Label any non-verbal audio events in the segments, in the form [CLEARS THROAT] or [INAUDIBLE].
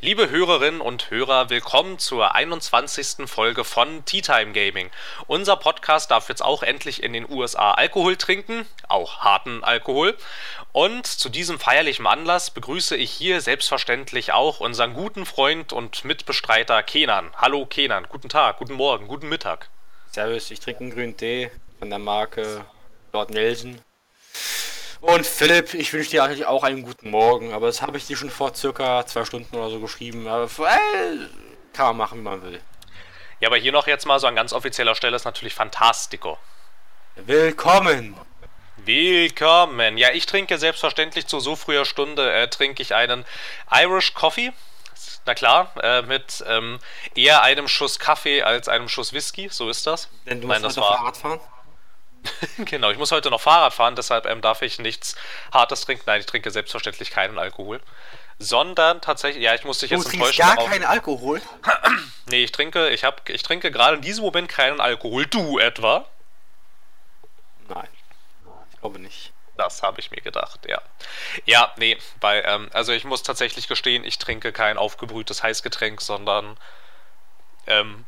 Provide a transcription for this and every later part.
Liebe Hörerinnen und Hörer, willkommen zur 21. Folge von Tea Time Gaming. Unser Podcast darf jetzt auch endlich in den USA Alkohol trinken, auch harten Alkohol. Und zu diesem feierlichen Anlass begrüße ich hier selbstverständlich auch unseren guten Freund und Mitbestreiter Kenan. Hallo Kenan, guten Tag, guten Morgen, guten Mittag. Servus, ich trinke einen grünen Tee von der Marke Lord Nelson. Und Philipp, ich wünsche dir natürlich auch einen guten Morgen, aber das habe ich dir schon vor circa zwei Stunden oder so geschrieben. Aber kann man machen, wie man will. Ja, aber hier noch jetzt mal so an ganz offizieller Stelle ist natürlich Fantastico. Willkommen! Willkommen! Ja, ich trinke selbstverständlich zu so früher Stunde, äh, trinke ich einen Irish Coffee. Na klar, äh, mit ähm, eher einem Schuss Kaffee als einem Schuss Whisky, so ist das. Denn du musst Nein, das war... Fahrrad fahren? [LAUGHS] genau, ich muss heute noch Fahrrad fahren, deshalb ähm, darf ich nichts Hartes trinken. Nein, ich trinke selbstverständlich keinen Alkohol. Sondern tatsächlich, ja, ich muss dich jetzt du enttäuschen. gar keinen Alkohol? [CLEARS THROAT] nee, ich trinke, ich hab, ich trinke gerade in diesem Moment keinen Alkohol. Du etwa? Nein, ich glaube nicht. Das habe ich mir gedacht, ja. Ja, nee, weil, ähm, also ich muss tatsächlich gestehen, ich trinke kein aufgebrühtes Heißgetränk, sondern ähm,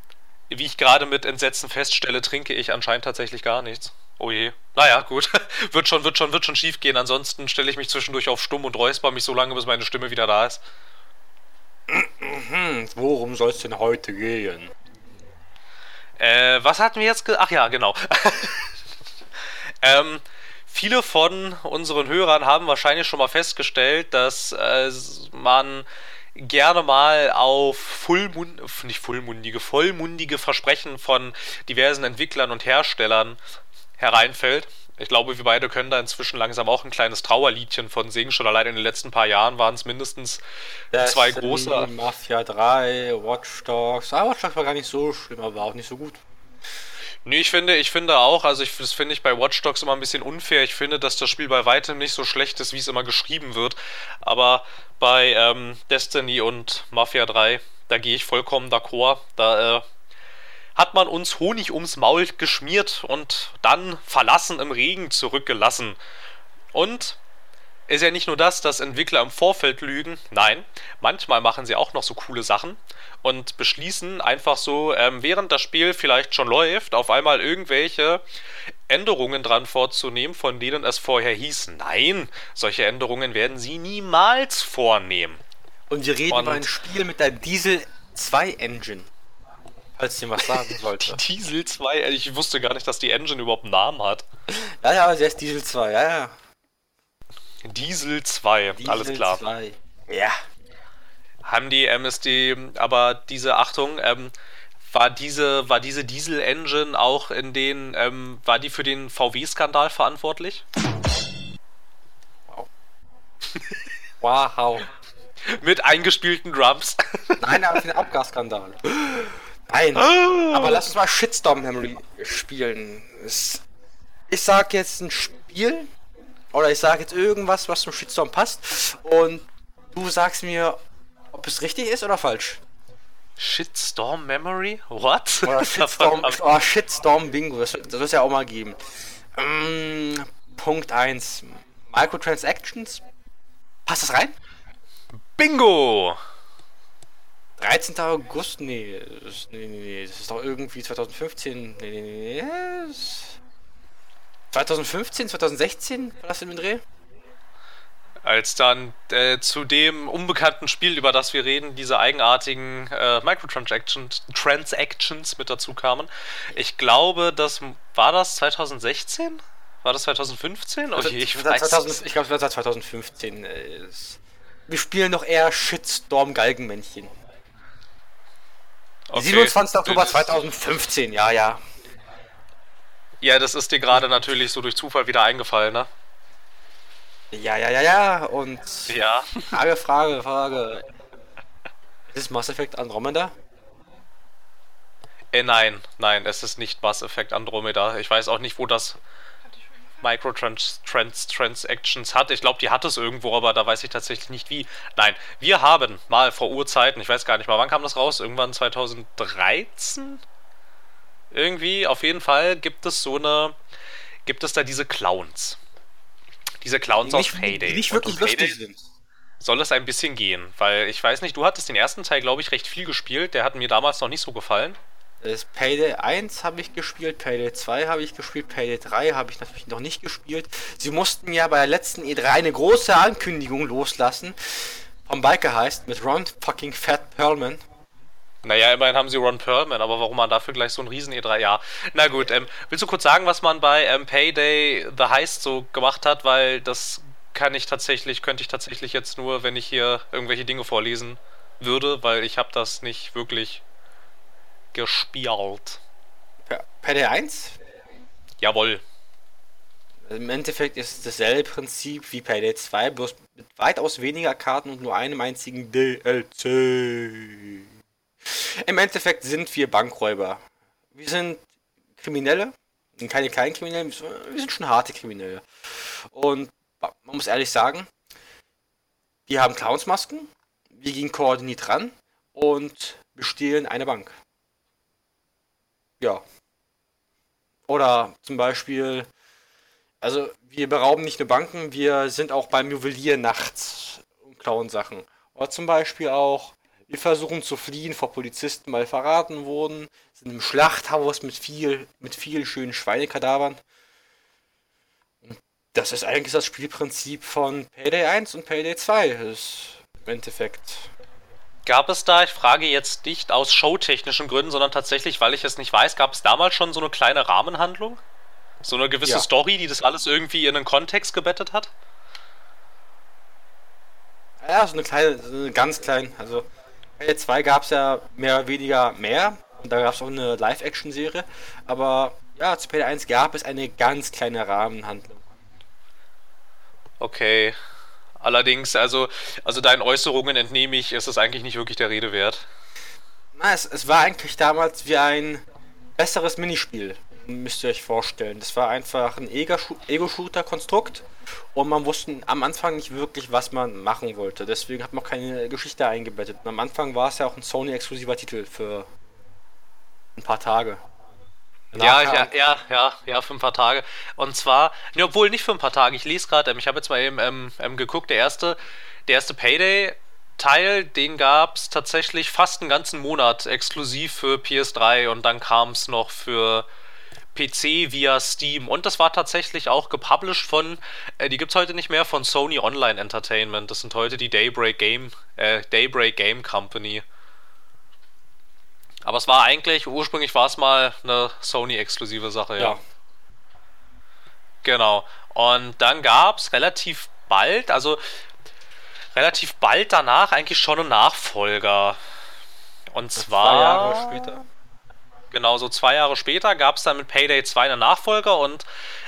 wie ich gerade mit Entsetzen feststelle, trinke ich anscheinend tatsächlich gar nichts. Oh je. Naja, gut. [LAUGHS] wird schon, wird schon, wird schon schief gehen. Ansonsten stelle ich mich zwischendurch auf stumm und räusper mich so lange, bis meine Stimme wieder da ist. Worum soll es denn heute gehen? Äh, was hatten wir jetzt Ach ja, genau. [LAUGHS] ähm, viele von unseren Hörern haben wahrscheinlich schon mal festgestellt, dass äh, man gerne mal auf Fullmund, nicht vollmundige, vollmundige Versprechen von diversen Entwicklern und Herstellern hereinfällt. Ich glaube, wir beide können da inzwischen langsam auch ein kleines Trauerliedchen von singen. Schon allein in den letzten paar Jahren waren es mindestens Destiny, zwei große. Mafia 3, Watch Dogs. Ah, Watch Dogs war gar nicht so schlimm, aber war auch nicht so gut. Nee, ich finde, ich finde auch, also ich, das finde ich bei Watch Dogs immer ein bisschen unfair. Ich finde, dass das Spiel bei weitem nicht so schlecht ist, wie es immer geschrieben wird. Aber bei ähm, Destiny und Mafia 3, da gehe ich vollkommen d'accord. Da äh, hat man uns Honig ums Maul geschmiert und dann verlassen im Regen zurückgelassen. Und ist ja nicht nur das, dass Entwickler im Vorfeld lügen. Nein, manchmal machen sie auch noch so coole Sachen und beschließen einfach so, ähm, während das Spiel vielleicht schon läuft, auf einmal irgendwelche Änderungen dran vorzunehmen, von denen es vorher hieß, nein, solche Änderungen werden sie niemals vornehmen. Und wir reden und über ein Spiel mit der Diesel 2 Engine. Falls dir was sagen [LAUGHS] sollte. Die Diesel 2, ich wusste gar nicht, dass die Engine überhaupt einen Namen hat. Ja, ja, sie heißt Diesel 2, ja, ja. Diesel 2, Diesel alles klar. 2. Ja. Haben die MSD, aber diese Achtung, ähm, war diese, war diese Diesel-Engine auch in den, ähm, war die für den VW-Skandal verantwortlich? Wow. wow. [LAUGHS] Mit eingespielten Drums. Nein, aber für den Abgasskandal. [LAUGHS] Nein. Ah. Aber lass uns mal Shitstorm Memory spielen. Ich sag jetzt ein Spiel, oder ich sage jetzt irgendwas, was zum Shitstorm passt. Und du sagst mir, ob es richtig ist oder falsch. Shitstorm Memory? What? Oder [LAUGHS] Shitstorm, oh, Shitstorm Bingo, das, das wird es ja auch mal geben. Ähm, Punkt 1. Microtransactions. Passt das rein? Bingo! 13. August? Nee, nee, nee, nee, das ist doch irgendwie 2015. Nee, nee, nee, nee. 2015, 2016 war das im Dreh? Als dann äh, zu dem unbekannten Spiel, über das wir reden, diese eigenartigen äh, Microtransactions Transactions mit dazu kamen. Ich glaube, das war das 2016? War das 2015? Okay, ich, ich glaube, es war 2015. Wir spielen noch eher Shitstorm Galgenmännchen. Okay. 27. Oktober 2015, ja, ja. Ja, das ist dir gerade natürlich so durch Zufall wieder eingefallen, ne? Ja, ja, ja, ja. Und. Ja. [LAUGHS] Frage, Frage, Frage. Ist Mass Effect Andromeda? Äh, nein, nein, es ist nicht Mass Effect Andromeda. Ich weiß auch nicht, wo das Microtransactions hat. Ich glaube, die hat es irgendwo, aber da weiß ich tatsächlich nicht wie. Nein, wir haben mal vor Urzeiten, ich weiß gar nicht mal, wann kam das raus? Irgendwann 2013? Irgendwie, auf jeden Fall gibt es so eine, gibt es da diese Clowns. Diese Clowns die aus Payday. Die nicht wirklich lustig sind. soll es ein bisschen gehen. Weil ich weiß nicht, du hattest den ersten Teil, glaube ich, recht viel gespielt. Der hat mir damals noch nicht so gefallen. Das Payday 1 habe ich gespielt, Payday 2 habe ich gespielt, Payday 3 habe ich natürlich noch nicht gespielt. Sie mussten ja bei der letzten E3 eine große Ankündigung loslassen. Vom Biker heißt mit Ron fucking Fat Perlman. Naja, immerhin haben sie Ron Perlman, aber warum man dafür gleich so ein riesen E3, ja. Na gut, ähm, willst du kurz sagen, was man bei ähm, Payday The Heist so gemacht hat, weil das kann ich tatsächlich, könnte ich tatsächlich jetzt nur, wenn ich hier irgendwelche Dinge vorlesen würde, weil ich habe das nicht wirklich gespielt. Payday 1? Jawohl. Im Endeffekt ist es dasselbe Prinzip wie Payday 2, bloß mit weitaus weniger Karten und nur einem einzigen DLC. Im Endeffekt sind wir Bankräuber. Wir sind Kriminelle, keine kleinen Kriminelle, wir sind schon harte Kriminelle. Und man muss ehrlich sagen, wir haben Clownsmasken, wir gehen koordiniert ran und bestehlen eine Bank. Ja. Oder zum Beispiel, also wir berauben nicht nur Banken, wir sind auch beim Juwelier nachts und klauen Sachen. Oder zum Beispiel auch, wir versuchen zu fliehen vor Polizisten, weil verraten wurden, sind im Schlachthaus mit viel, mit vielen schönen Schweinekadavern. Das ist eigentlich das Spielprinzip von Payday 1 und Payday 2. Das ist im Endeffekt Gab es da, ich frage jetzt nicht aus showtechnischen Gründen, sondern tatsächlich, weil ich es nicht weiß, gab es damals schon so eine kleine Rahmenhandlung? So eine gewisse ja. Story, die das alles irgendwie in einen Kontext gebettet hat? Ja, so eine kleine, so eine ganz kleine. Also, Halo 2 gab es ja mehr oder weniger mehr. Und da gab es auch eine Live-Action-Serie. Aber ja, zu Payday 1 gab es eine ganz kleine Rahmenhandlung. Okay. Allerdings, also, also deinen Äußerungen entnehme ich, ist es eigentlich nicht wirklich der Rede wert. Na, es, es war eigentlich damals wie ein besseres Minispiel, müsst ihr euch vorstellen. Das war einfach ein Ego-Shooter-Konstrukt und man wusste am Anfang nicht wirklich, was man machen wollte. Deswegen hat man auch keine Geschichte eingebettet. Und am Anfang war es ja auch ein Sony-exklusiver Titel für ein paar Tage. Ja, ja, ja, ja, ja, für ein paar Tage. Und zwar, ne, obwohl nicht für ein paar Tage. Ich lese gerade, ähm, ich habe jetzt mal eben ähm, ähm, geguckt, der erste, der erste Payday Teil, den gab es tatsächlich fast einen ganzen Monat exklusiv für PS3 und dann kam es noch für PC via Steam und das war tatsächlich auch gepublished von, äh, die gibt es heute nicht mehr, von Sony Online Entertainment. Das sind heute die Daybreak Game, äh, Daybreak Game Company. Aber es war eigentlich, ursprünglich war es mal eine Sony-exklusive Sache, ja. ja. Genau. Und dann gab es relativ bald, also relativ bald danach eigentlich schon einen Nachfolger. Und zwar. Zwei Jahre später. Genau, so zwei Jahre später gab es dann mit Payday 2 einen Nachfolger und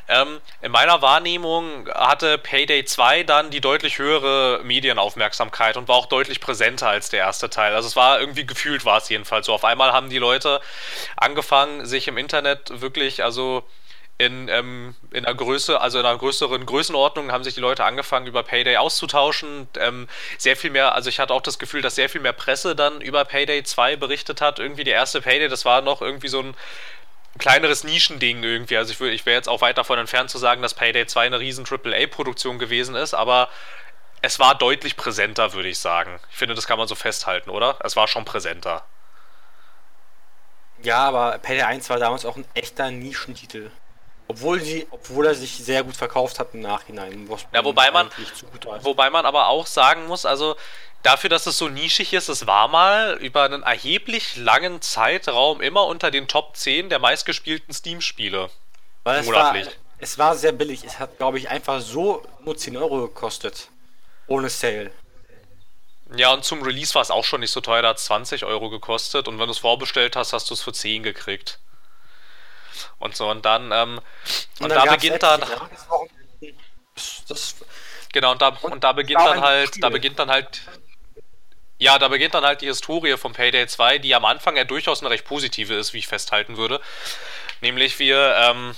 ähm, in meiner Wahrnehmung hatte Payday 2 dann die deutlich höhere Medienaufmerksamkeit und war auch deutlich präsenter als der erste Teil. Also es war irgendwie gefühlt war es jedenfalls so. Auf einmal haben die Leute angefangen, sich im Internet wirklich, also in, ähm, in einer Größe, also in einer größeren Größenordnung haben sich die Leute angefangen, über Payday auszutauschen. Ähm, sehr viel mehr, also ich hatte auch das Gefühl, dass sehr viel mehr Presse dann über Payday 2 berichtet hat. Irgendwie der erste Payday, das war noch irgendwie so ein kleineres Nischending irgendwie. Also ich, ich wäre jetzt auch weit davon entfernt zu sagen, dass Payday 2 eine riesen AAA-Produktion gewesen ist, aber es war deutlich präsenter, würde ich sagen. Ich finde, das kann man so festhalten, oder? Es war schon präsenter. Ja, aber Payday 1 war damals auch ein echter Nischentitel. Obwohl, sie, obwohl er sich sehr gut verkauft hat im Nachhinein. ja, wobei man, wobei man aber auch sagen muss, also dafür, dass es so nischig ist, es war mal über einen erheblich langen Zeitraum immer unter den Top 10 der meistgespielten Steam-Spiele. Weil es war, es war sehr billig. Es hat, glaube ich, einfach so nur 10 Euro gekostet. Ohne Sale. Ja, und zum Release war es auch schon nicht so teuer, da hat es 20 Euro gekostet und wenn du es vorbestellt hast, hast du es für 10 gekriegt und so. Und dann, ähm, und, und dann da beginnt dann. Das, genau, und da, und, und da beginnt dann halt, Spiel. da beginnt dann halt. Ja, da beginnt dann halt die Historie von Payday 2, die am Anfang ja durchaus eine recht positive ist, wie ich festhalten würde. Nämlich wir, ähm,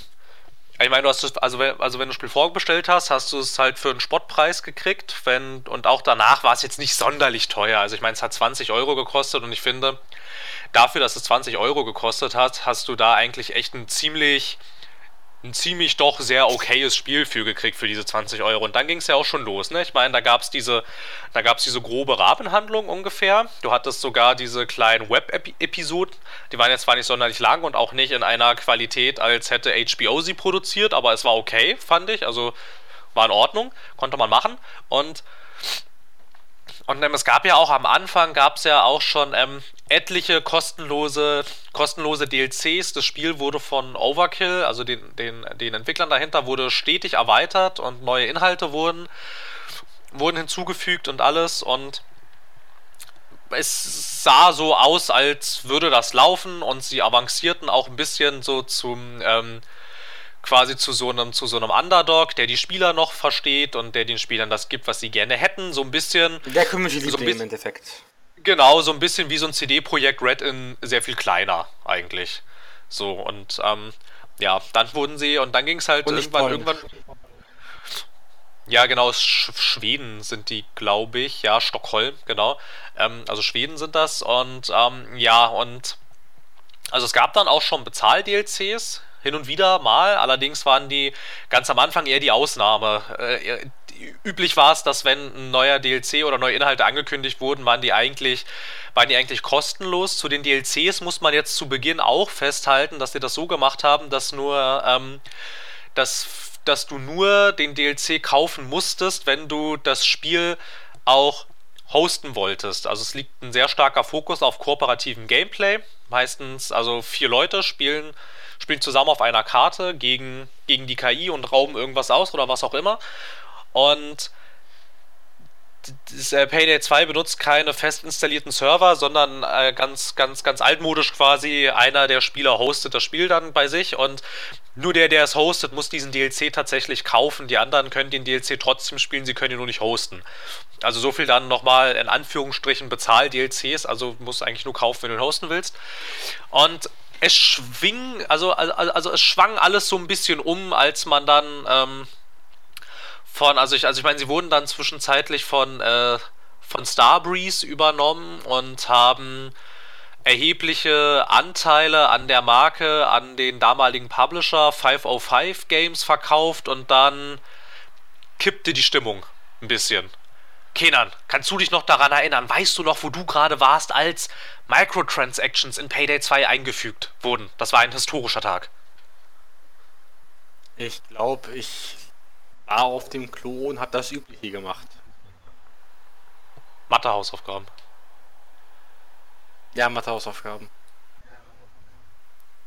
ich meine, du hast es, also, also wenn du das Spiel vorbestellt hast, hast du es halt für einen Spottpreis gekriegt, wenn, und auch danach war es jetzt nicht sonderlich teuer. Also ich meine, es hat 20 Euro gekostet und ich finde, dafür, dass es 20 Euro gekostet hat, hast du da eigentlich echt ein ziemlich ein ziemlich doch sehr okayes Spiel für gekriegt für diese 20 Euro. Und dann ging es ja auch schon los, ne? Ich meine, da gab es diese, da gab es diese grobe Rahmenhandlung ungefähr. Du hattest sogar diese kleinen Web-Episoden, die waren jetzt zwar nicht sonderlich lang und auch nicht in einer Qualität, als hätte HBO sie produziert, aber es war okay, fand ich. Also war in Ordnung, konnte man machen. Und und ähm, es gab ja auch am Anfang, gab es ja auch schon ähm, etliche kostenlose, kostenlose DLCs. Das Spiel wurde von Overkill, also den, den, den Entwicklern dahinter, wurde stetig erweitert und neue Inhalte wurden, wurden hinzugefügt und alles. Und es sah so aus, als würde das laufen und sie avancierten auch ein bisschen so zum... Ähm, quasi zu so einem zu so einem Underdog, der die Spieler noch versteht und der den Spielern das gibt, was sie gerne hätten, so ein bisschen. Der Community so im Endeffekt. Genau, so ein bisschen wie so ein CD-Projekt Red in sehr viel kleiner eigentlich. So und ähm, ja, dann wurden sie und dann ging es halt irgendwann irgendwann. Ja, genau, Sch Schweden sind die, glaube ich. Ja, Stockholm, genau. Ähm, also Schweden sind das und ähm, ja und also es gab dann auch schon Bezahl-DLCs hin und wieder mal, allerdings waren die ganz am Anfang eher die Ausnahme. Äh, üblich war es, dass wenn ein neuer DLC oder neue Inhalte angekündigt wurden, waren die eigentlich waren die eigentlich kostenlos. Zu den DLCs muss man jetzt zu Beginn auch festhalten, dass sie das so gemacht haben, dass nur ähm, dass, dass du nur den DLC kaufen musstest, wenn du das Spiel auch hosten wolltest. Also es liegt ein sehr starker Fokus auf kooperativen Gameplay. Meistens, also vier Leute spielen spielen zusammen auf einer Karte gegen, gegen die KI und rauben irgendwas aus oder was auch immer. Und das, äh, Payday 2 benutzt keine fest installierten Server, sondern äh, ganz, ganz, ganz altmodisch quasi. Einer der Spieler hostet das Spiel dann bei sich und nur der, der es hostet, muss diesen DLC tatsächlich kaufen. Die anderen können den DLC trotzdem spielen, sie können ihn nur nicht hosten. Also so viel dann nochmal in Anführungsstrichen Bezahl-DLCs, also musst du eigentlich nur kaufen, wenn du ihn hosten willst. Und es schwing, also, also, also es schwang alles so ein bisschen um, als man dann ähm, von, also ich, also ich meine, sie wurden dann zwischenzeitlich von, äh, von Starbreeze übernommen und haben erhebliche Anteile an der Marke an den damaligen Publisher 505 Games verkauft und dann kippte die Stimmung ein bisschen. Kenan, kannst du dich noch daran erinnern? Weißt du noch, wo du gerade warst, als Microtransactions in Payday 2 eingefügt wurden? Das war ein historischer Tag. Ich glaube, ich war auf dem Klo und habe das Übliche gemacht. Mathehausaufgaben. Ja, Mathehausaufgaben.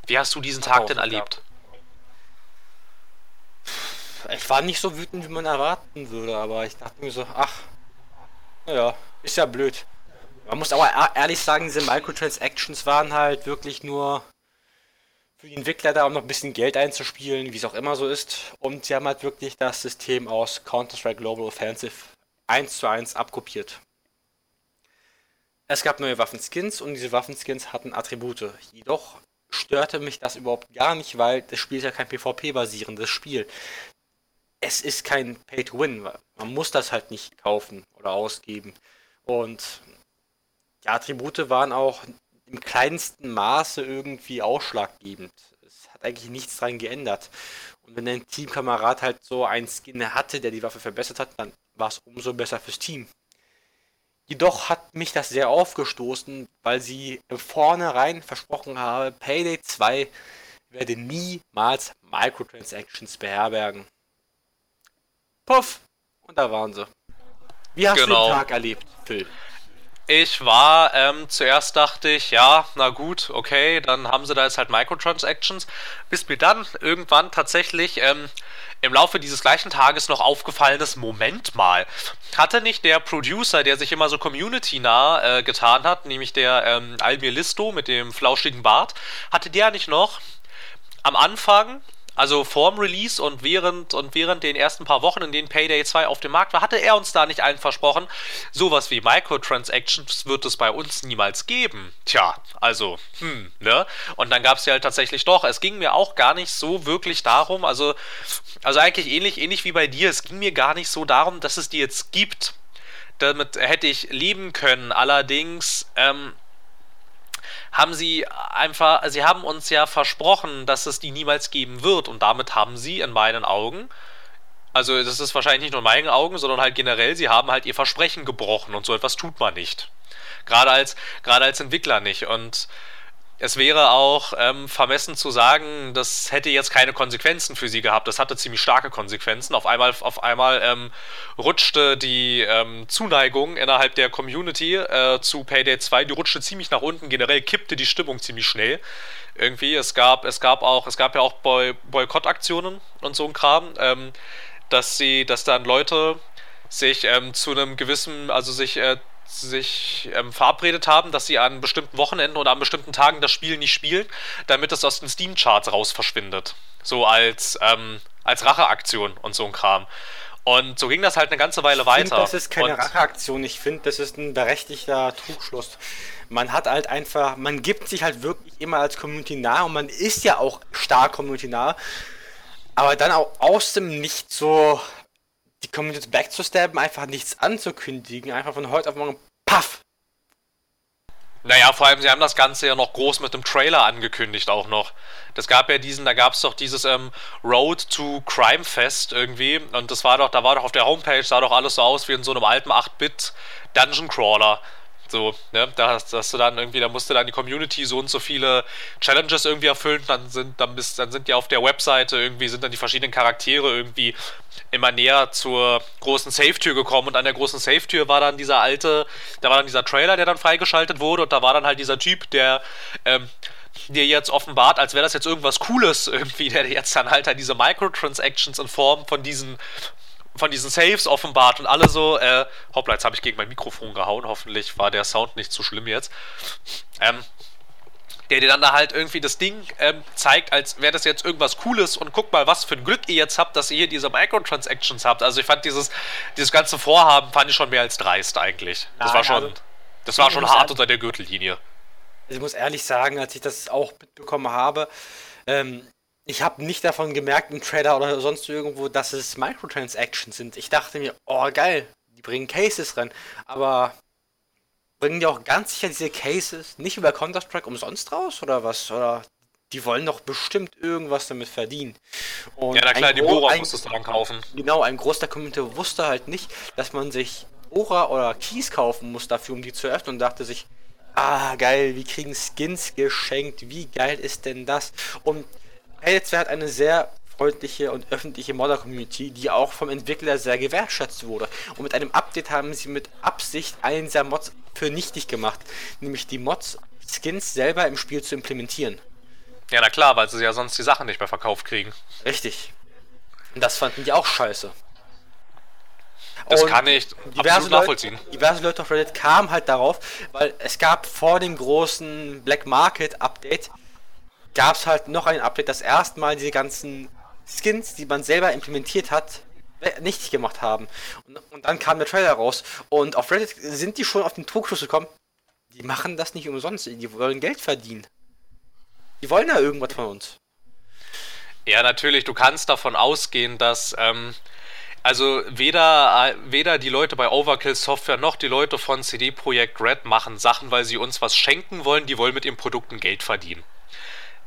Wie hast du diesen Tag denn erlebt? Ich war nicht so wütend, wie man erwarten würde, aber ich dachte mir so, ach, naja, ist ja blöd. Man muss aber ehrlich sagen, diese Microtransactions waren halt wirklich nur für die Entwickler da, um noch ein bisschen Geld einzuspielen, wie es auch immer so ist. Und sie haben halt wirklich das System aus Counter-Strike Global Offensive 1 zu 1 abkopiert. Es gab neue Waffenskins und diese Waffenskins hatten Attribute. Jedoch störte mich das überhaupt gar nicht, weil das Spiel ist ja kein PvP-basierendes Spiel es ist kein Pay-to-Win. Man muss das halt nicht kaufen oder ausgeben. Und die Attribute waren auch im kleinsten Maße irgendwie ausschlaggebend. Es hat eigentlich nichts dran geändert. Und wenn dein Teamkamerad halt so einen Skin hatte, der die Waffe verbessert hat, dann war es umso besser fürs Team. Jedoch hat mich das sehr aufgestoßen, weil sie im Vornherein versprochen haben, Payday 2 werde niemals Microtransactions beherbergen. Puff. Und da waren sie. Wie hast genau. du den genau. Tag erlebt, Phil? Ich war, ähm, zuerst dachte ich, ja, na gut, okay, dann haben sie da jetzt halt Microtransactions, bis mir dann irgendwann tatsächlich ähm, im Laufe dieses gleichen Tages noch aufgefallen ist, Moment mal, hatte nicht der Producer, der sich immer so community-nah äh, getan hat, nämlich der ähm, Almir Listo mit dem flauschigen Bart, hatte der nicht noch am Anfang also vorm Release und während und während den ersten paar Wochen, in denen Payday 2 auf dem Markt war, hatte er uns da nicht allen versprochen, sowas wie Microtransactions wird es bei uns niemals geben. Tja, also, hm, ne? Und dann gab es ja halt tatsächlich doch. Es ging mir auch gar nicht so wirklich darum, also, also eigentlich ähnlich, ähnlich wie bei dir, es ging mir gar nicht so darum, dass es die jetzt gibt. Damit hätte ich leben können. Allerdings, ähm, haben sie einfach, sie haben uns ja versprochen, dass es die niemals geben wird. Und damit haben sie in meinen Augen, also das ist wahrscheinlich nicht nur in meinen Augen, sondern halt generell, sie haben halt ihr Versprechen gebrochen. Und so etwas tut man nicht. Gerade als, gerade als Entwickler nicht. Und es wäre auch ähm, vermessen zu sagen, das hätte jetzt keine Konsequenzen für sie gehabt. Das hatte ziemlich starke Konsequenzen. Auf einmal, auf einmal ähm, rutschte die ähm, Zuneigung innerhalb der Community äh, zu Payday 2, die rutschte ziemlich nach unten. Generell kippte die Stimmung ziemlich schnell. Irgendwie, es gab, es gab auch, es gab ja auch Boy Boykottaktionen und so ein Kram, ähm, dass sie, dass dann Leute sich ähm, zu einem gewissen, also sich äh, sich ähm, verabredet haben, dass sie an bestimmten Wochenenden oder an bestimmten Tagen das Spiel nicht spielen, damit es aus den Steam-Charts raus verschwindet. So als, ähm, als Racheaktion und so ein Kram. Und so ging das halt eine ganze Weile ich weiter. Find, das ist keine und Racheaktion. Ich finde, das ist ein berechtigter Trugschluss. Man hat halt einfach, man gibt sich halt wirklich immer als Community nah und man ist ja auch stark Community nah. Aber dann auch aus dem Nicht so die Community backzustabben, einfach nichts anzukündigen, einfach von heute auf morgen, paff! Naja, vor allem, sie haben das Ganze ja noch groß mit dem Trailer angekündigt auch noch. Das gab ja diesen, da gab es doch dieses ähm, Road to Crime Fest irgendwie. Und das war doch, da war doch auf der Homepage, sah doch alles so aus wie in so einem alten 8-Bit Dungeon Crawler. So, ne, da hast, hast, du dann irgendwie, da musste dann die Community so und so viele Challenges irgendwie erfüllen, dann sind, dann bist, dann sind die auf der Webseite irgendwie, sind dann die verschiedenen Charaktere irgendwie immer näher zur großen Safe-Tür gekommen. Und an der großen Safe-Tür war dann dieser alte, da war dann dieser Trailer, der dann freigeschaltet wurde. Und da war dann halt dieser Typ, der, ähm, dir jetzt offenbart, als wäre das jetzt irgendwas Cooles [LAUGHS] irgendwie, der jetzt dann halt, halt diese Microtransactions in Form von diesen von diesen Saves offenbart und alle so, äh, hoppla, jetzt habe ich gegen mein Mikrofon gehauen, hoffentlich war der Sound nicht zu schlimm jetzt. Ähm, der dir dann da halt irgendwie das Ding ähm, zeigt, als wäre das jetzt irgendwas Cooles und guck mal, was für ein Glück ihr jetzt habt, dass ihr hier diese Microtransactions habt. Also ich fand dieses, dieses ganze Vorhaben fand ich schon mehr als dreist eigentlich. Das war schon, das war schon hart unter der Gürtellinie. Ich muss ehrlich sagen, als ich das auch mitbekommen habe, ähm, ich habe nicht davon gemerkt im Trailer oder sonst irgendwo, dass es Microtransactions sind. Ich dachte mir, oh geil, die bringen Cases rein. Aber bringen die auch ganz sicher diese Cases nicht über Counter-Strike umsonst raus oder was? Oder die wollen doch bestimmt irgendwas damit verdienen. Und ja, na klar, die Bohrer musstest du dann kaufen. Genau, ein Großteil der Community wusste halt nicht, dass man sich Bohrer oder Keys kaufen muss dafür, um die zu öffnen und dachte sich, ah geil, wir kriegen Skins geschenkt, wie geil ist denn das? Und 2 hat eine sehr freundliche und öffentliche Modder-Community, die auch vom Entwickler sehr gewertschätzt wurde. Und mit einem Update haben sie mit Absicht einen dieser Mods für nichtig gemacht, nämlich die Mods Skins selber im Spiel zu implementieren. Ja, na klar, weil sie ja sonst die Sachen nicht mehr verkauft kriegen. Richtig. Und das fanden die auch scheiße. Das und kann ich diverse nachvollziehen. Leute, diverse Leute auf Reddit kamen halt darauf, weil es gab vor dem großen Black Market Update gab es halt noch ein Update, das erstmal diese ganzen Skins, die man selber implementiert hat, nichtig gemacht haben. Und, und, dann kam der Trailer raus. Und auf Reddit sind die schon auf den Trugschluss gekommen. Die machen das nicht umsonst. Die wollen Geld verdienen. Die wollen ja irgendwas von uns. Ja, natürlich. Du kannst davon ausgehen, dass. Ähm, also weder, weder die Leute bei Overkill Software noch die Leute von CD Projekt Red machen Sachen, weil sie uns was schenken wollen. Die wollen mit ihren Produkten Geld verdienen.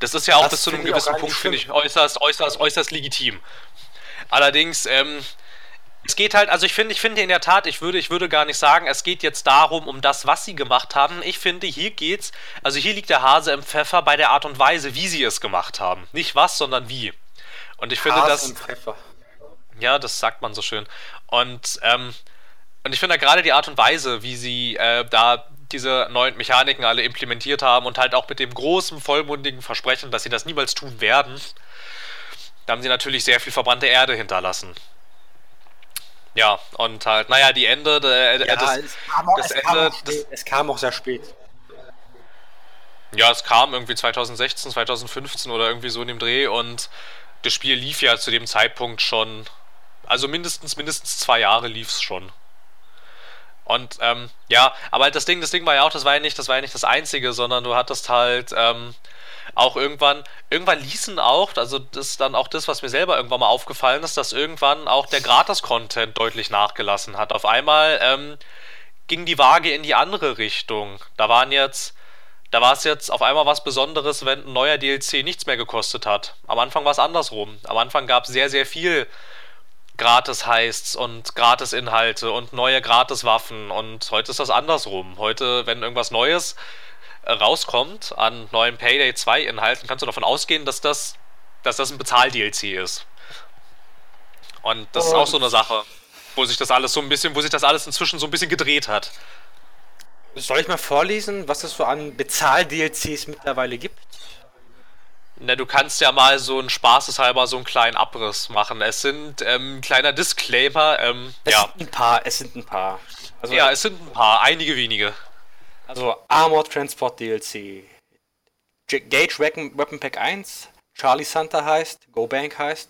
Das ist ja auch das bis zu einem gewissen Punkt, finde ich, äußerst, äußerst, äußerst legitim. Allerdings, ähm, es geht halt, also ich finde, ich finde in der Tat, ich würde, ich würde gar nicht sagen, es geht jetzt darum, um das, was sie gemacht haben. Ich finde, hier geht's, also hier liegt der Hase im Pfeffer bei der Art und Weise, wie sie es gemacht haben. Nicht was, sondern wie. Und ich finde, Hase Im Pfeffer. Ja, das sagt man so schön. Und, ähm, und ich finde gerade die Art und Weise, wie sie äh, da diese neuen Mechaniken alle implementiert haben und halt auch mit dem großen, vollmundigen Versprechen, dass sie das niemals tun werden, da haben sie natürlich sehr viel verbrannte Erde hinterlassen. Ja, und halt, naja, die Ende, äh, ja, das, es kam, auch, das es, Ende kam auch, das, es kam auch sehr spät. Ja, es kam irgendwie 2016, 2015 oder irgendwie so in dem Dreh und das Spiel lief ja zu dem Zeitpunkt schon, also mindestens, mindestens zwei Jahre lief es schon. Und ähm, ja, aber halt das Ding, das Ding war ja auch, das war ja nicht, das war ja nicht das Einzige, sondern du hattest halt ähm, auch irgendwann, irgendwann ließen auch, also das ist dann auch das, was mir selber irgendwann mal aufgefallen ist, dass irgendwann auch der Gratis-Content deutlich nachgelassen hat. Auf einmal ähm, ging die Waage in die andere Richtung. Da waren jetzt, da war es jetzt auf einmal was Besonderes, wenn ein neuer DLC nichts mehr gekostet hat. Am Anfang war es andersrum. Am Anfang gab es sehr, sehr viel Gratis-Heists und Gratis-Inhalte und neue Gratis-Waffen. Und heute ist das andersrum. Heute, wenn irgendwas Neues äh, rauskommt an neuen Payday 2 Inhalten, kannst du davon ausgehen, dass das, dass das ein Bezahl-DLC ist. Und das ist auch so eine Sache, wo sich das alles so ein bisschen, wo sich das alles inzwischen so ein bisschen gedreht hat. Soll ich mal vorlesen, was es so an Bezahl-DLCs mittlerweile gibt? Na, du kannst ja mal so ein spaßeshalber so einen kleinen Abriss machen. Es sind ähm, kleiner Disclaimer. Ähm, es ja. sind ein paar, es sind ein paar. Also, ja, es sind ein paar, einige wenige. Also Armored Transport DLC, Gage Weapon, Weapon Pack 1, Charlie Santa heißt, Go Bank heißt,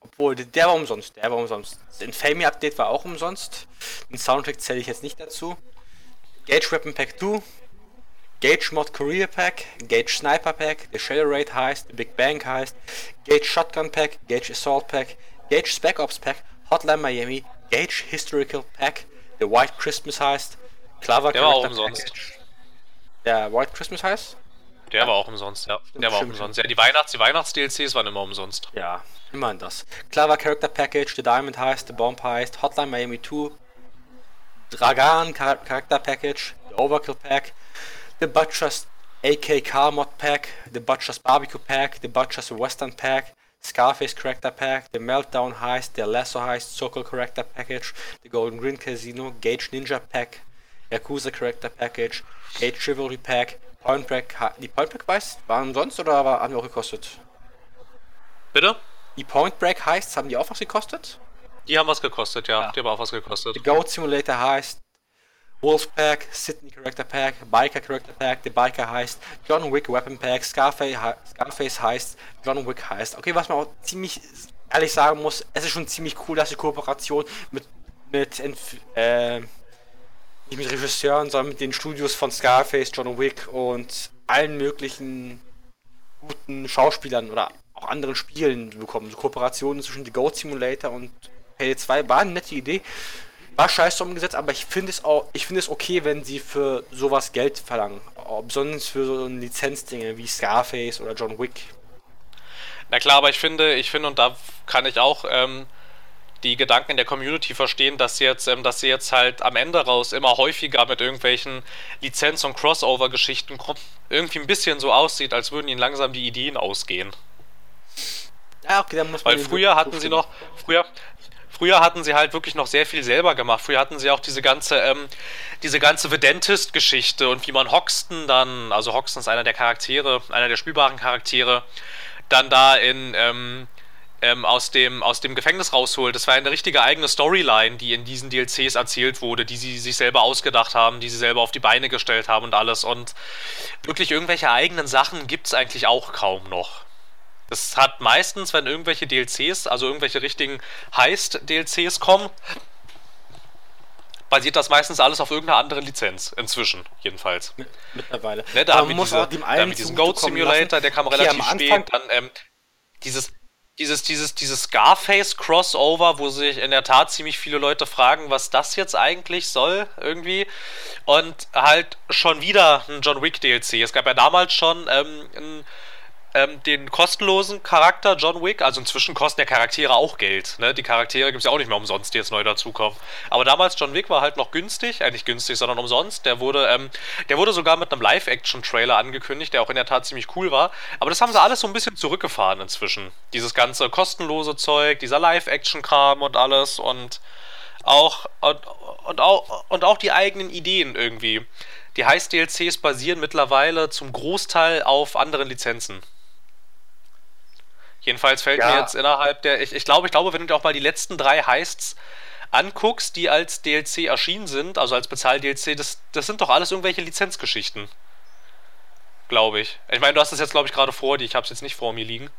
obwohl der war umsonst, der war umsonst. Das Infamy Update war auch umsonst. Den Soundtrack zähle ich jetzt nicht dazu. Gage Weapon Pack 2, Gage Mod Career Pack, Gage Sniper Pack, The Shell Raid Heist, The Big Bang Heist, Gage Shotgun Pack, Gage Assault Pack, Gage Spec Ops Pack, Hotline Miami, Gage Historical Pack, The White Christmas Heist, Clover Der war auch umsonst. Package. Der White Christmas Heist? Der ja. war auch umsonst, ja. Der war auch umsonst. Ja, die Weihnachts-, die Weihnachts-DLCs waren immer umsonst. Ja, immerhin das. Clover Character Package, The Diamond Heist, The Bomb Heist, Hotline Miami 2, Dragan Character Package, the Overkill Pack, the Butcher's AKK Mod Pack, the Butcher's Barbecue Pack, the Butcher's Western Pack, Scarface Character Pack, the Meltdown Heist, the Lasso Heist Circle Character Package, the Golden Green Casino, Gage Ninja Pack, Yakuza Character Package, Gage Chivalry Pack, Point Break. Die Point Break Heists waren umsonst oder haben die auch gekostet? Bitte? Die Point Break Heists haben die auch was gekostet? Die haben was gekostet, ja. ja. Die haben auch was gekostet. The Goat Simulator heißt Wolf Pack, Sydney Character Pack, Biker Character Pack, The Biker heißt John Wick Weapon Pack, Scarface, Scarface heißt John Wick heißt. Okay, was man auch ziemlich ehrlich sagen muss, es ist schon ziemlich cool, dass die Kooperation mit, mit äh, nicht mit Regisseuren, sondern mit den Studios von Scarface, John Wick und allen möglichen guten Schauspielern oder auch anderen Spielen bekommen. So Kooperationen zwischen The Goat Simulator und Payday 2 war eine nette Idee. War scheiße umgesetzt, aber ich finde es auch, ich finde es okay, wenn sie für sowas Geld verlangen. Besonders für so Lizenzdinge wie Scarface oder John Wick. Na klar, aber ich finde, ich finde, und da kann ich auch ähm, die Gedanken in der Community verstehen, dass sie jetzt, ähm, dass sie jetzt halt am Ende raus immer häufiger mit irgendwelchen Lizenz- und Crossover-Geschichten irgendwie ein bisschen so aussieht, als würden ihnen langsam die Ideen ausgehen. Ja, okay, dann muss man Weil früher hatten sie noch, früher, Früher hatten sie halt wirklich noch sehr viel selber gemacht. Früher hatten sie auch diese ganze, ähm, diese ganze Vedentist-Geschichte und wie man Hoxton dann, also Hoxton ist einer der Charaktere, einer der spielbaren Charaktere, dann da in, ähm, ähm, aus, dem, aus dem Gefängnis rausholt. Das war eine richtige eigene Storyline, die in diesen DLCs erzählt wurde, die sie sich selber ausgedacht haben, die sie selber auf die Beine gestellt haben und alles. Und wirklich irgendwelche eigenen Sachen gibt es eigentlich auch kaum noch. Das hat meistens, wenn irgendwelche DLCs, also irgendwelche richtigen Heist-DLCs kommen, basiert das meistens alles auf irgendeiner anderen Lizenz. Inzwischen, jedenfalls. Mittlerweile. Ne, da, haben wir, diese, da haben wir diesen Goat Simulator, der kam relativ spät. Dann ähm, dieses, dieses, dieses, dieses Scarface-Crossover, wo sich in der Tat ziemlich viele Leute fragen, was das jetzt eigentlich soll, irgendwie. Und halt schon wieder ein John Wick DLC. Es gab ja damals schon ähm, ein ähm, den kostenlosen Charakter John Wick. Also inzwischen kosten ja Charaktere auch Geld. Ne? Die Charaktere gibt es ja auch nicht mehr umsonst, die jetzt neu dazukommen. Aber damals John Wick war halt noch günstig, äh, nicht günstig, sondern umsonst. Der wurde, ähm, der wurde sogar mit einem Live-Action-Trailer angekündigt, der auch in der Tat ziemlich cool war. Aber das haben sie alles so ein bisschen zurückgefahren inzwischen. Dieses ganze kostenlose Zeug, dieser Live-Action-Kram und alles und auch und, und, auch und auch die eigenen Ideen irgendwie. Die Heist-DLCs basieren mittlerweile zum Großteil auf anderen Lizenzen. Jedenfalls fällt ja. mir jetzt innerhalb der. Ich, ich glaube, ich glaube, wenn du dir auch mal die letzten drei Heists anguckst, die als DLC erschienen sind, also als Bezahl-DLC, das, das sind doch alles irgendwelche Lizenzgeschichten. Glaube ich. Ich meine, du hast das jetzt, glaube ich, gerade vor dir. Ich habe es jetzt nicht vor mir liegen.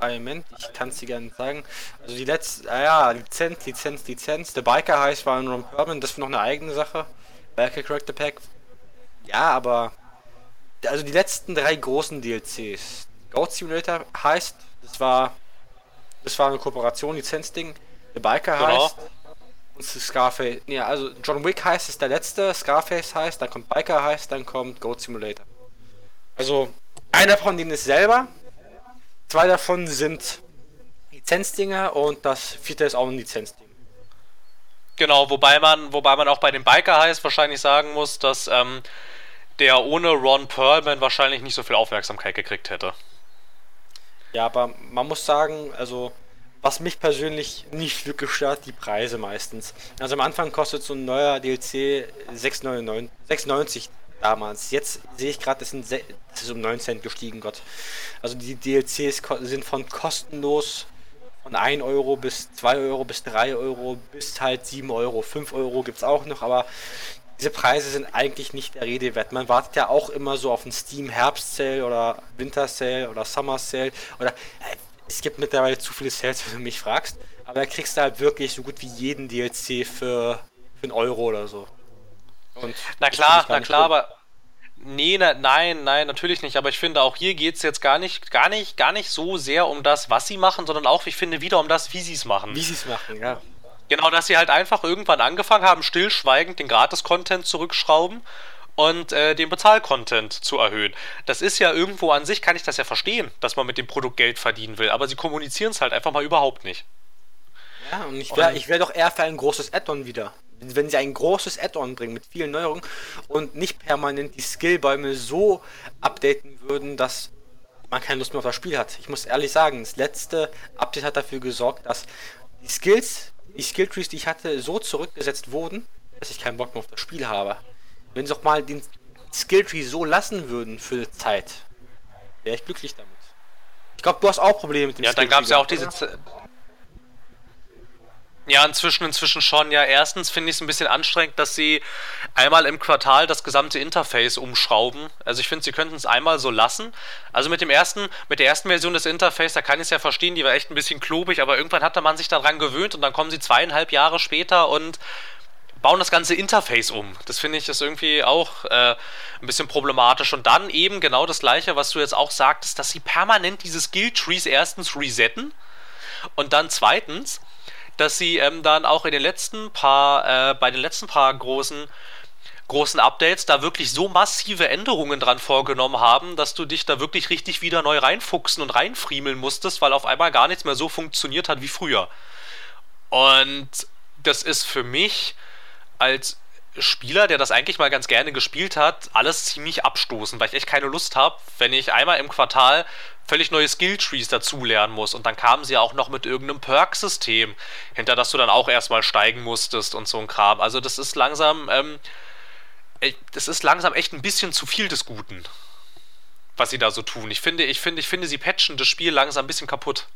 Moment, ich kann es dir gerne sagen. Also die letzte, ah ja, Lizenz, Lizenz, Lizenz. Der Biker heißt war in Ron Perman, das ist noch eine eigene Sache. Biker Character Pack. Ja, aber also die letzten drei großen DLCs. Goat Simulator heißt das war, das war eine Kooperation, Lizenzding. The Biker genau. heißt und Scarface. Ja, also John Wick heißt ist der letzte, Scarface heißt, dann kommt Biker heißt, dann kommt Goat Simulator. Also, einer von denen ist selber, zwei davon sind Lizenzdinger und das vierte ist auch ein Lizenzding. Genau, wobei man, wobei man auch bei dem Biker heißt wahrscheinlich sagen muss, dass ähm, der ohne Ron Perlman wahrscheinlich nicht so viel Aufmerksamkeit gekriegt hätte. Ja, aber man muss sagen, also was mich persönlich nicht wirklich stört, die Preise meistens. Also am Anfang kostet so ein neuer DLC 6,99 damals. Jetzt sehe ich gerade, das, das ist um 9 Cent gestiegen, Gott. Also die DLCs sind von kostenlos von 1 Euro bis 2 Euro bis 3 Euro bis halt 7 Euro. 5 Euro gibt es auch noch, aber diese Preise sind eigentlich nicht der Rede wert. Man wartet ja auch immer so auf einen Steam Herbst Sale oder Winter Sale oder Summer Sale oder äh, es gibt mittlerweile zu viele Sales, wenn du mich fragst, aber da kriegst du halt wirklich so gut wie jeden DLC für, für einen Euro oder so. Und na klar, na klar, aber Nee, na, nein, nein, natürlich nicht. Aber ich finde, auch hier geht es jetzt gar nicht, gar nicht, gar nicht so sehr um das, was sie machen, sondern auch, ich finde, wieder um das, wie sie es machen. Wie sie es machen, ja. Genau, dass sie halt einfach irgendwann angefangen haben, stillschweigend den Gratis-Content zurückschrauben und äh, den Bezahl-Content zu erhöhen. Das ist ja irgendwo an sich, kann ich das ja verstehen, dass man mit dem Produkt Geld verdienen will, aber sie kommunizieren es halt einfach mal überhaupt nicht. Ja, und ich wäre wär doch eher für ein großes Add-on wieder wenn sie ein großes Add-on bringen mit vielen Neuerungen und nicht permanent die Skillbäume so updaten würden, dass man keine Lust mehr auf das Spiel hat. Ich muss ehrlich sagen, das letzte Update hat dafür gesorgt, dass die Skills, die Skilltrees, die ich hatte, so zurückgesetzt wurden, dass ich keinen Bock mehr auf das Spiel habe. Wenn sie auch mal den Skilltree so lassen würden für eine Zeit, wäre ich glücklich damit. Ich glaube, du hast auch Probleme mit dem Ja, dann gab es ja auch diese, ja, inzwischen, inzwischen schon. Ja, erstens finde ich es ein bisschen anstrengend, dass sie einmal im Quartal das gesamte Interface umschrauben. Also ich finde, sie könnten es einmal so lassen. Also mit dem ersten, mit der ersten Version des Interface, da kann ich es ja verstehen, die war echt ein bisschen klobig, aber irgendwann hatte man sich daran gewöhnt und dann kommen sie zweieinhalb Jahre später und bauen das ganze Interface um. Das finde ich ist irgendwie auch äh, ein bisschen problematisch. Und dann eben genau das gleiche, was du jetzt auch sagtest, dass sie permanent diese Skill Trees erstens resetten und dann zweitens dass sie ähm, dann auch in den letzten paar, äh, bei den letzten paar großen großen Updates da wirklich so massive Änderungen dran vorgenommen haben, dass du dich da wirklich richtig wieder neu reinfuchsen und reinfriemeln musstest, weil auf einmal gar nichts mehr so funktioniert hat wie früher. Und das ist für mich als Spieler, der das eigentlich mal ganz gerne gespielt hat, alles ziemlich abstoßend, weil ich echt keine Lust habe, wenn ich einmal im Quartal völlig neue Skilltrees dazulernen muss. Und dann kamen sie auch noch mit irgendeinem Perk-System, hinter das du dann auch erstmal steigen musstest und so ein Kram. Also das ist langsam, ähm, das ist langsam echt ein bisschen zu viel des Guten, was sie da so tun. Ich finde, ich finde, ich finde, sie patchen das Spiel langsam ein bisschen kaputt.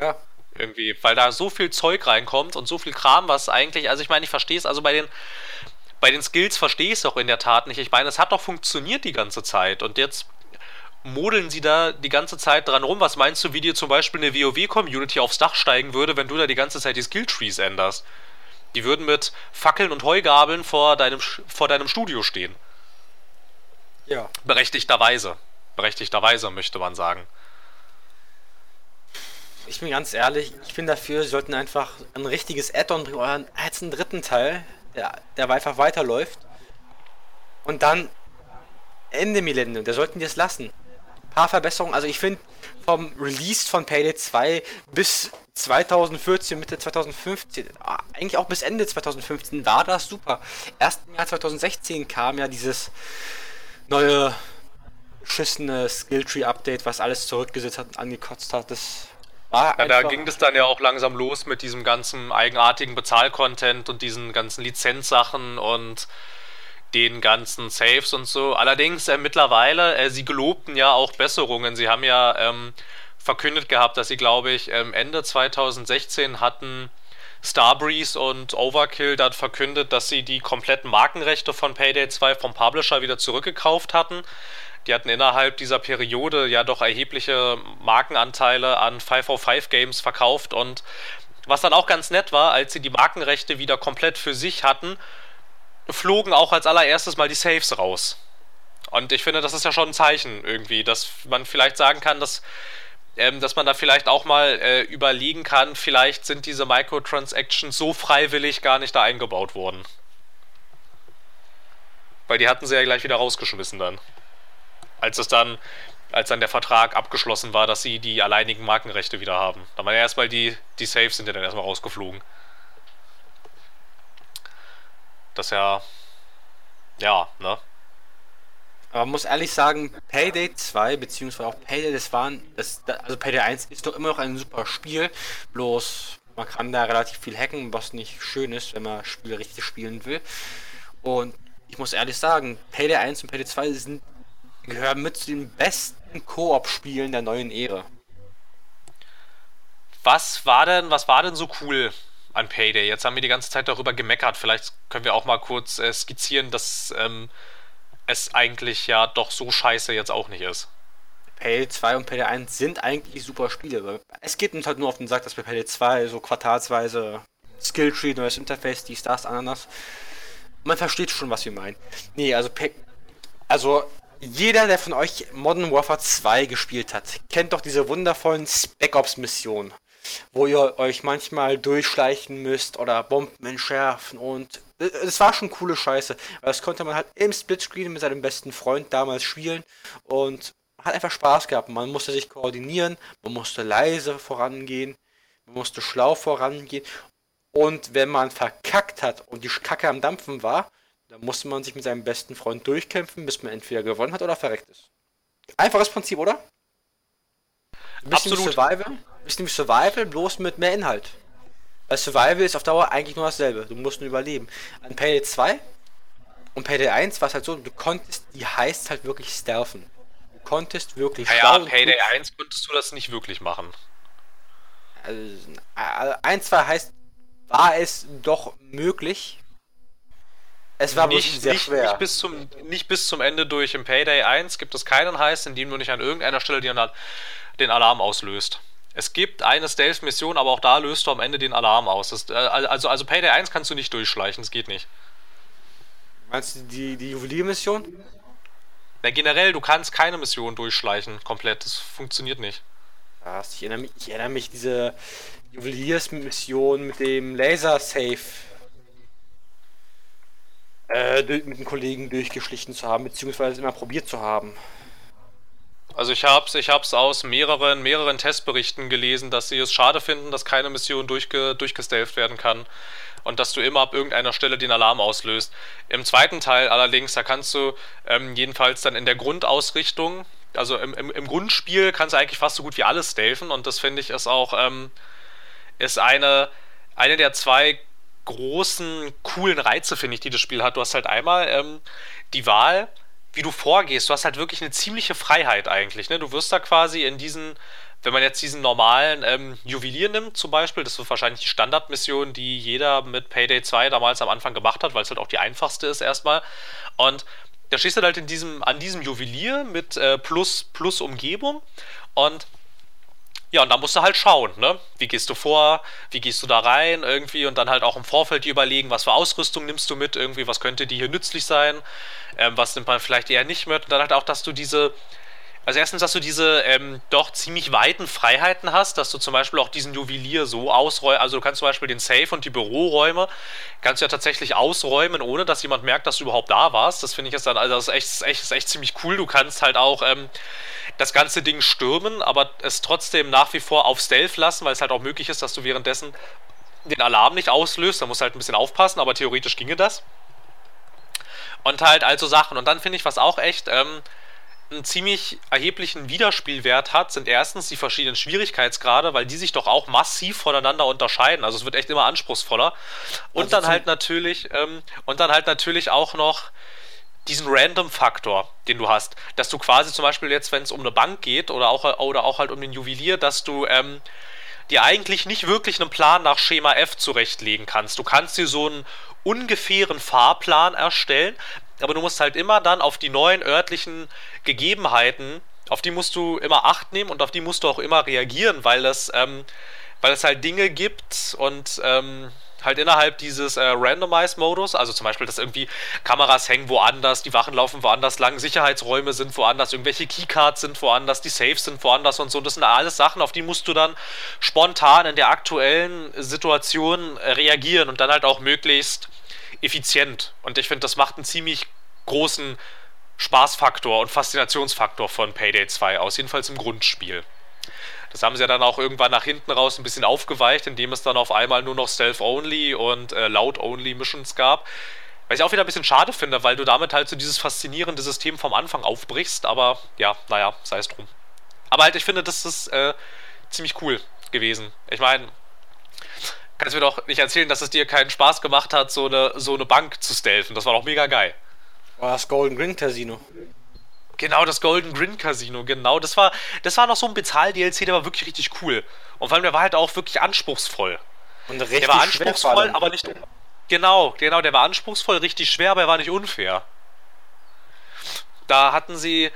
Ja. Irgendwie, weil da so viel Zeug reinkommt und so viel Kram, was eigentlich, also ich meine, ich verstehe es, also bei den, bei den Skills verstehe ich es auch in der Tat nicht. Ich meine, es hat doch funktioniert die ganze Zeit und jetzt modeln sie da die ganze Zeit dran rum? Was meinst du, wie dir zum Beispiel eine WoW-Community aufs Dach steigen würde, wenn du da die ganze Zeit die Skilltrees änderst? Die würden mit Fackeln und Heugabeln vor deinem, vor deinem Studio stehen. Ja. Berechtigterweise. Berechtigterweise, möchte man sagen. Ich bin ganz ehrlich, ich bin dafür, sie sollten einfach ein richtiges Add-on bringen oder jetzt einen dritten Teil, der, der einfach weiterläuft. Und dann Ende Millennium, da sollten die es lassen paar Verbesserungen. Also ich finde, vom Release von Payday 2 bis 2014, Mitte 2015, ah, eigentlich auch bis Ende 2015 war das super. Erst im Jahr 2016 kam ja dieses neue beschissene Skilltree-Update, was alles zurückgesetzt hat und angekotzt hat. Das war ja, da ging es dann ja auch langsam los mit diesem ganzen eigenartigen Bezahlcontent und diesen ganzen Lizenzsachen und den ganzen Saves und so. Allerdings äh, mittlerweile, äh, sie gelobten ja auch Besserungen. Sie haben ja ähm, verkündet gehabt, dass sie, glaube ich, ähm, Ende 2016 hatten Starbreeze und Overkill dann verkündet, dass sie die kompletten Markenrechte von Payday 2 vom Publisher wieder zurückgekauft hatten. Die hatten innerhalb dieser Periode ja doch erhebliche Markenanteile an 505 Games verkauft und was dann auch ganz nett war, als sie die Markenrechte wieder komplett für sich hatten, flogen auch als allererstes mal die Saves raus. Und ich finde, das ist ja schon ein Zeichen irgendwie, dass man vielleicht sagen kann, dass, ähm, dass man da vielleicht auch mal äh, überlegen kann, vielleicht sind diese Microtransactions so freiwillig gar nicht da eingebaut worden. Weil die hatten sie ja gleich wieder rausgeschmissen dann. Als es dann, als dann der Vertrag abgeschlossen war, dass sie die alleinigen Markenrechte wieder haben. Dann waren ja erstmal die, die Saves sind ja dann erstmal rausgeflogen. Das ja. Ja, ne? Aber man muss ehrlich sagen, Payday 2 beziehungsweise auch Payday, das waren, das, also Payday 1 ist doch immer noch ein super Spiel, bloß man kann da relativ viel hacken, was nicht schön ist, wenn man Spiele richtig spielen will. Und ich muss ehrlich sagen, Payday 1 und Payday 2 sind, gehören mit zu den besten Koop-Spielen der neuen Ära. Was war denn, was war denn so cool an Payday? Jetzt haben wir die ganze Zeit darüber gemeckert. Vielleicht können wir auch mal kurz äh, skizzieren, dass ähm, es eigentlich ja doch so scheiße jetzt auch nicht ist. Payday 2 und Payday 1 sind eigentlich super Spiele. Es geht uns halt nur auf den Sack, dass bei Payday 2 so quartalsweise Skilltree, neues Interface, dies, das, Ananas. Man versteht schon, was wir meinen. Nee, also, also jeder, der von euch Modern Warfare 2 gespielt hat, kennt doch diese wundervollen Spec Ops Missionen, wo ihr euch manchmal durchschleichen müsst oder Bomben entschärfen und es war schon coole Scheiße. Das konnte man halt im Splitscreen mit seinem besten Freund damals spielen und hat einfach Spaß gehabt. Man musste sich koordinieren, man musste leise vorangehen, man musste schlau vorangehen. Und wenn man verkackt hat und die Kacke am Dampfen war, dann musste man sich mit seinem besten Freund durchkämpfen, bis man entweder gewonnen hat oder verreckt ist. Einfaches Prinzip, oder? Bisschen Absolut. Survival, bisschen wie Survival, bloß mit mehr Inhalt. Weil Survival ist auf Dauer eigentlich nur dasselbe. Du musst nur überleben. An Payday 2 und Payday 1 war es halt so, du konntest die heißt halt wirklich stealthen. Du konntest wirklich Ja, ja Payday 1 konntest du das nicht wirklich machen. Also, 1, 2 heißt, war es doch möglich. Es war nicht, sehr nicht, schwer. Nicht bis, zum, nicht bis zum Ende durch. Im Payday 1 gibt es keinen Heiß, in dem du nicht an irgendeiner Stelle den Alarm auslöst. Es gibt eine Stealth-Mission, aber auch da löst du am Ende den Alarm aus. Das, äh, also, also Payday 1 kannst du nicht durchschleichen, das geht nicht. Meinst du die, die Juwelier-Mission? Na, generell, du kannst keine Mission durchschleichen, komplett. Das funktioniert nicht. Was? Ich erinnere mich, ich erinnere mich diese Juweliers-Mission mit dem Laser-Safe äh, mit den Kollegen durchgeschlichen zu haben, beziehungsweise immer probiert zu haben. Also ich habe es ich aus mehreren, mehreren Testberichten gelesen, dass sie es schade finden, dass keine Mission durchge, durchgestelft werden kann und dass du immer ab irgendeiner Stelle den Alarm auslöst. Im zweiten Teil allerdings, da kannst du ähm, jedenfalls dann in der Grundausrichtung, also im, im, im, Grundspiel kannst du eigentlich fast so gut wie alles stealthen und das finde ich ist auch ähm, ist eine, eine der zwei großen, coolen Reize, finde ich, die das Spiel hat. Du hast halt einmal ähm, die Wahl, wie du vorgehst. Du hast halt wirklich eine ziemliche Freiheit eigentlich. Ne? Du wirst da quasi in diesen, wenn man jetzt diesen normalen ähm, Juwelier nimmt zum Beispiel, das ist wahrscheinlich die Standardmission, die jeder mit Payday 2 damals am Anfang gemacht hat, weil es halt auch die einfachste ist erstmal. Und da stehst du halt in diesem, an diesem Juwelier mit äh, plus, plus Umgebung und ja, und da musst du halt schauen, ne? Wie gehst du vor, wie gehst du da rein irgendwie und dann halt auch im Vorfeld überlegen, was für Ausrüstung nimmst du mit, irgendwie, was könnte dir hier nützlich sein, ähm, was nimmt man vielleicht eher nicht mit. Und dann halt auch, dass du diese, also erstens, dass du diese ähm, doch ziemlich weiten Freiheiten hast, dass du zum Beispiel auch diesen Juwelier so ausräumst, also du kannst zum Beispiel den Safe und die Büroräume, kannst du ja tatsächlich ausräumen, ohne dass jemand merkt, dass du überhaupt da warst. Das finde ich jetzt dann, also das ist echt, echt, ist echt ziemlich cool. Du kannst halt auch, ähm, das ganze Ding stürmen, aber es trotzdem nach wie vor auf Stealth lassen, weil es halt auch möglich ist, dass du währenddessen den Alarm nicht auslöst. Da musst du halt ein bisschen aufpassen, aber theoretisch ginge das. Und halt also Sachen. Und dann finde ich, was auch echt ähm, einen ziemlich erheblichen Wiederspielwert hat, sind erstens die verschiedenen Schwierigkeitsgrade, weil die sich doch auch massiv voneinander unterscheiden. Also es wird echt immer anspruchsvoller. Und also dann halt natürlich, ähm, und dann halt natürlich auch noch diesen Random-Faktor, den du hast, dass du quasi zum Beispiel jetzt, wenn es um eine Bank geht oder auch, oder auch halt um den Juwelier, dass du ähm, dir eigentlich nicht wirklich einen Plan nach Schema F zurechtlegen kannst. Du kannst dir so einen ungefähren Fahrplan erstellen, aber du musst halt immer dann auf die neuen örtlichen Gegebenheiten, auf die musst du immer Acht nehmen und auf die musst du auch immer reagieren, weil es, ähm, weil es halt Dinge gibt und ähm, halt innerhalb dieses äh, Randomize-Modus, also zum Beispiel, dass irgendwie Kameras hängen woanders, die Wachen laufen woanders lang, Sicherheitsräume sind woanders, irgendwelche Keycards sind woanders, die Safes sind woanders und so. Das sind alles Sachen, auf die musst du dann spontan in der aktuellen Situation reagieren und dann halt auch möglichst effizient. Und ich finde, das macht einen ziemlich großen Spaßfaktor und Faszinationsfaktor von Payday 2 aus, jedenfalls im Grundspiel. Das haben sie ja dann auch irgendwann nach hinten raus ein bisschen aufgeweicht, indem es dann auf einmal nur noch Stealth-Only und äh, Loud-Only Missions gab. Was ich auch wieder ein bisschen schade finde, weil du damit halt so dieses faszinierende System vom Anfang aufbrichst, aber ja, naja, sei es drum. Aber halt, ich finde, das ist äh, ziemlich cool gewesen. Ich meine, kannst mir doch nicht erzählen, dass es dir keinen Spaß gemacht hat, so eine, so eine Bank zu stealthen. Das war doch mega geil. War das Golden Grin Casino. Genau, das Golden Grin Casino, genau. Das war, das war noch so ein Bezahl-DLC, der war wirklich richtig cool. Und vor allem, der war halt auch wirklich anspruchsvoll. Und richtig der war anspruchsvoll, aber nicht. Genau, genau, der war anspruchsvoll, richtig schwer, aber er war nicht unfair. Da hatten sie,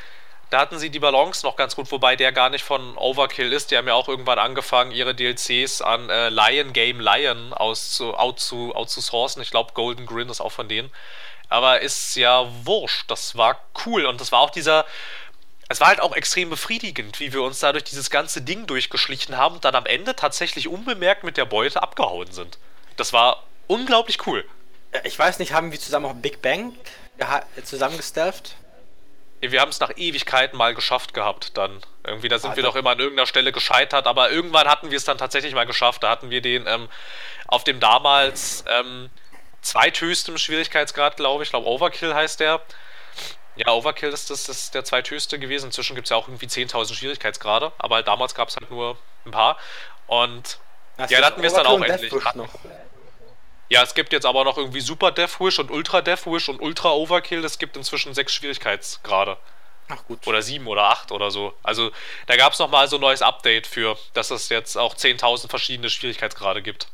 da hatten sie die Balance noch ganz gut, wobei der gar nicht von Overkill ist. Die haben ja auch irgendwann angefangen, ihre DLCs an äh, Lion Game Lion auszu, out zu, outzusourcen. Ich glaube, Golden Grin ist auch von denen. Aber ist ja wurscht. Das war cool. Und das war auch dieser. Es war halt auch extrem befriedigend, wie wir uns da durch dieses ganze Ding durchgeschlichen haben und dann am Ende tatsächlich unbemerkt mit der Beute abgehauen sind. Das war unglaublich cool. Ich weiß nicht, haben wir zusammen auch Big Bang zusammen gestealthed? Wir haben es nach Ewigkeiten mal geschafft gehabt dann. Irgendwie, da sind Alter. wir doch immer an irgendeiner Stelle gescheitert, aber irgendwann hatten wir es dann tatsächlich mal geschafft. Da hatten wir den ähm, auf dem damals ähm, zweithöchstem Schwierigkeitsgrad, glaube ich. Ich glaube, Overkill heißt der. Ja, Overkill ist, das, das ist der zweithöchste gewesen. Inzwischen gibt es ja auch irgendwie 10.000 Schwierigkeitsgrade, aber damals gab es halt nur ein paar. Und das ja, da hatten wir es dann auch endlich. Noch. Ja, es gibt jetzt aber noch irgendwie Super Death Wish und Ultra Death Wish und Ultra Overkill. Es gibt inzwischen sechs Schwierigkeitsgrade. Ach gut. Oder sieben oder acht oder so. Also da gab es nochmal so ein neues Update für, dass es jetzt auch 10.000 verschiedene Schwierigkeitsgrade gibt.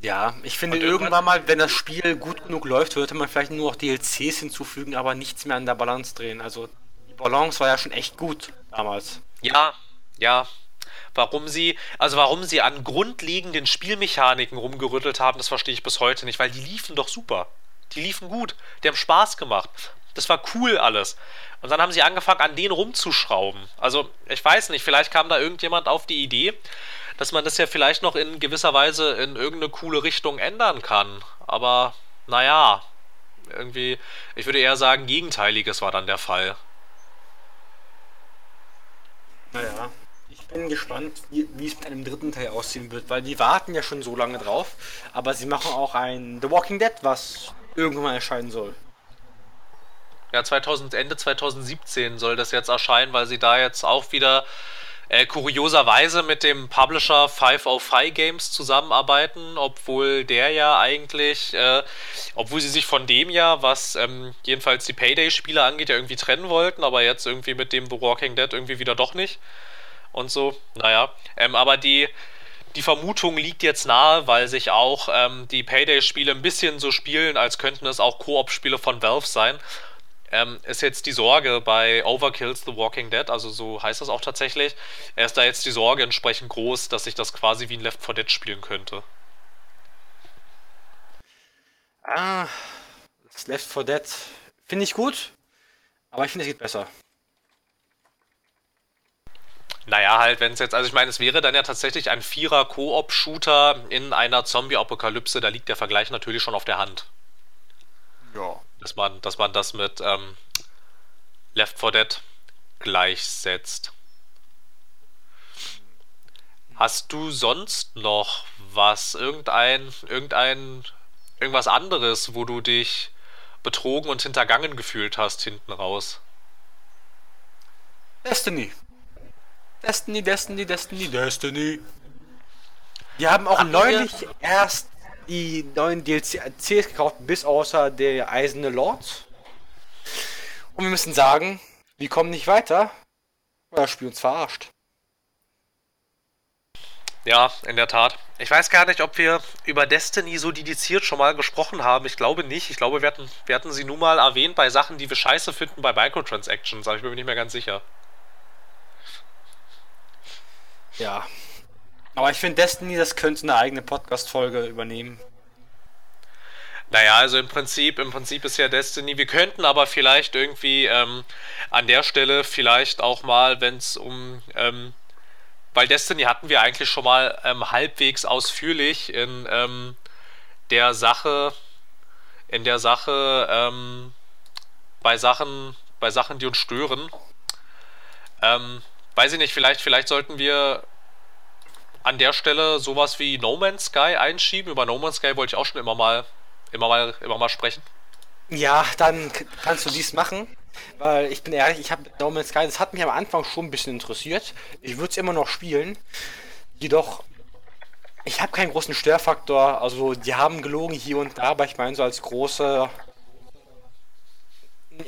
Ja, ich finde und irgendwann mal, wenn das Spiel gut genug läuft, würde man vielleicht nur noch DLCs hinzufügen, aber nichts mehr an der Balance drehen. Also die Balance war ja schon echt gut damals. Ja, ja, Warum sie, also warum sie an grundlegenden Spielmechaniken rumgerüttelt haben, das verstehe ich bis heute nicht, weil die liefen doch super. Die liefen gut, die haben Spaß gemacht. Das war cool alles. Und dann haben sie angefangen, an denen rumzuschrauben. Also, ich weiß nicht, vielleicht kam da irgendjemand auf die Idee, dass man das ja vielleicht noch in gewisser Weise in irgendeine coole Richtung ändern kann. Aber, naja, irgendwie, ich würde eher sagen, Gegenteiliges war dann der Fall. Naja, bin gespannt, wie, wie, es mit einem dritten Teil aussehen wird, weil die warten ja schon so lange drauf. Aber sie machen auch ein The Walking Dead, was irgendwann erscheinen soll. Ja, 2000, Ende 2017 soll das jetzt erscheinen, weil sie da jetzt auch wieder äh, kurioserweise mit dem Publisher 505 Games zusammenarbeiten, obwohl der ja eigentlich, äh, obwohl sie sich von dem ja, was ähm, jedenfalls die Payday-Spiele angeht, ja irgendwie trennen wollten, aber jetzt irgendwie mit dem The Walking Dead irgendwie wieder doch nicht und so. Naja, ähm, aber die, die Vermutung liegt jetzt nahe, weil sich auch ähm, die Payday-Spiele ein bisschen so spielen, als könnten es auch Koop-Spiele von Valve sein. Ähm, ist jetzt die Sorge bei Overkills The Walking Dead, also so heißt das auch tatsächlich, ist da jetzt die Sorge entsprechend groß, dass sich das quasi wie ein Left 4 Dead spielen könnte. Ah, das Left 4 Dead finde ich gut, aber ich finde, es geht besser. Naja, halt, wenn es jetzt, also ich meine, es wäre dann ja tatsächlich ein Vierer-Koop-Shooter in einer Zombie-Apokalypse, da liegt der Vergleich natürlich schon auf der Hand. Ja. Dass man, dass man das mit ähm, Left 4 Dead gleichsetzt. Hast du sonst noch was, irgendein, irgendein, irgendwas anderes, wo du dich betrogen und hintergangen gefühlt hast hinten raus? Destiny. Destiny, Destiny, Destiny, Destiny. Wir haben auch Ach, neulich ja. erst die neuen DLCs gekauft, bis außer der Eiserne Lord. Und wir müssen sagen, wir kommen nicht weiter, weil das Spiel uns verarscht. Ja, in der Tat. Ich weiß gar nicht, ob wir über Destiny so dediziert schon mal gesprochen haben. Ich glaube nicht. Ich glaube, wir hatten, wir hatten sie nun mal erwähnt bei Sachen, die wir scheiße finden bei Microtransactions, aber ich bin mir nicht mehr ganz sicher. Ja. Aber ich finde Destiny, das könnte eine eigene Podcast-Folge übernehmen. Naja, also im Prinzip, im Prinzip ist ja Destiny. Wir könnten aber vielleicht irgendwie ähm, an der Stelle vielleicht auch mal, wenn es um, ähm, weil Destiny hatten wir eigentlich schon mal ähm, halbwegs ausführlich in ähm, der Sache, in der Sache, ähm, bei Sachen, bei Sachen, die uns stören. Ähm, weiß ich nicht, vielleicht, vielleicht sollten wir an der Stelle sowas wie No Man's Sky einschieben. Über No Man's Sky wollte ich auch schon immer mal, immer mal, immer mal sprechen. Ja, dann kannst du dies machen. Weil ich bin ehrlich, ich habe No Man's Sky, das hat mich am Anfang schon ein bisschen interessiert. Ich würde es immer noch spielen. Jedoch, ich habe keinen großen Störfaktor. Also, die haben gelogen hier und da, aber ich meine, so als große.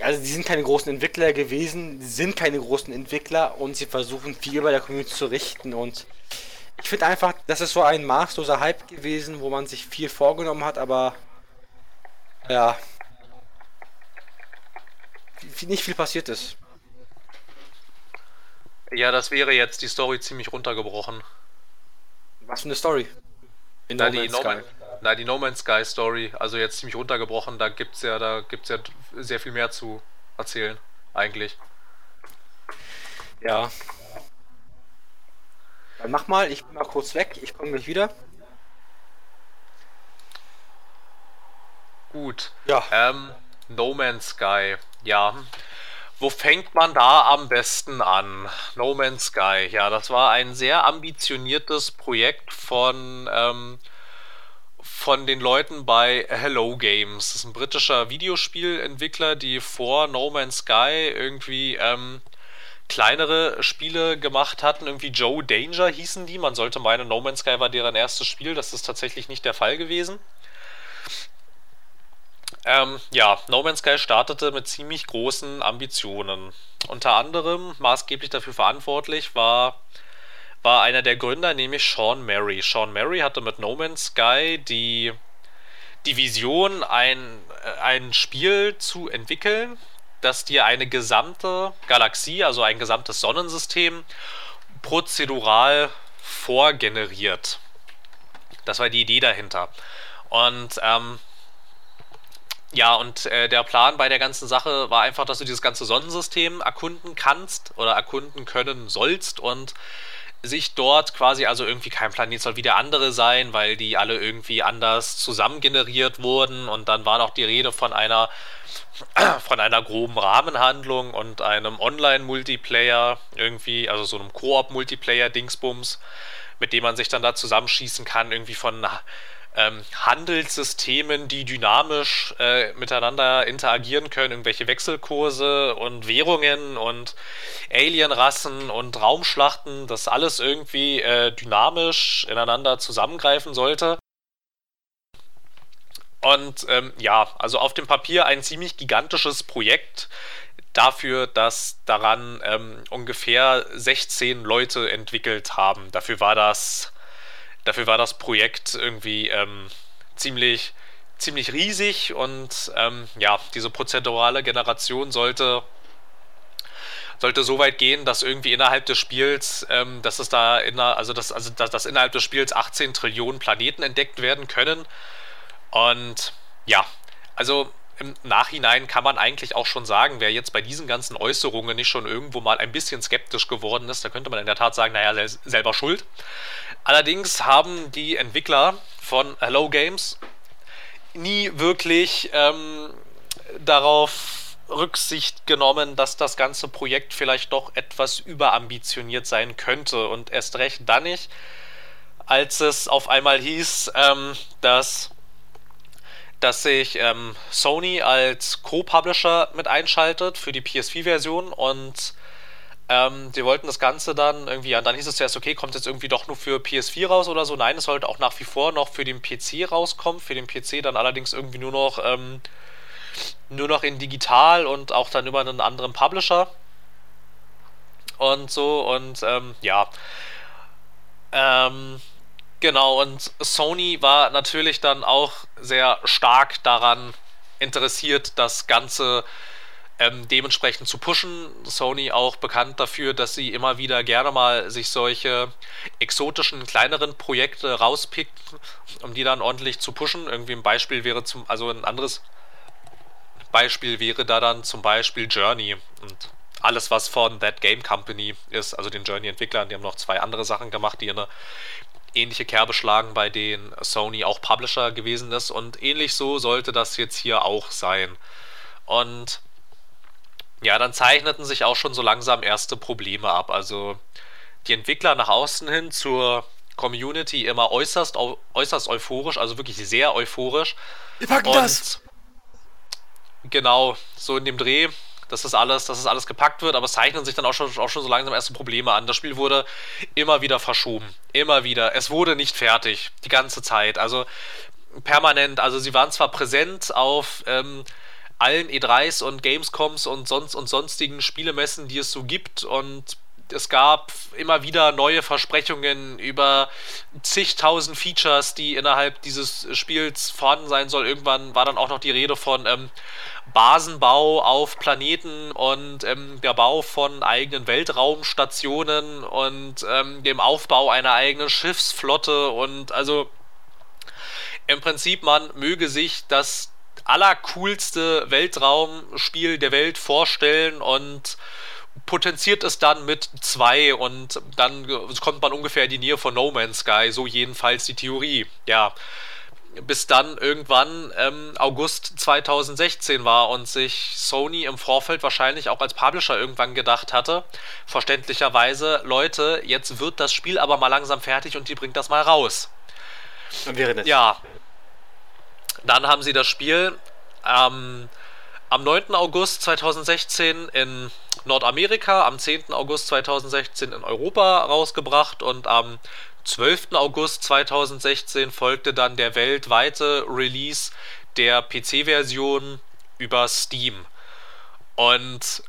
Also, die sind keine großen Entwickler gewesen, sind keine großen Entwickler und sie versuchen viel bei der Community zu richten. Und ich finde einfach, das ist so ein maßloser Hype gewesen, wo man sich viel vorgenommen hat, aber. Ja, nicht viel passiert ist. Ja, das wäre jetzt die Story ziemlich runtergebrochen. Was für eine Story? In na, no die no Sky. Na, die No Man's Sky Story, also jetzt ziemlich runtergebrochen, da gibt's ja, da gibt's ja sehr viel mehr zu erzählen, eigentlich. Ja. Dann mach mal, ich bin mal kurz weg, ich komme gleich wieder. Gut. Ja. Ähm, No Man's Sky. Ja. Wo fängt man da am besten an? No Man's Sky. Ja, das war ein sehr ambitioniertes Projekt von, ähm, von den Leuten bei Hello Games. Das ist ein britischer Videospielentwickler, die vor No Man's Sky irgendwie ähm, kleinere Spiele gemacht hatten. Irgendwie Joe Danger hießen die. Man sollte meinen, No Man's Sky war deren erstes Spiel. Das ist tatsächlich nicht der Fall gewesen. Ähm, ja, No Man's Sky startete mit ziemlich großen Ambitionen. Unter anderem maßgeblich dafür verantwortlich war, war einer der Gründer, nämlich Sean Mary. Sean Mary hatte mit No Man's Sky die, die Vision, ein, äh, ein Spiel zu entwickeln, das dir eine gesamte Galaxie, also ein gesamtes Sonnensystem, prozedural vorgeneriert. Das war die Idee dahinter. Und ähm, ja, und äh, der Plan bei der ganzen Sache war einfach, dass du dieses ganze Sonnensystem erkunden kannst oder erkunden können sollst und sich dort quasi, also irgendwie kein Planet soll wie der andere sein, weil die alle irgendwie anders zusammen generiert wurden. Und dann war noch die Rede von einer [CLEARS THROAT] von einer groben Rahmenhandlung und einem Online-Multiplayer irgendwie, also so einem Koop-Multiplayer-Dingsbums, mit dem man sich dann da zusammenschießen kann, irgendwie von ähm, Handelssystemen, die dynamisch äh, miteinander interagieren können, irgendwelche Wechselkurse und Währungen und Alienrassen und Raumschlachten, das alles irgendwie äh, dynamisch ineinander zusammengreifen sollte. Und ähm, ja, also auf dem Papier ein ziemlich gigantisches Projekt dafür, dass daran ähm, ungefähr 16 Leute entwickelt haben. Dafür war das Dafür war das Projekt irgendwie ähm, ziemlich, ziemlich riesig und ähm, ja, diese prozedurale Generation sollte sollte so weit gehen, dass irgendwie innerhalb des Spiels, ähm, dass es da inner, also dass, also dass, dass innerhalb des Spiels 18 Trillionen Planeten entdeckt werden können. Und ja, also im Nachhinein kann man eigentlich auch schon sagen, wer jetzt bei diesen ganzen Äußerungen nicht schon irgendwo mal ein bisschen skeptisch geworden ist, da könnte man in der Tat sagen, naja, selber schuld. Allerdings haben die Entwickler von Hello Games nie wirklich ähm, darauf Rücksicht genommen, dass das ganze Projekt vielleicht doch etwas überambitioniert sein könnte und erst recht dann nicht, als es auf einmal hieß, ähm, dass dass sich ähm, Sony als Co-Publisher mit einschaltet für die PS4-Version und ähm, die wollten das Ganze dann irgendwie, ja, dann hieß es zuerst, okay, kommt jetzt irgendwie doch nur für PS4 raus oder so. Nein, es sollte auch nach wie vor noch für den PC rauskommen. Für den PC dann allerdings irgendwie nur noch, ähm, nur noch in digital und auch dann über einen anderen Publisher. Und so, und ähm, ja. Ähm, genau, und Sony war natürlich dann auch sehr stark daran interessiert, das Ganze ähm, dementsprechend zu pushen. Sony auch bekannt dafür, dass sie immer wieder gerne mal sich solche exotischen, kleineren Projekte rauspickt, um die dann ordentlich zu pushen. Irgendwie ein Beispiel wäre zum, also ein anderes Beispiel wäre da dann zum Beispiel Journey und alles, was von That Game Company ist, also den Journey-Entwicklern, die haben noch zwei andere Sachen gemacht, die eine ähnliche Kerbe schlagen, bei denen Sony auch Publisher gewesen ist und ähnlich so sollte das jetzt hier auch sein. Und ja, dann zeichneten sich auch schon so langsam erste Probleme ab. Also die Entwickler nach außen hin zur Community immer äußerst, äußerst euphorisch, also wirklich sehr euphorisch. Wir packen Und das! Genau, so in dem Dreh, dass das alles, dass das alles gepackt wird, aber es zeichnen sich dann auch schon, auch schon so langsam erste Probleme an. Das Spiel wurde immer wieder verschoben. Immer wieder. Es wurde nicht fertig. Die ganze Zeit. Also permanent. Also sie waren zwar präsent auf ähm, allen E3s und Gamescoms und sonst und sonstigen Spielemessen, die es so gibt und es gab immer wieder neue Versprechungen über zigtausend Features, die innerhalb dieses Spiels vorhanden sein soll. Irgendwann war dann auch noch die Rede von ähm, Basenbau auf Planeten und ähm, der Bau von eigenen Weltraumstationen und ähm, dem Aufbau einer eigenen Schiffsflotte und also im Prinzip man möge sich das allercoolste Weltraumspiel der Welt vorstellen und potenziert es dann mit zwei und dann kommt man ungefähr in die Nähe von No Man's Sky, so jedenfalls die Theorie. Ja, bis dann irgendwann ähm, August 2016 war und sich Sony im Vorfeld wahrscheinlich auch als Publisher irgendwann gedacht hatte, verständlicherweise, Leute, jetzt wird das Spiel aber mal langsam fertig und die bringt das mal raus. Dann wäre das. Ja. Dann haben sie das Spiel ähm, am 9. August 2016 in Nordamerika, am 10. August 2016 in Europa rausgebracht und am 12. August 2016 folgte dann der weltweite Release der PC-Version über Steam. Und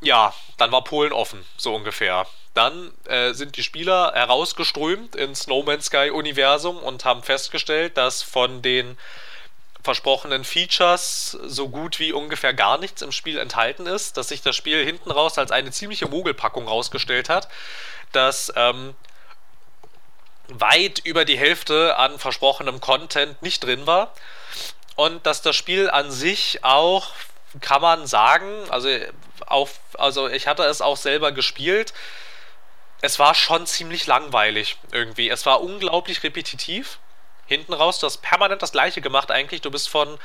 ja, dann war Polen offen, so ungefähr. Dann äh, sind die Spieler herausgeströmt ins No Man's Sky Universum und haben festgestellt, dass von den versprochenen Features so gut wie ungefähr gar nichts im Spiel enthalten ist, dass sich das Spiel hinten raus als eine ziemliche Mogelpackung rausgestellt hat, dass ähm, weit über die Hälfte an versprochenem Content nicht drin war und dass das Spiel an sich auch, kann man sagen, also, auf, also ich hatte es auch selber gespielt, es war schon ziemlich langweilig irgendwie. Es war unglaublich repetitiv hinten raus. Du hast permanent das gleiche gemacht eigentlich. Du bist von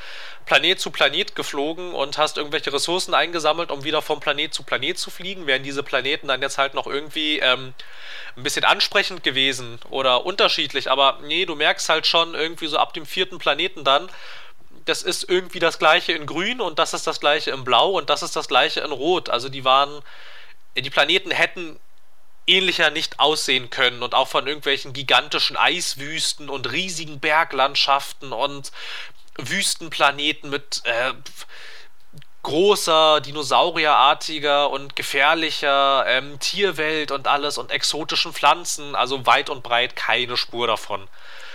Planet zu Planet geflogen und hast irgendwelche Ressourcen eingesammelt, um wieder vom Planet zu Planet zu fliegen. Wären diese Planeten dann jetzt halt noch irgendwie ähm, ein bisschen ansprechend gewesen oder unterschiedlich. Aber nee, du merkst halt schon irgendwie so ab dem vierten Planeten dann, das ist irgendwie das gleiche in grün und das ist das gleiche in blau und das ist das gleiche in rot. Also die waren, die Planeten hätten ähnlicher nicht aussehen können und auch von irgendwelchen gigantischen Eiswüsten und riesigen Berglandschaften und Wüstenplaneten mit äh, großer, dinosaurierartiger und gefährlicher ähm, Tierwelt und alles und exotischen Pflanzen, also weit und breit keine Spur davon.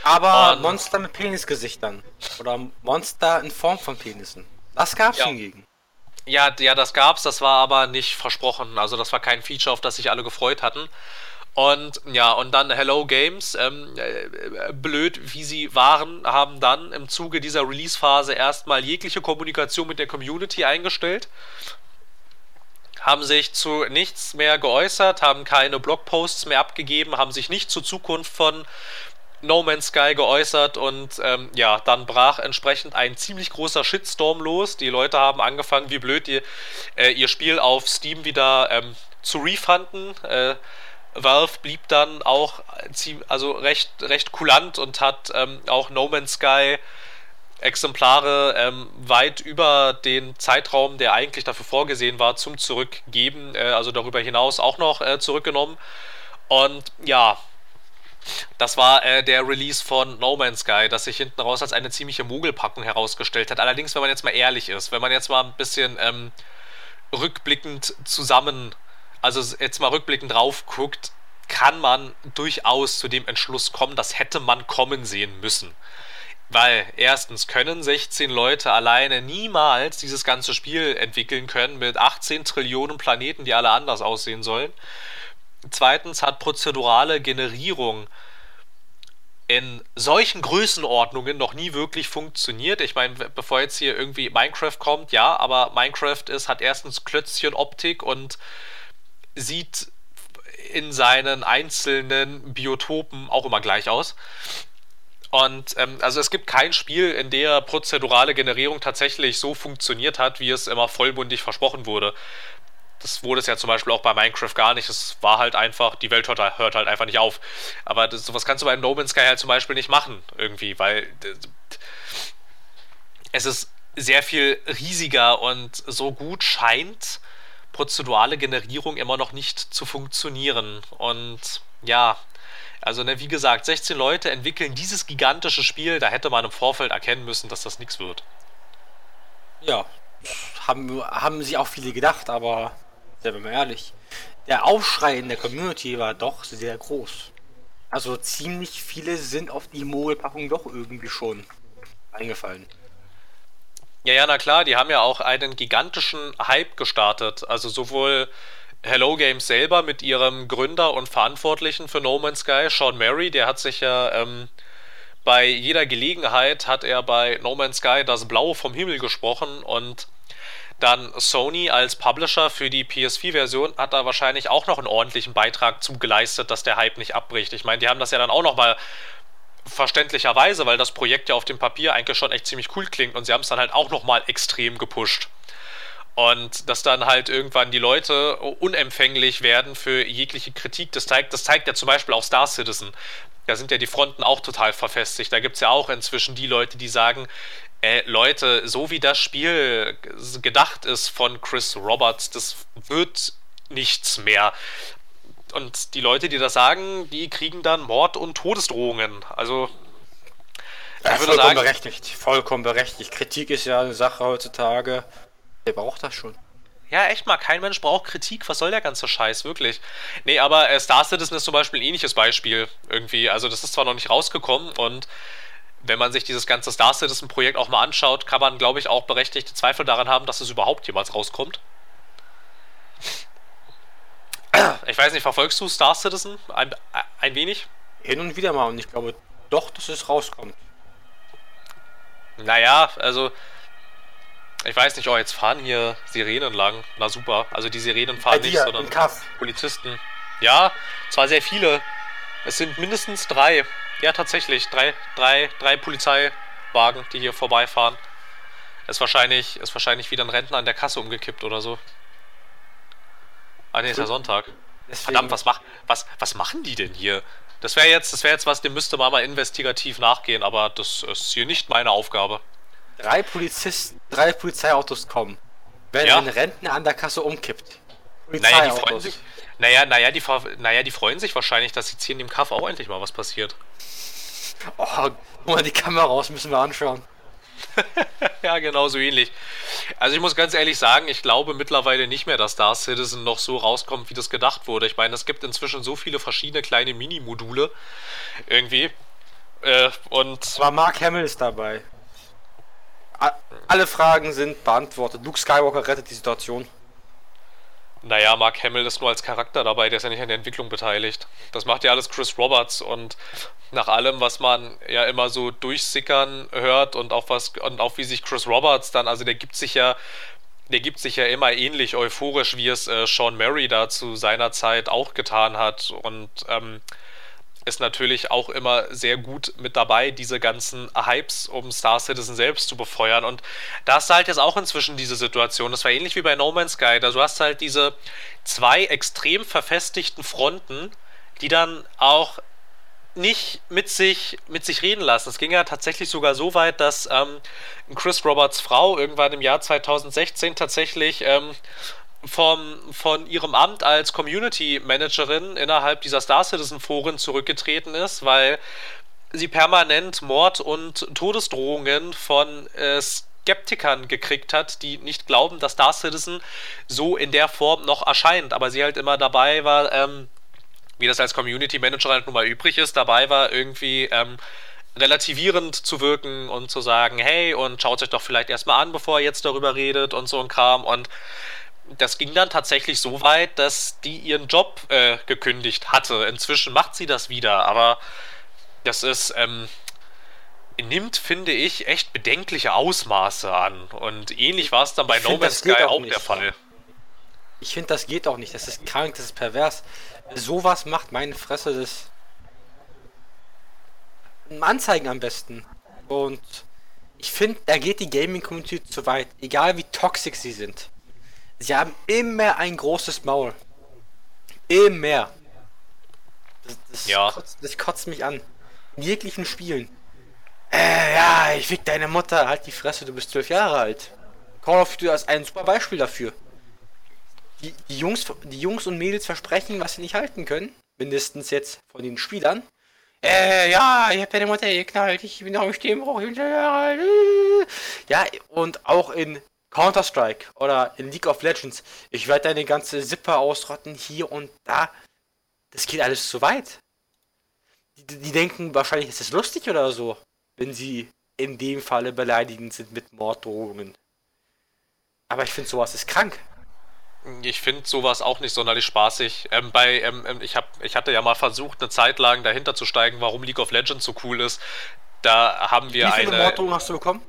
Aber und, Monster mit Penisgesichtern oder Monster in Form von Penissen. Das gab's ja. hingegen. Ja, ja, das gab's, das war aber nicht versprochen. Also das war kein Feature, auf das sich alle gefreut hatten. Und ja, und dann Hello Games, ähm, äh, blöd wie sie waren, haben dann im Zuge dieser Release-Phase erstmal jegliche Kommunikation mit der Community eingestellt, haben sich zu nichts mehr geäußert, haben keine Blogposts mehr abgegeben, haben sich nicht zur Zukunft von No Man's Sky geäußert und ähm, ja, dann brach entsprechend ein ziemlich großer Shitstorm los. Die Leute haben angefangen, wie blöd ihr, äh, ihr Spiel auf Steam wieder ähm, zu refunden. Äh, Valve blieb dann auch also recht, recht kulant und hat ähm, auch No Man's Sky Exemplare ähm, weit über den Zeitraum, der eigentlich dafür vorgesehen war, zum Zurückgeben, äh, also darüber hinaus auch noch äh, zurückgenommen. Und ja, das war äh, der Release von No Man's Sky, das sich hinten raus als eine ziemliche Mogelpackung herausgestellt hat. Allerdings, wenn man jetzt mal ehrlich ist, wenn man jetzt mal ein bisschen ähm, rückblickend zusammen, also jetzt mal rückblickend drauf guckt, kann man durchaus zu dem Entschluss kommen, das hätte man kommen sehen müssen. Weil erstens können 16 Leute alleine niemals dieses ganze Spiel entwickeln können mit 18 Trillionen Planeten, die alle anders aussehen sollen. Zweitens hat prozedurale Generierung in solchen Größenordnungen noch nie wirklich funktioniert. Ich meine, bevor jetzt hier irgendwie Minecraft kommt, ja, aber Minecraft ist, hat erstens Klötzchen-Optik und sieht in seinen einzelnen Biotopen auch immer gleich aus. Und ähm, also es gibt kein Spiel, in der prozedurale Generierung tatsächlich so funktioniert hat, wie es immer vollmundig versprochen wurde. Das wurde es ja zum Beispiel auch bei Minecraft gar nicht. Es war halt einfach, die Welt hört, hört halt einfach nicht auf. Aber das, sowas kannst du bei No Man's Sky halt zum Beispiel nicht machen, irgendwie, weil es ist sehr viel riesiger und so gut scheint prozedurale Generierung immer noch nicht zu funktionieren. Und ja, also ne, wie gesagt, 16 Leute entwickeln dieses gigantische Spiel, da hätte man im Vorfeld erkennen müssen, dass das nichts wird. Ja, haben, haben sich auch viele gedacht, aber seien wir mal ehrlich, der Aufschrei in der Community war doch sehr groß. Also ziemlich viele sind auf die Mogelpackung doch irgendwie schon eingefallen. Ja, ja, na klar, die haben ja auch einen gigantischen Hype gestartet. Also sowohl Hello Games selber mit ihrem Gründer und Verantwortlichen für No Man's Sky, Sean Murray, der hat sich ja ähm, bei jeder Gelegenheit hat er bei No Man's Sky das Blau vom Himmel gesprochen und dann Sony als Publisher für die PS4-Version hat da wahrscheinlich auch noch einen ordentlichen Beitrag zugeleistet, dass der Hype nicht abbricht. Ich meine, die haben das ja dann auch noch mal verständlicherweise, weil das Projekt ja auf dem Papier eigentlich schon echt ziemlich cool klingt und sie haben es dann halt auch noch mal extrem gepusht. Und dass dann halt irgendwann die Leute unempfänglich werden für jegliche Kritik, das zeigt, das zeigt ja zum Beispiel auch Star Citizen. Da sind ja die Fronten auch total verfestigt. Da gibt es ja auch inzwischen die Leute, die sagen, äh, Leute, so wie das Spiel gedacht ist von Chris Roberts, das wird nichts mehr. Und die Leute, die das sagen, die kriegen dann Mord- und Todesdrohungen. Also. Ja, vollkommen sagen, berechtigt. Vollkommen berechtigt. Kritik ist ja eine Sache heutzutage. Wer braucht das schon? Ja, echt mal, kein Mensch braucht Kritik. Was soll der ganze Scheiß, wirklich? Nee, aber äh, Star Citizen ist zum Beispiel ein ähnliches Beispiel irgendwie. Also, das ist zwar noch nicht rausgekommen und wenn man sich dieses ganze Star Citizen-Projekt auch mal anschaut, kann man, glaube ich, auch berechtigte Zweifel daran haben, dass es überhaupt jemals rauskommt. Ich weiß nicht, verfolgst du Star Citizen ein, ein wenig? Hin und wieder mal und ich glaube doch, dass es rauskommt. Naja, also ich weiß nicht, oh, jetzt fahren hier Sirenen lang. Na super. Also die Sirenen fahren Bei nicht, sondern Polizisten. Ja, zwar sehr viele. Es sind mindestens drei. Ja, tatsächlich. Drei, drei, drei Polizeiwagen, die hier vorbeifahren. Ist wahrscheinlich, ist wahrscheinlich wieder ein Rentner an der Kasse umgekippt oder so. Ah, nee, ist ja Sonntag. Deswegen. Verdammt, was, mach, was, was machen die denn hier? Das wäre jetzt, das jetzt was, dem müsste man mal investigativ nachgehen, aber das ist hier nicht meine Aufgabe. Drei Polizisten, drei Polizeiautos kommen, wenn ja. ein Rentner an der Kasse umkippt. Naja, die freuen sich. Naja, naja, die, naja, die freuen sich wahrscheinlich, dass jetzt hier in dem Kaff auch endlich mal was passiert. Oh, guck mal die Kamera raus, müssen wir anschauen. [LAUGHS] ja, genau so ähnlich. Also ich muss ganz ehrlich sagen, ich glaube mittlerweile nicht mehr, dass Star Citizen noch so rauskommt, wie das gedacht wurde. Ich meine, es gibt inzwischen so viele verschiedene kleine Mini-Module irgendwie. Äh, und Aber Mark Hamill ist dabei. Alle Fragen sind beantwortet. Luke Skywalker rettet die Situation. Naja, Mark Hamill ist nur als Charakter dabei, der ist ja nicht an der Entwicklung beteiligt. Das macht ja alles Chris Roberts und nach allem, was man ja immer so durchsickern hört und auch was und auch wie sich Chris Roberts dann, also der gibt sich ja, der gibt sich ja immer ähnlich euphorisch, wie es äh, Sean Murray da zu seiner Zeit auch getan hat und ähm, ist natürlich auch immer sehr gut mit dabei, diese ganzen Hypes um Star Citizen selbst zu befeuern. Und da hast du halt jetzt auch inzwischen diese Situation. Das war ähnlich wie bei No Man's Sky. Da du hast halt diese zwei extrem verfestigten Fronten, die dann auch nicht mit sich, mit sich reden lassen. Es ging ja tatsächlich sogar so weit, dass ähm, Chris Roberts Frau irgendwann im Jahr 2016 tatsächlich ähm, vom, von ihrem Amt als Community Managerin innerhalb dieser Star Citizen Foren zurückgetreten ist, weil sie permanent Mord und Todesdrohungen von äh, Skeptikern gekriegt hat, die nicht glauben, dass Star Citizen so in der Form noch erscheint. Aber sie halt immer dabei war, ähm, wie das als Community Manager halt nun mal übrig ist, dabei war irgendwie ähm, relativierend zu wirken und zu sagen, hey, und schaut euch doch vielleicht erstmal an, bevor ihr jetzt darüber redet und so ein Kram. Und das ging dann tatsächlich so weit, dass die ihren Job äh, gekündigt hatte. Inzwischen macht sie das wieder, aber das ist, ähm, nimmt, finde ich, echt bedenkliche Ausmaße an. Und ähnlich war es dann bei ich No Man's Sky auch, auch der Fall. Ich finde, das geht auch nicht. Das ist krank, das ist pervers. Sowas macht meine Fresse das. Anzeigen am besten. Und ich finde, da geht die Gaming-Community zu weit, egal wie toxisch sie sind. Sie haben immer ein großes Maul. Immer. Das, das, ja. kotzt, das kotzt mich an. In jeglichen Spielen. Äh, ja, ich fick deine Mutter. Halt die Fresse, du bist zwölf Jahre alt. Call of Duty ist ein super Beispiel dafür. Die, die, Jungs, die Jungs und Mädels versprechen, was sie nicht halten können. Mindestens jetzt von den Spielern. Äh, ja, ich hab deine Mutter geknallt. Ich bin noch im Stimmbruch. Ja, und auch in Counter-Strike oder in League of Legends. Ich werde deine ganze Sippe ausrotten hier und da. Das geht alles zu weit. Die, die denken wahrscheinlich, ist es lustig oder so, wenn sie in dem Falle beleidigend sind mit Morddrohungen. Aber ich finde, sowas ist krank. Ich finde sowas auch nicht sonderlich spaßig. Ähm, bei, ähm, ähm, ich, hab, ich hatte ja mal versucht, eine Zeit lang dahinter zu steigen, warum League of Legends so cool ist. Da haben wir Wie viele eine. Morddrohungen hast du bekommen?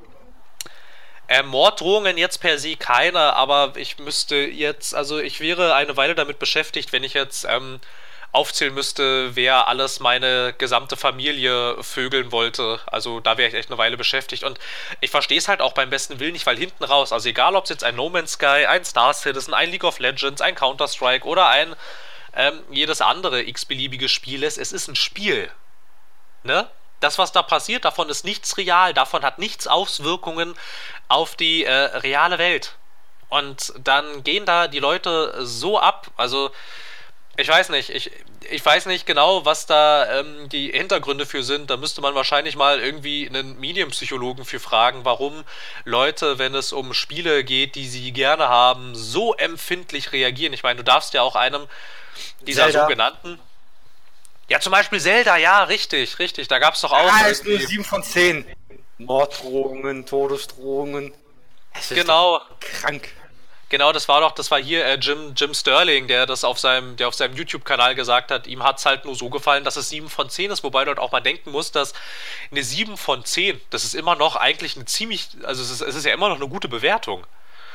Äh, Morddrohungen jetzt per se keine, aber ich müsste jetzt, also ich wäre eine Weile damit beschäftigt, wenn ich jetzt ähm, aufzählen müsste, wer alles meine gesamte Familie vögeln wollte. Also da wäre ich echt eine Weile beschäftigt. Und ich verstehe es halt auch beim besten Willen nicht, weil hinten raus, also egal ob es jetzt ein No Man's Sky, ein Star Citizen, ein League of Legends, ein Counter-Strike oder ein ähm, jedes andere x-beliebige Spiel ist, es ist ein Spiel. Ne? Das, was da passiert, davon ist nichts real, davon hat nichts Auswirkungen auf die äh, reale Welt. Und dann gehen da die Leute so ab, also ich weiß nicht, ich, ich weiß nicht genau, was da ähm, die Hintergründe für sind. Da müsste man wahrscheinlich mal irgendwie einen Medienpsychologen für fragen, warum Leute, wenn es um Spiele geht, die sie gerne haben, so empfindlich reagieren. Ich meine, du darfst ja auch einem dieser Zelda. sogenannten. Ja, zum Beispiel Zelda, ja, richtig, richtig. Da gab es doch auch. Ah, ist nur 7 von 10. Morddrohungen, Todesdrohungen. Es ist genau. krank. Genau, das war doch, das war hier äh, Jim, Jim Sterling, der das auf seinem, der auf seinem YouTube-Kanal gesagt hat, ihm hat es halt nur so gefallen, dass es 7 von 10 ist, wobei dort auch mal denken muss, dass eine 7 von 10, das ist immer noch eigentlich eine ziemlich, also es ist, es ist ja immer noch eine gute Bewertung.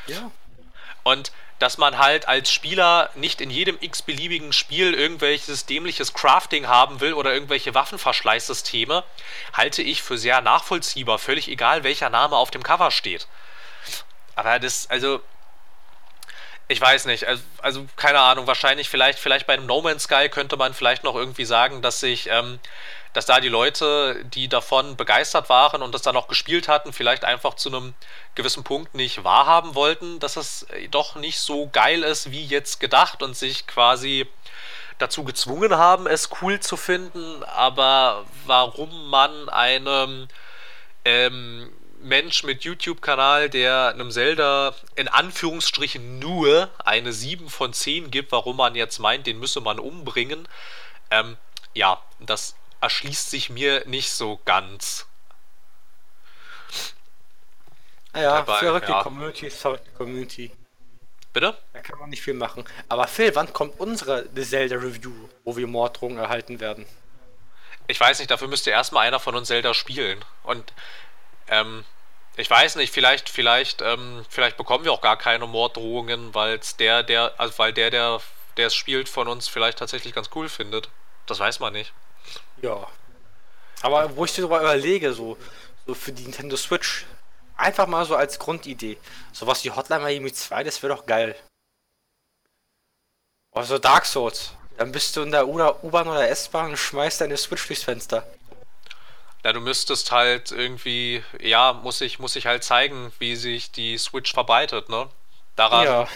Ja. Und dass man halt als Spieler nicht in jedem x-beliebigen Spiel irgendwelches dämliches Crafting haben will oder irgendwelche Waffenverschleißsysteme, halte ich für sehr nachvollziehbar, völlig egal, welcher Name auf dem Cover steht. Aber das, also, ich weiß nicht, also, also, keine Ahnung, wahrscheinlich vielleicht, vielleicht bei einem No Man's Sky könnte man vielleicht noch irgendwie sagen, dass sich, ähm, dass da die Leute, die davon begeistert waren und das dann auch gespielt hatten, vielleicht einfach zu einem gewissen Punkt nicht wahrhaben wollten, dass es äh, doch nicht so geil ist wie jetzt gedacht und sich quasi dazu gezwungen haben, es cool zu finden, aber warum man einem ähm, Mensch mit YouTube-Kanal, der einem Zelda in Anführungsstrichen nur eine 7 von 10 gibt, warum man jetzt meint, den müsse man umbringen. Ähm, ja, das erschließt sich mir nicht so ganz. Ja, Dabei, verrückte ja. Community, Community. Bitte? Da kann man nicht viel machen. Aber Phil, wann kommt unsere The Zelda Review, wo wir Morddrohungen erhalten werden? Ich weiß nicht, dafür müsste erstmal einer von uns Zelda spielen. Und ähm, ich weiß nicht, vielleicht, vielleicht, ähm, vielleicht bekommen wir auch gar keine Morddrohungen, weil der, der, also weil der, der, der es spielt, von uns vielleicht tatsächlich ganz cool findet. Das weiß man nicht. Ja. Aber wo ich darüber überlege, so, so für die Nintendo Switch, einfach mal so als Grundidee. Sowas wie Hotline Miami 2, das wäre doch geil. Also Dark Souls. Dann bist du in der U-Bahn oder S-Bahn und schmeißt deine Switch durchs Fenster. Ja, du müsstest halt irgendwie, ja, muss ich, muss ich halt zeigen, wie sich die Switch verbreitet, ne? Daran, ja.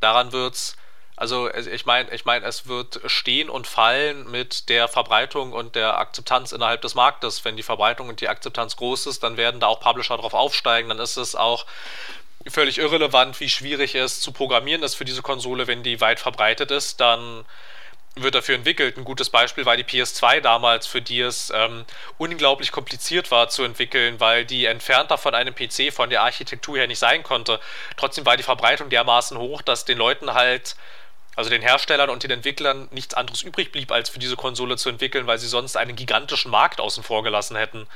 daran wird's, also ich meine, ich meine, es wird stehen und fallen mit der Verbreitung und der Akzeptanz innerhalb des Marktes. Wenn die Verbreitung und die Akzeptanz groß ist, dann werden da auch Publisher drauf aufsteigen, dann ist es auch völlig irrelevant, wie schwierig es zu programmieren ist für diese Konsole, wenn die weit verbreitet ist, dann wird dafür entwickelt. Ein gutes Beispiel war die PS2 damals, für die es ähm, unglaublich kompliziert war zu entwickeln, weil die entfernter von einem PC von der Architektur her nicht sein konnte. Trotzdem war die Verbreitung dermaßen hoch, dass den Leuten halt, also den Herstellern und den Entwicklern, nichts anderes übrig blieb, als für diese Konsole zu entwickeln, weil sie sonst einen gigantischen Markt außen vor gelassen hätten.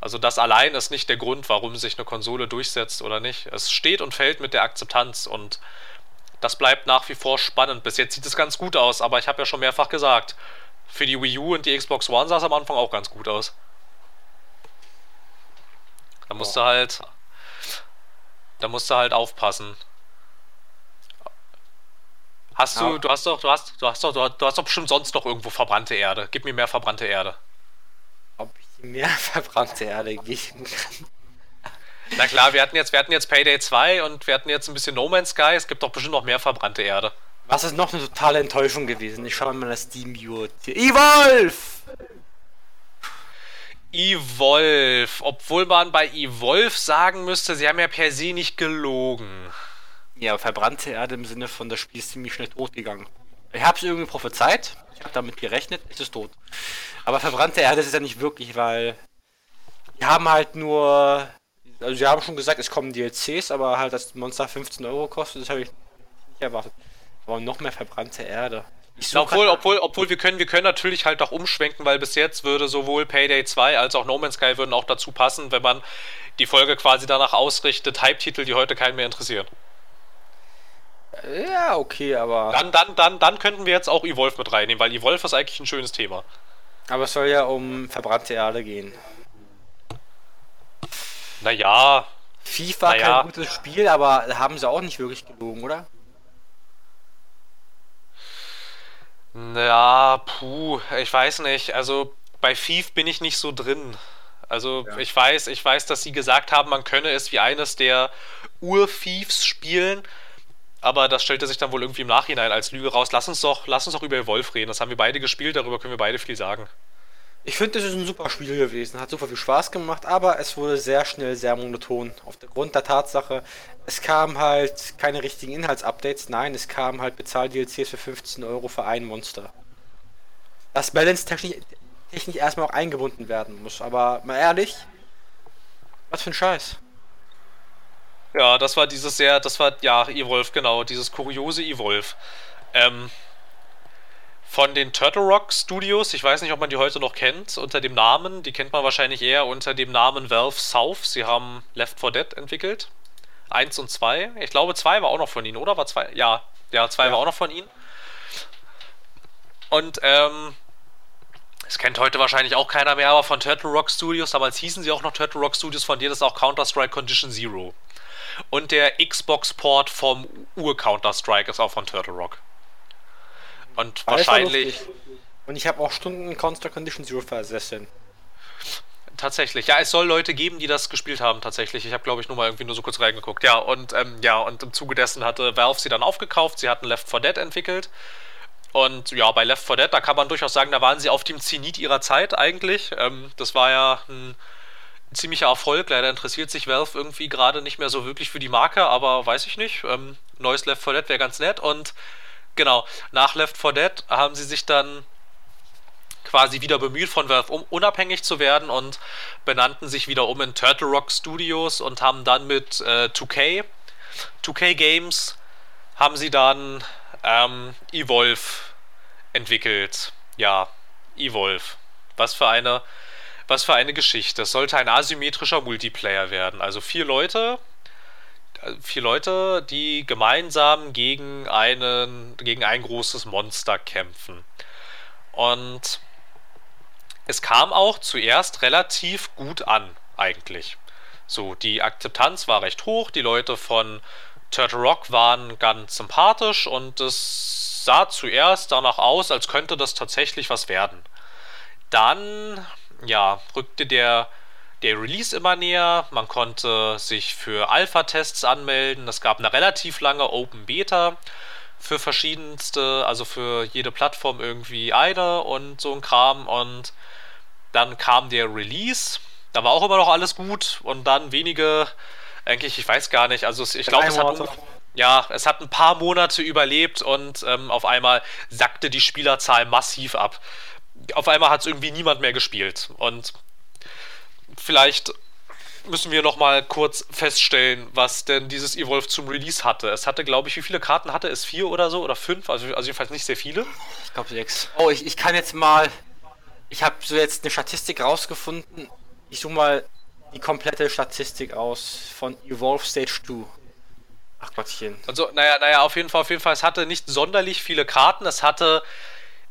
Also das allein ist nicht der Grund, warum sich eine Konsole durchsetzt oder nicht. Es steht und fällt mit der Akzeptanz und das bleibt nach wie vor spannend. Bis jetzt sieht es ganz gut aus, aber ich habe ja schon mehrfach gesagt, für die Wii U und die Xbox One sah es am Anfang auch ganz gut aus. Da musst du halt. Da musst du halt aufpassen. Hast du, ja. du hast doch, du hast, du hast doch, du hast doch bestimmt sonst noch irgendwo verbrannte Erde. Gib mir mehr verbrannte Erde. Ob ich mehr [LAUGHS] verbrannte Erde geben kann? Na klar, wir hatten jetzt, wir hatten jetzt Payday 2 und wir hatten jetzt ein bisschen No Man's Sky. Es gibt doch bestimmt noch mehr verbrannte Erde. Was ist noch eine totale Enttäuschung gewesen? Ich schaue mal das Steam View. Evolve! Evolve. Obwohl man bei Evolve sagen müsste, sie haben ja per se nicht gelogen. Ja, verbrannte Erde im Sinne von, das Spiel ist ziemlich schnell tot gegangen. Ich habe es irgendwie prophezeit. Ich habe damit gerechnet, es ist tot. Aber verbrannte Erde ist es ja nicht wirklich, weil die haben halt nur. Also, sie haben schon gesagt, es kommen DLCs, aber halt das Monster 15 Euro kostet, das habe ich nicht erwartet. Aber noch mehr verbrannte Erde. Ja, obwohl, obwohl, obwohl wir können, wir können natürlich halt auch umschwenken, weil bis jetzt würde sowohl Payday 2 als auch No Man's Sky würden auch dazu passen, wenn man die Folge quasi danach ausrichtet, Hype-Titel, die heute keinen mehr interessieren. Ja, okay, aber. Dann, dann, dann, dann könnten wir jetzt auch Evolve mit reinnehmen, weil Evolve ist eigentlich ein schönes Thema. Aber es soll ja um verbrannte Erde gehen. Naja. FIFA naja. kein gutes Spiel, aber haben sie auch nicht wirklich gelogen, oder? Ja, puh, ich weiß nicht. Also bei Thief bin ich nicht so drin. Also ja. ich weiß, ich weiß, dass sie gesagt haben, man könne es wie eines der Ur-Thieves spielen, aber das stellte sich dann wohl irgendwie im Nachhinein als Lüge raus. Lass uns doch, lass uns doch über Wolf reden. Das haben wir beide gespielt, darüber können wir beide viel sagen. Ich finde, es ist ein super Spiel gewesen, hat super viel Spaß gemacht, aber es wurde sehr schnell sehr monoton. Aufgrund der Tatsache, es kamen halt keine richtigen Inhaltsupdates, nein, es kamen halt Bezahl-DLCs für 15 Euro für ein Monster. Das Balance technisch, technisch erstmal auch eingebunden werden muss, aber mal ehrlich, was für ein Scheiß. Ja, das war dieses sehr, das war, ja, Evolve, genau, dieses kuriose Evolve. Ähm, von den Turtle Rock Studios, ich weiß nicht, ob man die heute noch kennt, unter dem Namen, die kennt man wahrscheinlich eher unter dem Namen Valve South. Sie haben Left 4 Dead entwickelt. Eins und zwei. Ich glaube, zwei war auch noch von ihnen, oder? War zwei? Ja, ja, zwei ja. war auch noch von ihnen. Und, ähm, es kennt heute wahrscheinlich auch keiner mehr, aber von Turtle Rock Studios, damals hießen sie auch noch Turtle Rock Studios, von denen ist auch Counter-Strike Condition Zero. Und der Xbox-Port vom Ur-Counter-Strike ist auch von Turtle Rock. Und Aber wahrscheinlich. Und ich habe auch Stunden Counter Condition Zero versessen. Tatsächlich, ja, es soll Leute geben, die das gespielt haben, tatsächlich. Ich habe, glaube ich, nur mal irgendwie nur so kurz reingeguckt. Ja, und ähm, ja, und im Zuge dessen hatte Valve sie dann aufgekauft. Sie hatten Left 4 Dead entwickelt. Und ja, bei Left 4 Dead, da kann man durchaus sagen, da waren sie auf dem Zenit ihrer Zeit eigentlich. Ähm, das war ja ein ziemlicher Erfolg. Leider interessiert sich Valve irgendwie gerade nicht mehr so wirklich für die Marke, aber weiß ich nicht. Ähm, neues Left 4 Dead wäre ganz nett. Und Genau, nach Left 4 Dead haben sie sich dann quasi wieder bemüht, von Valve um, unabhängig zu werden und benannten sich wieder um in Turtle Rock Studios und haben dann mit äh, 2K, 2K Games, haben sie dann ähm, Evolve entwickelt. Ja, Evolve. Was für eine, was für eine Geschichte. Es sollte ein asymmetrischer Multiplayer werden. Also vier Leute vier Leute, die gemeinsam gegen einen, gegen ein großes Monster kämpfen. Und es kam auch zuerst relativ gut an, eigentlich. So, die Akzeptanz war recht hoch, die Leute von Turtle Rock waren ganz sympathisch und es sah zuerst danach aus, als könnte das tatsächlich was werden. Dann, ja, rückte der der Release immer näher. Man konnte sich für Alpha-Tests anmelden. Es gab eine relativ lange Open Beta für verschiedenste, also für jede Plattform irgendwie eine und so ein Kram. Und dann kam der Release. Da war auch immer noch alles gut. Und dann wenige, eigentlich, ich weiß gar nicht, also ich glaube, es hat. Ja, es hat ein paar Monate überlebt und ähm, auf einmal sackte die Spielerzahl massiv ab. Auf einmal hat es irgendwie niemand mehr gespielt. Und vielleicht müssen wir noch mal kurz feststellen, was denn dieses Evolve zum Release hatte. Es hatte, glaube ich, wie viele Karten hatte es? Vier oder so? Oder fünf? Also, also jedenfalls nicht sehr viele. Ich glaube sechs. Oh, ich, ich kann jetzt mal... Ich habe so jetzt eine Statistik rausgefunden. Ich suche mal die komplette Statistik aus von Evolve Stage 2. Ach Gottchen. Also, naja, naja, auf jeden Fall, auf jeden Fall, es hatte nicht sonderlich viele Karten. Es hatte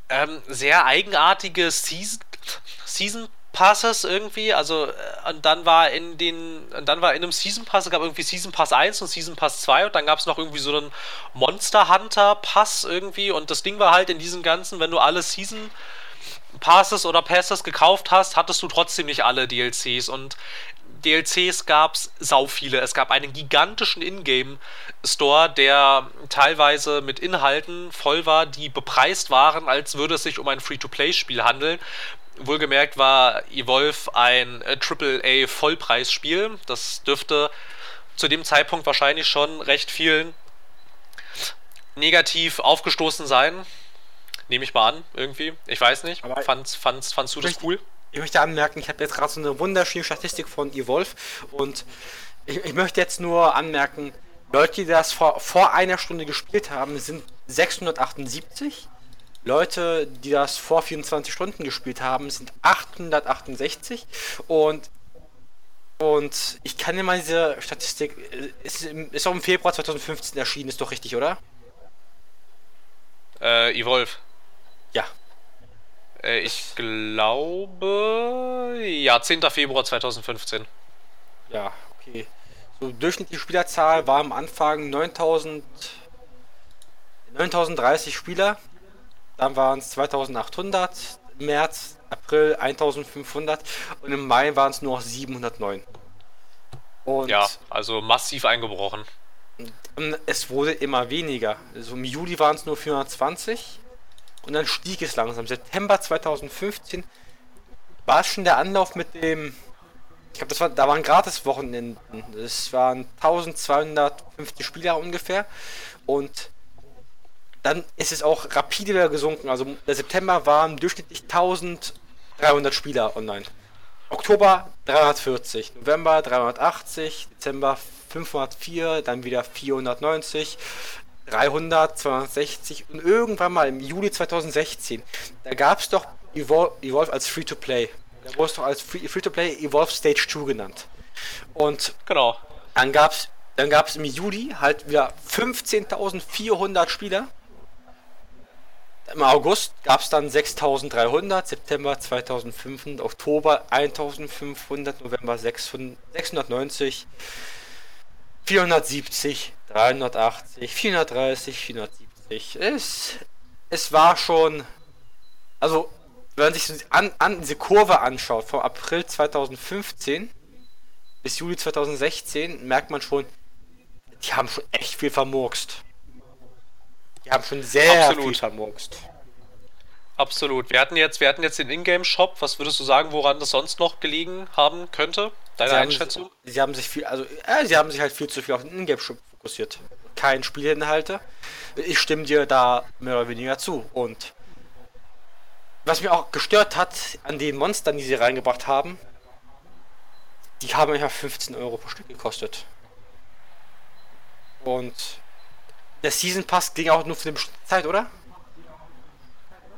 ähm, sehr eigenartige Season, Season Passes irgendwie, also äh, und dann war in den, dann war in einem Season Pass, es gab irgendwie Season Pass 1 und Season Pass 2 und dann gab es noch irgendwie so einen Monster Hunter Pass irgendwie. Und das Ding war halt in diesem ganzen, wenn du alle Season Passes oder Passes gekauft hast, hattest du trotzdem nicht alle DLCs und DLCs gab es sau viele. Es gab einen gigantischen Ingame-Store, der teilweise mit Inhalten voll war, die bepreist waren, als würde es sich um ein Free-to-Play-Spiel handeln. Wohlgemerkt war Evolve ein äh, AAA-Vollpreisspiel. Das dürfte zu dem Zeitpunkt wahrscheinlich schon recht vielen negativ aufgestoßen sein. Nehme ich mal an, irgendwie. Ich weiß nicht. Aber fandst, fandst, fandst du das cool? Ich möchte anmerken, ich habe jetzt gerade so eine wunderschöne Statistik von Evolve und ich, ich, möchte jetzt nur anmerken, Leute, die das vor, vor einer Stunde gespielt haben, sind 678. Leute, die das vor 24 Stunden gespielt haben, sind 868 und und ich kann dir mal diese Statistik, ist, ist auch im Februar 2015 erschienen, ist doch richtig, oder? Äh, Evolve. Ja. Äh, ich glaube, ja, 10. Februar 2015. Ja, okay. So, durchschnittliche Spielerzahl war am Anfang 9000, 9030 Spieler. Dann waren es 2800, im März, April 1500 und im Mai waren es nur noch 709. Und ja, also massiv eingebrochen. Es wurde immer weniger. Also im Juli waren es nur 420 und dann stieg es langsam. September 2015 war schon der Anlauf mit dem. Ich glaube, war, da waren gratis Wochenenden. Es waren 1250 Spieler ungefähr. Und dann ist es auch rapide wieder gesunken. Also der September waren durchschnittlich 1300 Spieler online. Oktober 340, November 380, Dezember 504, dann wieder 490, 300, 260 und irgendwann mal im Juli 2016, da gab es doch Evolve, Evolve als Free-to-Play. Da wurde es doch als Free-to-Play Evolve Stage 2 genannt. Und genau. dann gab es dann gab's im Juli halt wieder 15.400 Spieler im August gab es dann 6300, September 2500, Oktober 1500, November 600, 690, 470, 380, 430, 470. Es, es war schon. Also, wenn man sich an, an diese Kurve anschaut, vom April 2015 bis Juli 2016, merkt man schon, die haben schon echt viel vermurkst. Die haben schon sehr Absolut. viel vermurkst. Absolut. Wir hatten jetzt, wir hatten jetzt den Ingame-Shop. Was würdest du sagen, woran das sonst noch gelegen haben könnte? Deine sie Einschätzung? Haben, sie haben sich viel, also äh, sie haben sich halt viel zu viel auf den Ingame-Shop fokussiert. Kein Spielinhalte. Ich stimme dir da mehr oder weniger zu. Und was mich auch gestört hat an den Monstern, die sie reingebracht haben, die haben ja 15 Euro pro Stück gekostet. Und der Season Pass ging auch nur für eine bestimmte Zeit, oder?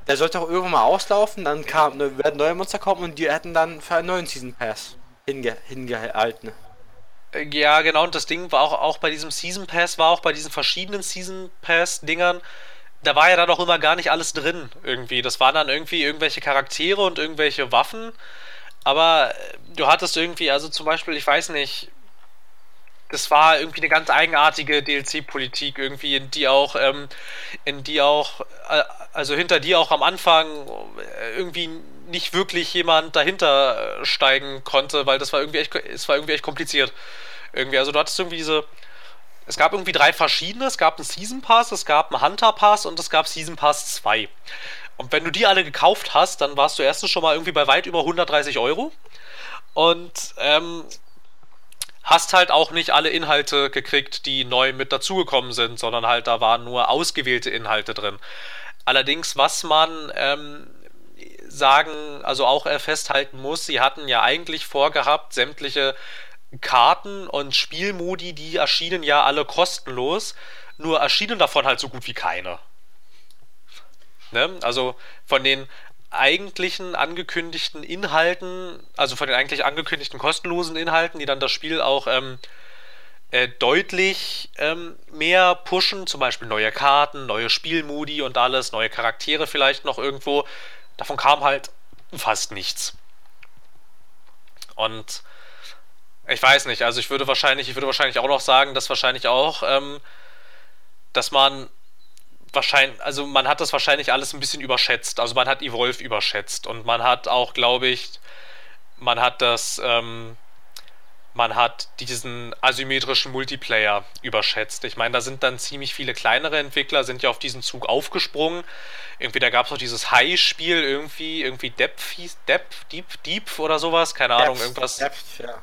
Der sollte auch irgendwann mal auslaufen, dann kam, ne, werden neue Monster kommen und die hätten dann für einen neuen Season Pass hinge hingehalten. Ja, genau, und das Ding war auch, auch bei diesem Season Pass, war auch bei diesen verschiedenen Season Pass-Dingern, da war ja dann auch immer gar nicht alles drin irgendwie. Das waren dann irgendwie irgendwelche Charaktere und irgendwelche Waffen, aber du hattest irgendwie, also zum Beispiel, ich weiß nicht, es war irgendwie eine ganz eigenartige DLC-Politik, irgendwie, in die auch, ähm, in die auch, äh, also hinter die auch am Anfang irgendwie nicht wirklich jemand dahinter äh, steigen konnte, weil das war irgendwie echt, es war irgendwie echt kompliziert. Irgendwie, also du hattest irgendwie diese, es gab irgendwie drei verschiedene, es gab einen Season Pass, es gab einen Hunter Pass und es gab Season Pass 2. Und wenn du die alle gekauft hast, dann warst du erstens schon mal irgendwie bei weit über 130 Euro. Und ähm, hast halt auch nicht alle Inhalte gekriegt, die neu mit dazugekommen sind, sondern halt da waren nur ausgewählte Inhalte drin. Allerdings, was man ähm, sagen, also auch festhalten muss, sie hatten ja eigentlich vorgehabt, sämtliche Karten und Spielmodi, die erschienen ja alle kostenlos, nur erschienen davon halt so gut wie keine. Ne? Also von den eigentlichen angekündigten Inhalten, also von den eigentlich angekündigten kostenlosen Inhalten, die dann das Spiel auch ähm, äh, deutlich ähm, mehr pushen, zum Beispiel neue Karten, neue Spielmodi und alles, neue Charaktere vielleicht noch irgendwo, davon kam halt fast nichts. Und ich weiß nicht, also ich würde wahrscheinlich, ich würde wahrscheinlich auch noch sagen, dass wahrscheinlich auch, ähm, dass man wahrscheinlich, also man hat das wahrscheinlich alles ein bisschen überschätzt. Also man hat Evolve überschätzt und man hat auch, glaube ich, man hat das, ähm, man hat diesen asymmetrischen Multiplayer überschätzt. Ich meine, da sind dann ziemlich viele kleinere Entwickler, sind ja auf diesen Zug aufgesprungen. Irgendwie, da gab es noch dieses High-Spiel, irgendwie, irgendwie Depth hieß, Depth, Deep, Deep oder sowas, keine Depth, Ahnung, irgendwas. Depth, ja.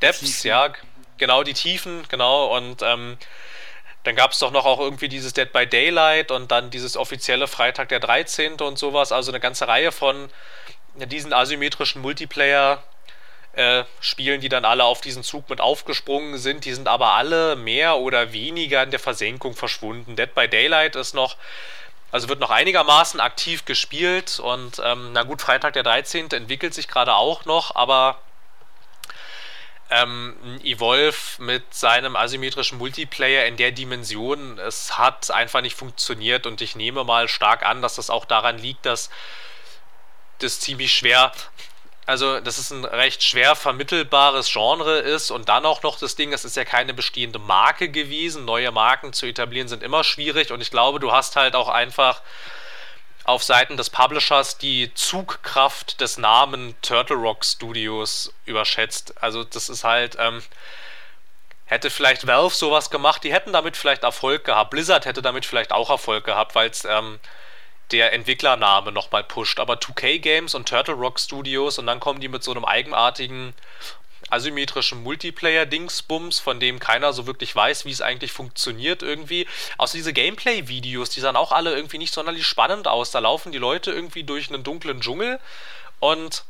Depths, ja, genau, die Tiefen, genau, und ähm, dann gab es doch noch auch irgendwie dieses Dead by Daylight und dann dieses offizielle Freitag der 13. und sowas, also eine ganze Reihe von diesen asymmetrischen Multiplayer äh, Spielen, die dann alle auf diesen Zug mit aufgesprungen sind. Die sind aber alle mehr oder weniger in der Versenkung verschwunden. Dead by Daylight ist noch, also wird noch einigermaßen aktiv gespielt und ähm, na gut, Freitag der 13. entwickelt sich gerade auch noch, aber ähm, Evolve mit seinem asymmetrischen Multiplayer in der Dimension, es hat einfach nicht funktioniert und ich nehme mal stark an, dass das auch daran liegt, dass das ziemlich schwer also dass es ein recht schwer vermittelbares Genre ist und dann auch noch das Ding, es ist ja keine bestehende Marke gewesen. Neue Marken zu etablieren sind immer schwierig und ich glaube, du hast halt auch einfach auf Seiten des Publishers die Zugkraft des Namen Turtle Rock Studios überschätzt. Also das ist halt, ähm, hätte vielleicht Valve sowas gemacht, die hätten damit vielleicht Erfolg gehabt. Blizzard hätte damit vielleicht auch Erfolg gehabt, weil es ähm, der Entwicklername nochmal pusht. Aber 2K Games und Turtle Rock Studios und dann kommen die mit so einem eigenartigen asymmetrischen Multiplayer-Dingsbums, von dem keiner so wirklich weiß, wie es eigentlich funktioniert irgendwie. Außer diese Gameplay-Videos, die sahen auch alle irgendwie nicht sonderlich spannend aus. Da laufen die Leute irgendwie durch einen dunklen Dschungel und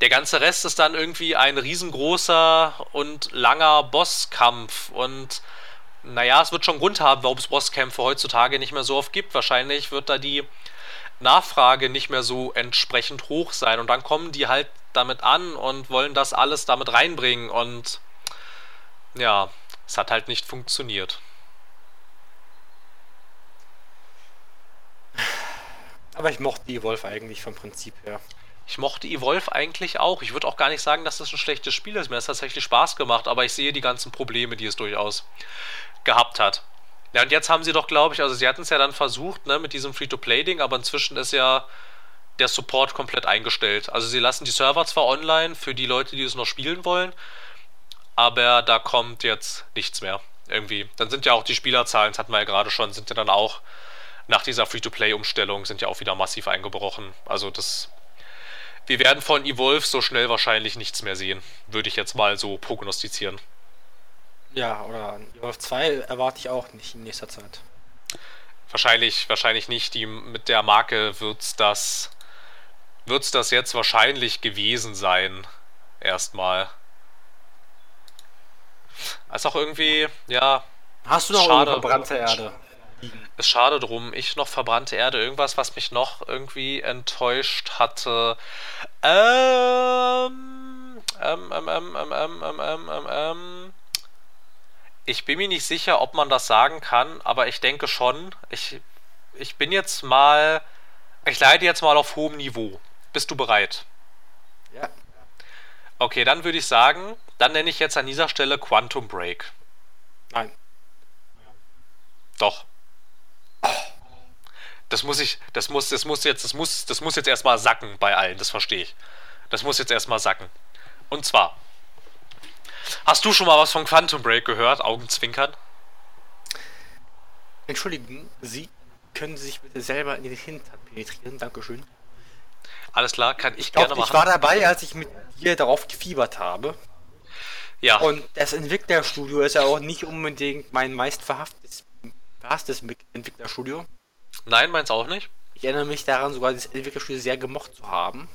der ganze Rest ist dann irgendwie ein riesengroßer und langer Bosskampf und naja, es wird schon Grund haben, warum es Bosskämpfe heutzutage nicht mehr so oft gibt. Wahrscheinlich wird da die Nachfrage nicht mehr so entsprechend hoch sein. Und dann kommen die halt damit an und wollen das alles damit reinbringen. Und ja, es hat halt nicht funktioniert. Aber ich mochte Wolf eigentlich vom Prinzip her. Ich mochte Evolve eigentlich auch. Ich würde auch gar nicht sagen, dass das ein schlechtes Spiel ist. Mir hat es tatsächlich Spaß gemacht, aber ich sehe die ganzen Probleme, die es durchaus gehabt hat. Ja, und jetzt haben sie doch, glaube ich, also sie hatten es ja dann versucht, ne, mit diesem Free-to-Play-Ding, aber inzwischen ist ja der Support komplett eingestellt. Also sie lassen die Server zwar online für die Leute, die es noch spielen wollen, aber da kommt jetzt nichts mehr. Irgendwie. Dann sind ja auch die Spielerzahlen, das hatten wir ja gerade schon, sind ja dann auch nach dieser Free-to-Play-Umstellung sind ja auch wieder massiv eingebrochen. Also das. Wir werden von Evolve so schnell wahrscheinlich nichts mehr sehen, würde ich jetzt mal so prognostizieren. Ja, oder Wolf 2 erwarte ich auch nicht in nächster Zeit. Wahrscheinlich, wahrscheinlich nicht. Die, mit der Marke wird's das, wird's das jetzt wahrscheinlich gewesen sein. Erstmal. Ist auch irgendwie, ja. Hast du noch schade, verbrannte Erde? Ist schade drum. Ich noch verbrannte Erde. Irgendwas, was mich noch irgendwie enttäuscht hatte. Ähm. Ähm, ähm, ähm, ähm, ähm, ähm, ähm, ähm ich bin mir nicht sicher, ob man das sagen kann, aber ich denke schon. Ich, ich bin jetzt mal. Ich leide jetzt mal auf hohem Niveau. Bist du bereit? Ja. Okay, dann würde ich sagen, dann nenne ich jetzt an dieser Stelle Quantum Break. Nein. Doch. Das muss ich, das muss, das muss jetzt, das muss, das muss jetzt erstmal sacken bei allen, das verstehe ich. Das muss jetzt erstmal sacken. Und zwar, Hast du schon mal was von Quantum Break gehört? Augenzwinkern? Entschuldigen Sie, können Sie sich bitte selber in den Hintern penetrieren? Dankeschön. Alles klar, kann ich, ich glaub, gerne machen. Ich war dabei, als ich mit dir darauf gefiebert habe. Ja. Und das Entwicklerstudio ist ja auch nicht unbedingt mein meist verhaftetes, verhasstes Entwicklerstudio. Nein, meins auch nicht. Ich erinnere mich daran, sogar das Entwicklerstudio sehr gemocht zu haben.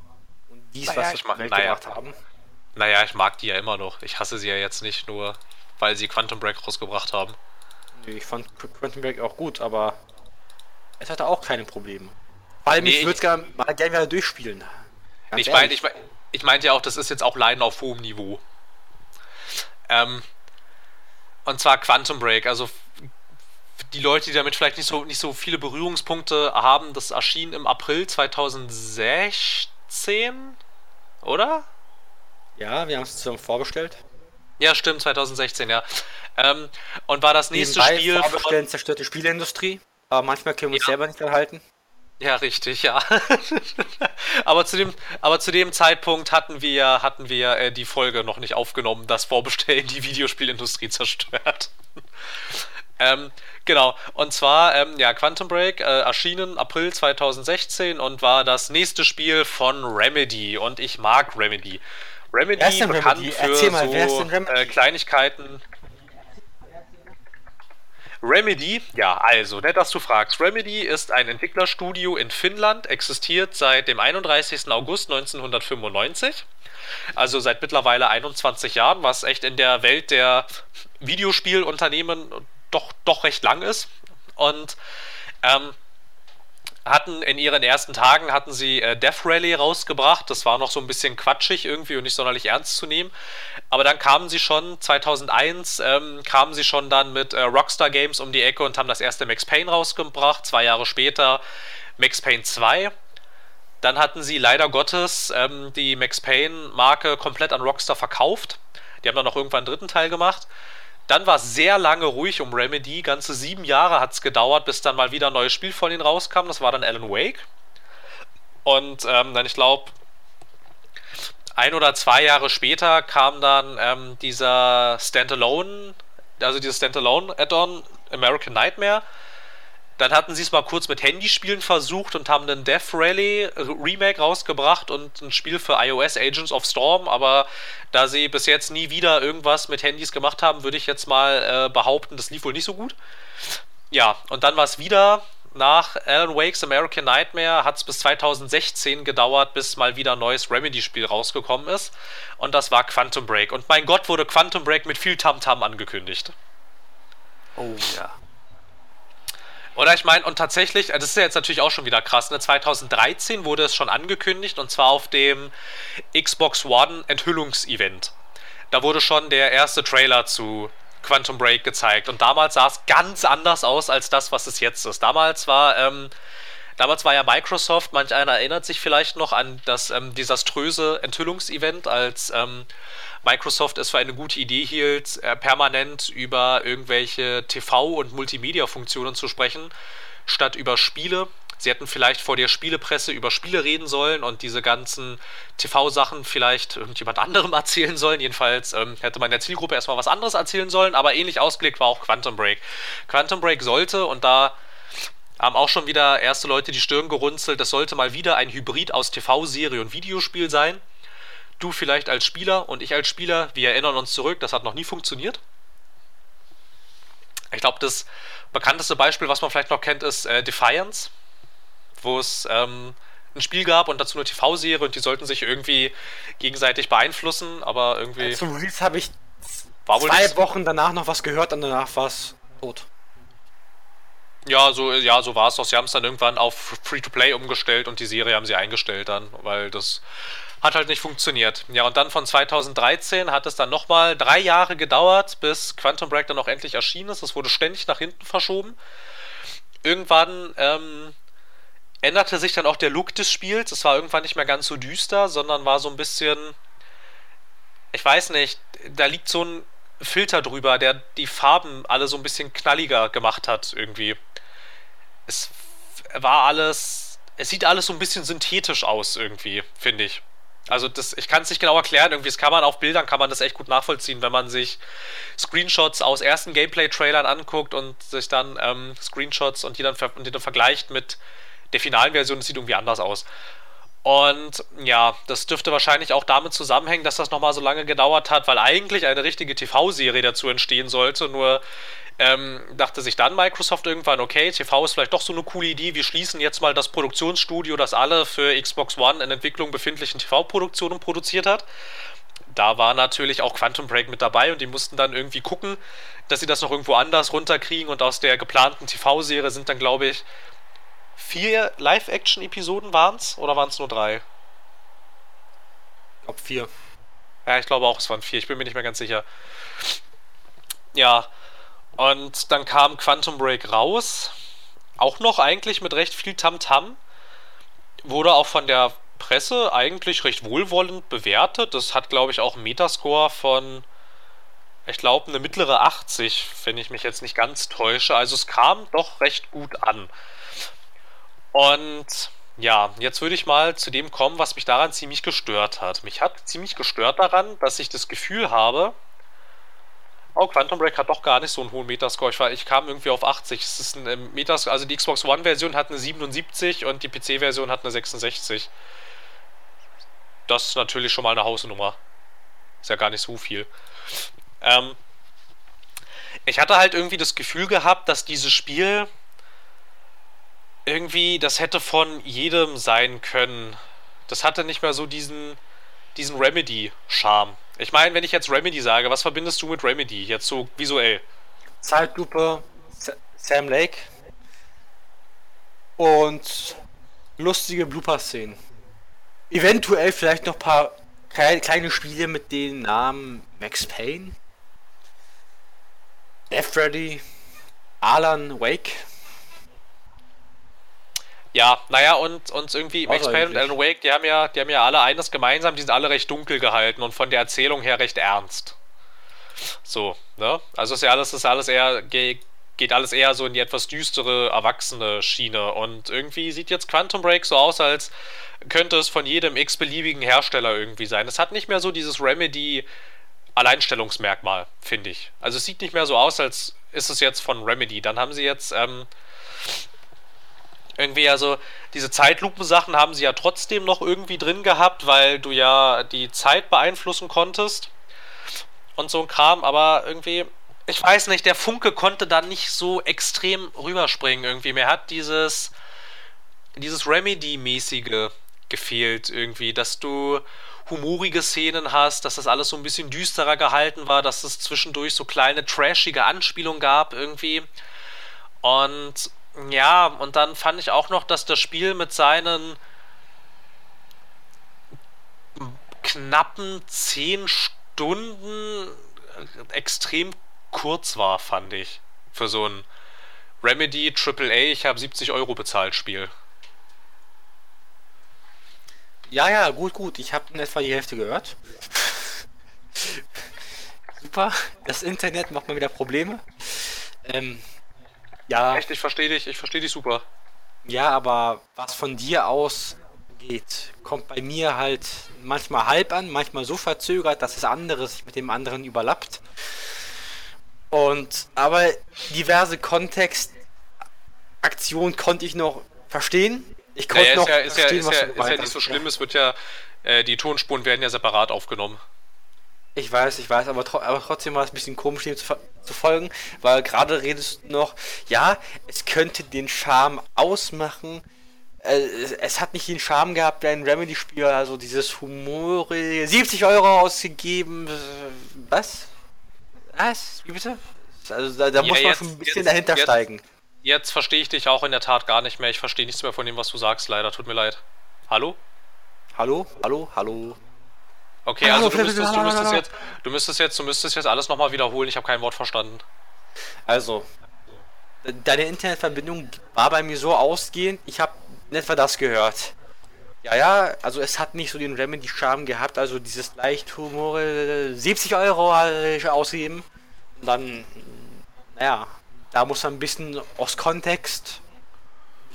Und dies, naja, was mache, naja. gemacht haben. Naja, ich mag die ja immer noch. Ich hasse sie ja jetzt nicht nur, weil sie Quantum Break rausgebracht haben. Nee, ich fand Quantum Break auch gut, aber es hatte auch keine Probleme. Vor allem, nee, ich würde es gerne mal gerne wieder durchspielen. Ganz ich meine, ich, mein, ich meinte ja auch, das ist jetzt auch Leiden auf hohem Niveau. Ähm, und zwar Quantum Break, also die Leute, die damit vielleicht nicht so, nicht so viele Berührungspunkte haben, das erschien im April 2016, oder? Ja, wir haben es zusammen vorbestellt. Ja, stimmt, 2016, ja. Ähm, und war das nächste Nebenbei Spiel. Vorbestellen zerstört die Spieleindustrie. Aber manchmal können wir uns Ja. selber nicht erhalten. Ja, richtig, ja. [LAUGHS] aber, zu dem, aber zu dem Zeitpunkt hatten wir, hatten wir äh, die Folge noch nicht aufgenommen, dass Vorbestellen die Videospielindustrie zerstört. [LAUGHS] ähm, genau, und zwar, ähm, ja, Quantum Break äh, erschienen April 2016 und war das nächste Spiel von Remedy. Und ich mag Remedy. Remedy Wer ist denn bekannt Remedy? für mal, so? Äh, Kleinigkeiten. Remedy, ja, also, nett, dass du fragst. Remedy ist ein Entwicklerstudio in Finnland, existiert seit dem 31. August 1995. Also seit mittlerweile 21 Jahren, was echt in der Welt der Videospielunternehmen doch, doch recht lang ist. Und ähm, hatten in ihren ersten Tagen hatten sie äh, Death Rally rausgebracht. Das war noch so ein bisschen quatschig irgendwie und nicht sonderlich ernst zu nehmen. Aber dann kamen sie schon 2001 ähm, kamen sie schon dann mit äh, Rockstar Games um die Ecke und haben das erste Max Payne rausgebracht. Zwei Jahre später Max Payne 2. Dann hatten sie leider Gottes ähm, die Max Payne Marke komplett an Rockstar verkauft. Die haben dann noch irgendwann einen dritten Teil gemacht. Dann war es sehr lange ruhig um Remedy. Ganze sieben Jahre hat es gedauert, bis dann mal wieder ein neues Spiel von ihnen rauskam. Das war dann Alan Wake. Und ähm, dann, ich glaube, ein oder zwei Jahre später kam dann ähm, dieser Standalone, also dieses Standalone-Add-on American Nightmare. Dann hatten sie es mal kurz mit Handyspielen versucht und haben einen Death Rally Remake rausgebracht und ein Spiel für iOS Agents of Storm, aber da sie bis jetzt nie wieder irgendwas mit Handys gemacht haben, würde ich jetzt mal äh, behaupten, das lief wohl nicht so gut. Ja, und dann war es wieder nach Alan Wakes American Nightmare hat es bis 2016 gedauert, bis mal wieder ein neues Remedy-Spiel rausgekommen ist. Und das war Quantum Break. Und mein Gott, wurde Quantum Break mit viel Tamtam angekündigt. Oh ja. Oder ich meine, und tatsächlich, äh, das ist ja jetzt natürlich auch schon wieder krass, ne? 2013 wurde es schon angekündigt und zwar auf dem Xbox One Enthüllungsevent. Da wurde schon der erste Trailer zu Quantum Break gezeigt und damals sah es ganz anders aus als das, was es jetzt ist. Damals war, ähm, damals war ja Microsoft, manch einer erinnert sich vielleicht noch an das ähm, desaströse Enthüllungsevent, als ähm, Microsoft es für eine gute Idee hielt, äh, permanent über irgendwelche TV- und Multimedia-Funktionen zu sprechen, statt über Spiele. Sie hätten vielleicht vor der Spielepresse über Spiele reden sollen und diese ganzen TV-Sachen vielleicht irgendjemand [LAUGHS] anderem erzählen sollen. Jedenfalls ähm, hätte man der Zielgruppe erstmal was anderes erzählen sollen, aber ähnlich ausgelegt war auch Quantum Break. Quantum Break sollte, und da haben auch schon wieder erste Leute die Stirn gerunzelt, das sollte mal wieder ein Hybrid aus TV-Serie und Videospiel sein. Du vielleicht als Spieler und ich als Spieler, wir erinnern uns zurück, das hat noch nie funktioniert. Ich glaube, das bekannteste Beispiel, was man vielleicht noch kennt, ist äh, Defiance, wo es ähm, ein Spiel gab und dazu eine TV-Serie und die sollten sich irgendwie gegenseitig beeinflussen, aber irgendwie Zum Release habe ich zwei Wochen danach noch was gehört und danach war es tot. Ja, so, ja, so war es doch. Sie haben es dann irgendwann auf Free-to-Play umgestellt und die Serie haben sie eingestellt dann, weil das hat halt nicht funktioniert. Ja, und dann von 2013 hat es dann nochmal drei Jahre gedauert, bis Quantum Break dann auch endlich erschienen ist. Es wurde ständig nach hinten verschoben. Irgendwann ähm, änderte sich dann auch der Look des Spiels. Es war irgendwann nicht mehr ganz so düster, sondern war so ein bisschen. Ich weiß nicht, da liegt so ein Filter drüber, der die Farben alle so ein bisschen knalliger gemacht hat, irgendwie. Es war alles. Es sieht alles so ein bisschen synthetisch aus, irgendwie, finde ich. Also das, ich kann es nicht genau erklären, irgendwie, das kann man auf Bildern, kann man das echt gut nachvollziehen, wenn man sich Screenshots aus ersten Gameplay-Trailern anguckt und sich dann ähm, Screenshots und die dann, und die dann vergleicht mit der finalen Version, das sieht irgendwie anders aus. Und ja, das dürfte wahrscheinlich auch damit zusammenhängen, dass das nochmal so lange gedauert hat, weil eigentlich eine richtige TV-Serie dazu entstehen sollte. Nur ähm, dachte sich dann Microsoft irgendwann, okay, TV ist vielleicht doch so eine coole Idee, wir schließen jetzt mal das Produktionsstudio, das alle für Xbox One in Entwicklung befindlichen TV-Produktionen produziert hat. Da war natürlich auch Quantum Break mit dabei und die mussten dann irgendwie gucken, dass sie das noch irgendwo anders runterkriegen und aus der geplanten TV-Serie sind dann, glaube ich, vier Live-Action-Episoden waren es oder waren es nur drei? Ich glaube vier. Ja, ich glaube auch, es waren vier. Ich bin mir nicht mehr ganz sicher. Ja, und dann kam Quantum Break raus. Auch noch eigentlich mit recht viel Tamtam. -Tam. Wurde auch von der Presse eigentlich recht wohlwollend bewertet. Das hat, glaube ich, auch einen Metascore von, ich glaube, eine mittlere 80, wenn ich mich jetzt nicht ganz täusche. Also es kam doch recht gut an. Und ja, jetzt würde ich mal zu dem kommen, was mich daran ziemlich gestört hat. Mich hat ziemlich gestört daran, dass ich das Gefühl habe, oh, Quantum Break hat doch gar nicht so einen hohen Metascore. Ich, war, ich kam irgendwie auf 80. Es ist ein ähm, Metascore, also die Xbox One-Version hat eine 77 und die PC-Version hat eine 66. Das ist natürlich schon mal eine Hausnummer. Ist ja gar nicht so viel. Ähm, ich hatte halt irgendwie das Gefühl gehabt, dass dieses Spiel irgendwie, das hätte von jedem sein können. Das hatte nicht mehr so diesen, diesen Remedy-Charme. Ich meine, wenn ich jetzt Remedy sage, was verbindest du mit Remedy jetzt so visuell? Zeitlupe, Sam Lake und lustige Blooper-Szenen. Eventuell vielleicht noch ein paar kleine Spiele mit den Namen Max Payne, Death Freddy, Alan Wake. Ja, naja, und, und irgendwie Max Payne und Alan Wake, die haben ja, die haben ja alle eines gemeinsam, die sind alle recht dunkel gehalten und von der Erzählung her recht ernst. So, ne? Also ist ja alles, ist alles eher, geht alles eher so in die etwas düstere, erwachsene Schiene. Und irgendwie sieht jetzt Quantum Break so aus, als könnte es von jedem x-beliebigen Hersteller irgendwie sein. Es hat nicht mehr so dieses Remedy Alleinstellungsmerkmal, finde ich. Also es sieht nicht mehr so aus, als ist es jetzt von Remedy. Dann haben sie jetzt, ähm, irgendwie, also diese Zeitlupensachen haben sie ja trotzdem noch irgendwie drin gehabt, weil du ja die Zeit beeinflussen konntest und so ein Kram, aber irgendwie, ich weiß nicht, der Funke konnte da nicht so extrem rüberspringen irgendwie. Mir hat dieses, dieses Remedy-mäßige gefehlt irgendwie, dass du humorige Szenen hast, dass das alles so ein bisschen düsterer gehalten war, dass es zwischendurch so kleine trashige Anspielungen gab irgendwie. Und ja, und dann fand ich auch noch, dass das Spiel mit seinen knappen 10 Stunden extrem kurz war, fand ich. Für so ein Remedy AAA, ich habe 70 Euro bezahlt Spiel. Ja, ja, gut, gut. Ich habe in etwa die Hälfte gehört. [LAUGHS] Super. Das Internet macht mal wieder Probleme. Ähm, ja. Echt, ich verstehe dich, ich verstehe dich super. Ja, aber was von dir aus geht, kommt bei mir halt manchmal halb an, manchmal so verzögert, dass das andere sich mit dem anderen überlappt. Und aber diverse Kontextaktionen konnte ich noch verstehen. Ich konnte naja, noch ja, verstehen, ja, ist ja, ist ja nicht so schlimm, es wird ja, äh, die Tonspuren werden ja separat aufgenommen. Ich weiß, ich weiß, aber, tro aber trotzdem war es ein bisschen komisch, dem zu, zu folgen, weil gerade redest du noch, ja, es könnte den Charme ausmachen. Äh, es, es, hat nicht den Charme gehabt, ein Remedy-Spiel, also dieses Humor. 70 Euro ausgegeben. Was? Was? Wie bitte? Also da, da ja, muss man schon ein bisschen jetzt, dahinter jetzt, steigen. Jetzt verstehe ich dich auch in der Tat gar nicht mehr. Ich verstehe nichts mehr von dem, was du sagst, leider. Tut mir leid. Hallo? Hallo? Hallo? Hallo? Okay, also du müsstest, du müsstest jetzt, du müsstest jetzt, du müsstest jetzt alles nochmal wiederholen. Ich habe kein Wort verstanden. Also, deine Internetverbindung war bei mir so ausgehend, ich habe nicht etwa das gehört. Ja, ja, also es hat nicht so den Remedy-Charme gehabt, also dieses leicht Humor, 70 Euro ausgeben. Und dann, naja, da muss man ein bisschen aus Kontext,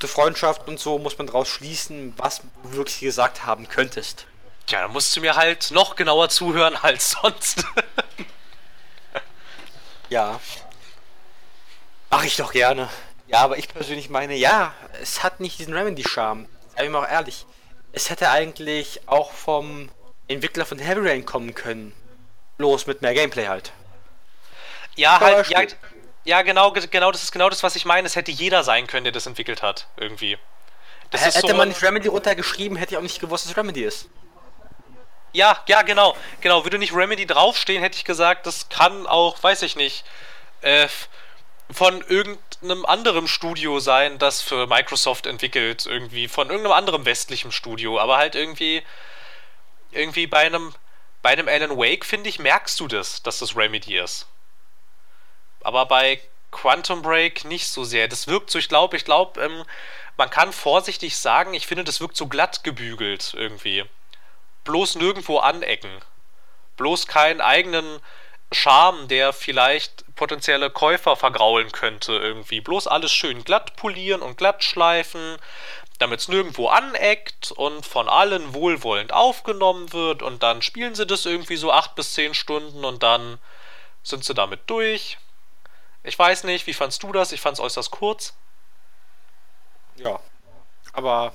der Freundschaft und so, muss man draus schließen, was du wirklich gesagt haben könntest. Ja, dann musst du mir halt noch genauer zuhören als sonst. ja. Mach ich doch gerne. Ja, aber ich persönlich meine, ja, es hat nicht diesen Remedy-Charme. Sei mir auch ehrlich. Es hätte eigentlich auch vom Entwickler von Heavy Rain kommen können. Los mit mehr Gameplay halt. Ja, halt, ja, ja, genau, genau, das ist genau das, was ich meine. Es hätte jeder sein können, der das entwickelt hat, irgendwie. Das hätte so man nicht Remedy runtergeschrieben, hätte ich auch nicht gewusst, dass Remedy ist. Ja, ja, genau. Genau, würde nicht Remedy draufstehen, hätte ich gesagt, das kann auch, weiß ich nicht, äh, von irgendeinem anderen Studio sein, das für Microsoft entwickelt, irgendwie, von irgendeinem anderen westlichen Studio, aber halt irgendwie, irgendwie bei einem, bei einem Alan Wake, finde ich, merkst du das, dass das Remedy ist. Aber bei Quantum Break nicht so sehr. Das wirkt so, ich glaube, ich glaube, ähm, man kann vorsichtig sagen, ich finde, das wirkt so glatt gebügelt irgendwie. Bloß nirgendwo anecken. Bloß keinen eigenen Charme, der vielleicht potenzielle Käufer vergraulen könnte irgendwie. Bloß alles schön glatt polieren und glatt schleifen, damit es nirgendwo aneckt und von allen wohlwollend aufgenommen wird und dann spielen sie das irgendwie so acht bis zehn Stunden und dann sind sie damit durch. Ich weiß nicht, wie fandst du das? Ich fand es äußerst kurz. Ja, aber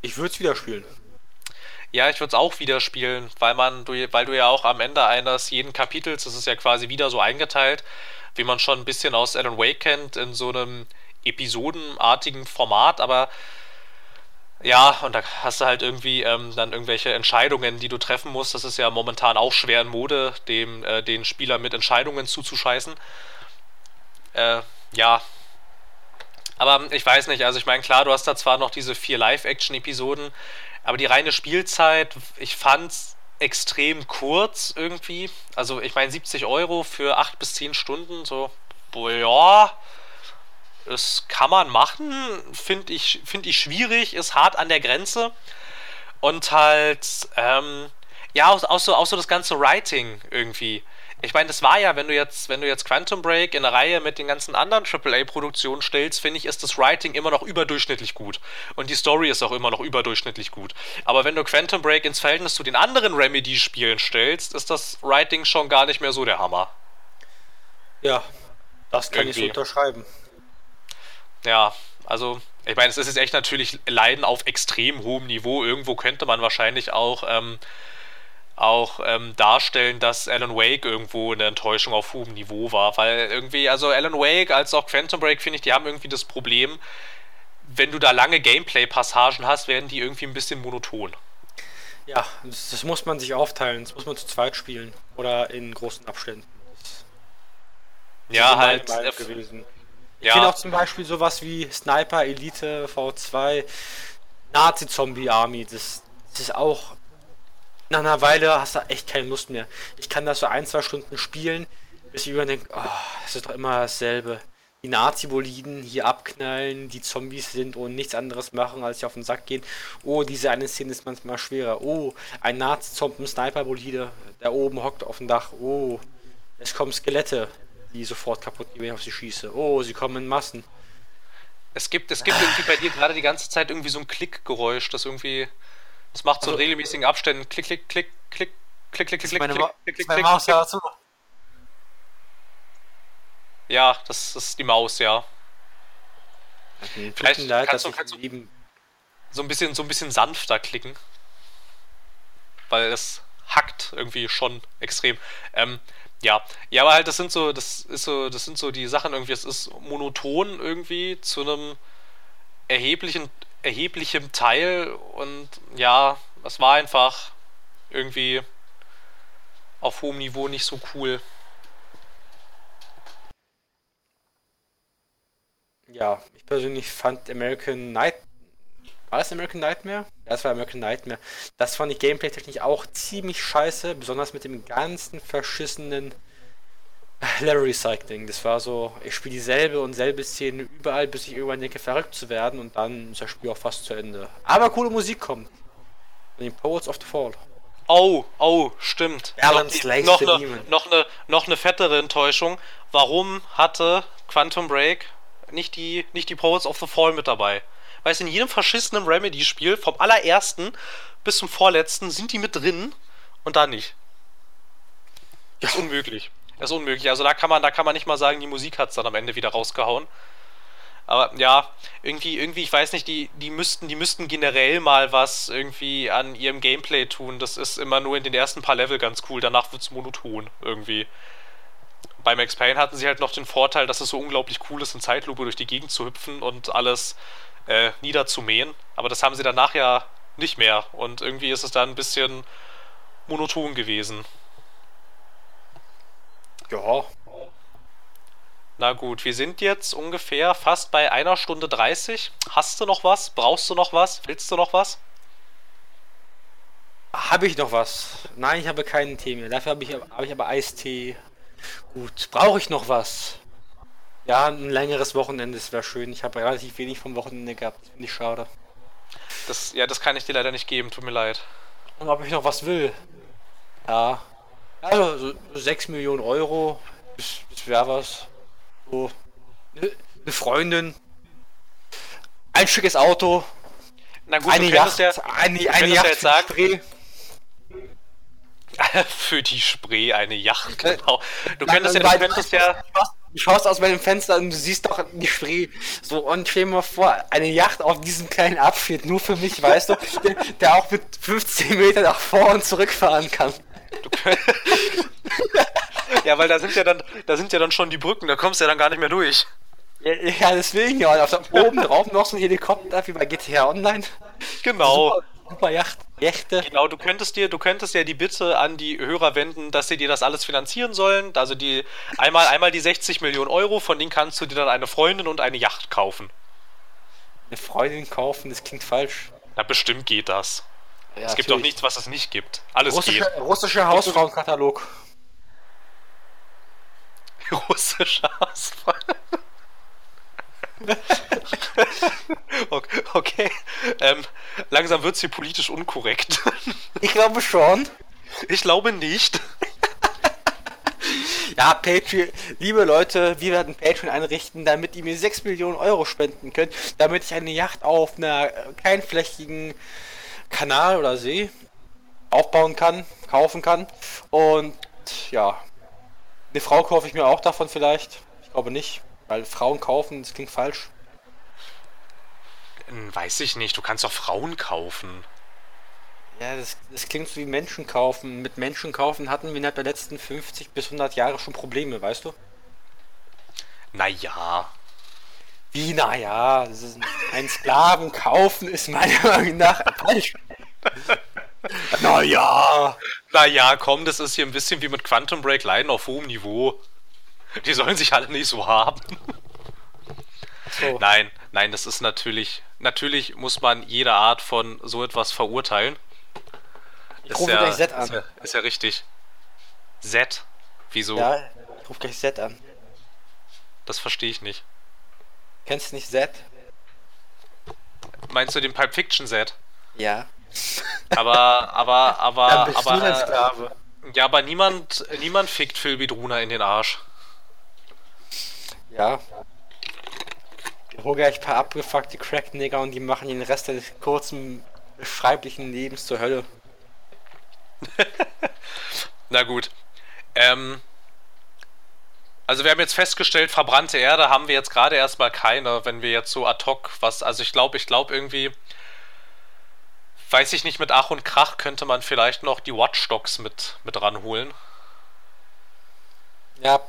ich würde es wieder spielen. Ja, ich würde es auch wieder spielen, weil man, weil du ja auch am Ende eines jeden Kapitels, das ist ja quasi wieder so eingeteilt, wie man schon ein bisschen aus Alan Wake kennt, in so einem episodenartigen Format, aber ja, und da hast du halt irgendwie ähm, dann irgendwelche Entscheidungen, die du treffen musst. Das ist ja momentan auch schwer in Mode, dem äh, den Spieler mit Entscheidungen zuzuscheißen. Äh, ja. Aber ich weiß nicht, also ich meine, klar, du hast da zwar noch diese vier Live-Action-Episoden, aber die reine Spielzeit, ich fand's extrem kurz irgendwie. Also ich meine 70 Euro für 8 bis 10 Stunden, so, boah, ja, das kann man machen, finde ich, find ich schwierig, ist hart an der Grenze. Und halt, ähm, ja, auch, auch, so, auch so das ganze Writing irgendwie ich meine, das war ja, wenn du jetzt, wenn du jetzt Quantum Break in eine Reihe mit den ganzen anderen AAA-Produktionen stellst, finde ich, ist das Writing immer noch überdurchschnittlich gut. Und die Story ist auch immer noch überdurchschnittlich gut. Aber wenn du Quantum Break ins Verhältnis zu den anderen Remedy-Spielen stellst, ist das Writing schon gar nicht mehr so der Hammer. Ja, das kann Irgendwie. ich so unterschreiben. Ja, also, ich meine, es ist jetzt echt natürlich Leiden auf extrem hohem Niveau. Irgendwo könnte man wahrscheinlich auch. Ähm, auch ähm, darstellen, dass Alan Wake irgendwo eine Enttäuschung auf hohem Niveau war. Weil irgendwie, also Alan Wake als auch Quantum Break, finde ich, die haben irgendwie das Problem, wenn du da lange Gameplay-Passagen hast, werden die irgendwie ein bisschen monoton. Ja, das, das, muss man sich aufteilen. Das muss man zu zweit spielen. Oder in großen Abständen. Ja, halt. gewesen. Ich ja. finde auch zum Beispiel sowas wie Sniper Elite V2 Nazi-Zombie Army. Das, das ist auch nach einer Weile hast du echt keine Lust mehr. Ich kann das so ein, zwei Stunden spielen, bis ich überdenke, oh, das ist doch immer dasselbe. Die Nazi-Boliden hier abknallen, die Zombies sind und nichts anderes machen, als sie auf den Sack gehen. Oh, diese eine Szene ist manchmal schwerer. Oh, ein Nazi-Zompen-Sniper-Bolide, der oben hockt auf dem Dach. Oh, es kommen Skelette, die sofort kaputt gehen, wenn ich auf sie schieße. Oh, sie kommen in Massen. Es gibt, es gibt irgendwie bei dir gerade die ganze Zeit irgendwie so ein Klickgeräusch, das irgendwie das macht so in also- regelmäßigen Abständen klick, klick, klick, klick, klick, klick, klick, klick, klick, klick, klick, Maus ja zu. Ja, das ist die Maus, ja. Okay, Vielleicht leid, kannst du, kannst du so ein bisschen so ein bisschen sanfter klicken. Weil es hackt irgendwie schon extrem. Ähm, ja, ja, aber halt, das sind so, das ist so, das sind so die Sachen irgendwie, es ist monoton irgendwie zu einem erheblichen erheblichem Teil und ja, es war einfach irgendwie auf hohem Niveau nicht so cool. Ja, ich persönlich fand American Night. War das American Nightmare? Das war American Nightmare. Das fand ich gameplay-technisch auch ziemlich scheiße, besonders mit dem ganzen verschissenen Level Recycling. Das war so, ich spiele dieselbe und selbe Szene überall, bis ich irgendwann denke, verrückt zu werden und dann ist das Spiel auch fast zu Ende. Aber coole Musik kommt. Von den Poets of the Fall. Oh, oh, stimmt. Balance noch, noch, eine, noch, eine, noch eine fettere Enttäuschung. Warum hatte Quantum Break nicht die, nicht die Poets of the Fall mit dabei? Weil es in jedem verschissenen Remedy-Spiel, vom allerersten bis zum vorletzten, sind die mit drin und da nicht. Das ist [LAUGHS] unmöglich. Das ist unmöglich. Also da kann man, da kann man nicht mal sagen, die Musik hat es dann am Ende wieder rausgehauen. Aber ja, irgendwie, irgendwie, ich weiß nicht, die, die müssten, die müssten generell mal was irgendwie an ihrem Gameplay tun. Das ist immer nur in den ersten paar Level ganz cool, danach wird es monoton irgendwie. Bei Max Payne hatten sie halt noch den Vorteil, dass es so unglaublich cool ist, in Zeitlupe durch die Gegend zu hüpfen und alles äh, niederzumähen. Aber das haben sie danach ja nicht mehr. Und irgendwie ist es dann ein bisschen monoton gewesen. Ja. Na gut, wir sind jetzt ungefähr fast bei einer Stunde 30. Hast du noch was? Brauchst du noch was? Willst du noch was? Habe ich noch was? Nein, ich habe keinen Tee mehr. Dafür habe ich, hab ich aber Eistee. Gut, brauche ich noch was? Ja, ein längeres Wochenende, das wäre schön. Ich habe relativ wenig vom Wochenende gehabt. Finde ich schade. Das, ja, das kann ich dir leider nicht geben, tut mir leid. Und ob ich noch was will? Ja. Also, so 6 Millionen Euro, das, das wäre was. So. Eine ne Freundin. Ein schickes Auto. Na gut, eine Yacht. ja, eine, eine Yacht jetzt sagen, Spree. [LAUGHS] für die Spree eine Yacht, Äh, genau. Du könntest ja, du könntest ja, Du schaust aus meinem Fenster und du siehst doch die Spree. So, und stell dir mal vor, eine Yacht auf diesem kleinen Abschnitt, nur für mich, weißt du, [LAUGHS] der, der auch mit 15 Metern nach vor und zurückfahren kann. [LAUGHS] ja, weil da sind ja dann, da sind ja dann schon die Brücken, da kommst du ja dann gar nicht mehr durch. Ja, ja deswegen ja. Und auf der, oben drauf noch so ein Helikopter wie bei GTA Online. Genau. Super, super Yacht, Yachte. Genau, du könntest dir, du könntest ja die Bitte an die Hörer wenden, dass sie dir das alles finanzieren sollen. Also die einmal, einmal die 60 Millionen Euro, von denen kannst du dir dann eine Freundin und eine Yacht kaufen. Eine Freundin kaufen, das klingt falsch. Na, bestimmt geht das. Ja, es gibt doch nichts, was es nicht gibt. Alles Russische, geht. [LAUGHS] russische Hausfrauenkatalog. Russischer Hausfrau. [LAUGHS] okay, okay. Ähm, langsam wird es hier politisch unkorrekt. [LAUGHS] Ich glaube schon. Ich glaube nicht. Ja, Patreon, liebe Leute, wir werden Patreon einrichten, damit ihr mir 6 Millionen Euro spenden könnt, damit ich eine Yacht auf einer äh, kleinflächigen Kanal oder See aufbauen kann, kaufen kann. Und ja, eine Frau kaufe ich mir auch davon vielleicht. Ich glaube nicht, weil Frauen kaufen, das klingt falsch. Hm, Weiß ich nicht. Du kannst doch Frauen kaufen. Ja, das, das klingt so wie Menschen kaufen. Mit Menschen kaufen hatten wir innerhalb der letzten 50 bis 100 Jahre schon Probleme, weißt du? Naja. Wie, naja, ein Sklaven kaufen ist meiner Meinung nach falsch. naja. Naja, komm, das ist hier ein bisschen wie mit Quantum Break Line auf hohem Niveau. Die sollen sich alle nicht so haben. So. Nein, nein, das ist natürlich. Natürlich muss man jede Art von so etwas verurteilen. Ich rufe gleich Z an. Ist ja, ist ja richtig. Z? Wieso? Ja, ich rufe gleich Z an. Das verstehe ich nicht. Kennst du nicht Z? Meinst du den Pulp Fiction Z? Ja. Aber, aber, aber, Dann bist aber. du ein Sklave. Ja, aber niemand, niemand fickt Phil Bedruna in den Arsch. Ja. Ich hole gleich ein paar abgefuckte Crack-Nigger und die machen den Rest des kurzen, beschreiblichen Lebens zur Hölle. [LAUGHS] Na gut. Ähm. Also wir haben jetzt festgestellt, verbrannte Erde haben wir jetzt gerade erstmal keine, wenn wir jetzt so ad hoc was. Also ich glaube, ich glaube irgendwie. Weiß ich nicht, mit Ach und Krach könnte man vielleicht noch die Watchdogs mit, mit ranholen. Ja,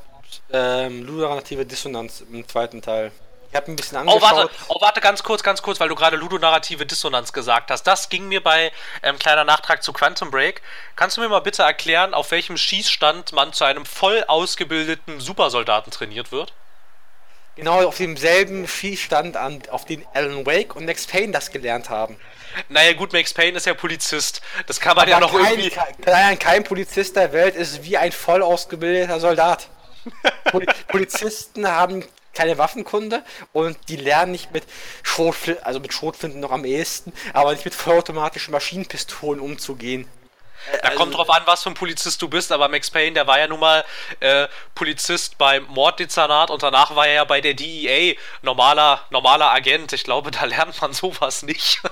ähm, ludonarrative Dissonanz im zweiten Teil. Ich habe ein bisschen Oh, angeschaut. warte, oh, warte, ganz kurz, ganz kurz, weil du gerade ludonarrative Dissonanz gesagt hast. Das ging mir bei ähm, kleiner Nachtrag zu Quantum Break. Kannst du mir mal bitte erklären, auf welchem Schießstand man zu einem voll ausgebildeten Supersoldaten trainiert wird? Genau auf demselben Schießstand, an, auf den Alan Wake und Max Payne das gelernt haben. Naja, gut, Max Payne ist ja Polizist. Das kann man ja Aber noch kein, irgendwie. kein, kein Polizist der Welt ist wie ein voll ausgebildeter Soldat. [LAUGHS] Poli Polizisten haben keine Waffenkunde und die lernen nicht mit Schrotflinten, also mit Schrotflinten noch am ehesten, aber nicht mit vollautomatischen Maschinenpistolen umzugehen. Da Also- kommt drauf an, was für ein Polizist du bist, aber Max Payne, der war ja nun mal äh, Polizist beim Morddezernat und danach war er ja bei der DEA normaler, normaler Agent. Ich glaube, da lernt man sowas nicht. [LAUGHS]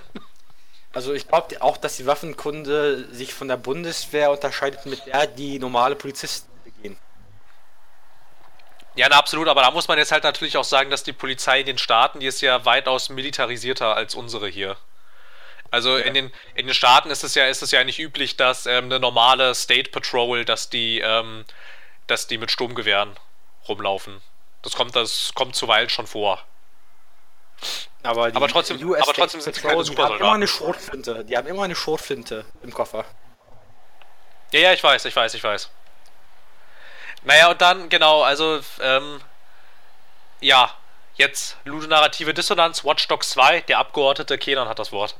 Also ich glaube auch, dass die Waffenkunde sich von der Bundeswehr unterscheidet mit der, die normale Polizisten. Ja, na, absolut, aber da muss man jetzt halt natürlich auch sagen, dass die Polizei in den Staaten, die ist ja weitaus militarisierter als unsere hier. Also in, den, in den Staaten ist es ja, ist es ja nicht üblich, dass ähm, eine normale State Patrol, dass die, ähm, dass die mit Sturmgewehren rumlaufen. Das kommt, das kommt zuweilen schon vor. Aber, die Aber trotzdem- US aber trotzdem sind sie keine Die haben immer eine Schrotflinte. Die haben immer eine Schrotflinte im Koffer. Ja, ja, ich weiß, ich weiß, ich weiß. Naja, und dann, genau, also, ähm, ja, jetzt ludonarrative Dissonanz, Watch Dogs 2, der Abgeordnete Kenan hat das Wort.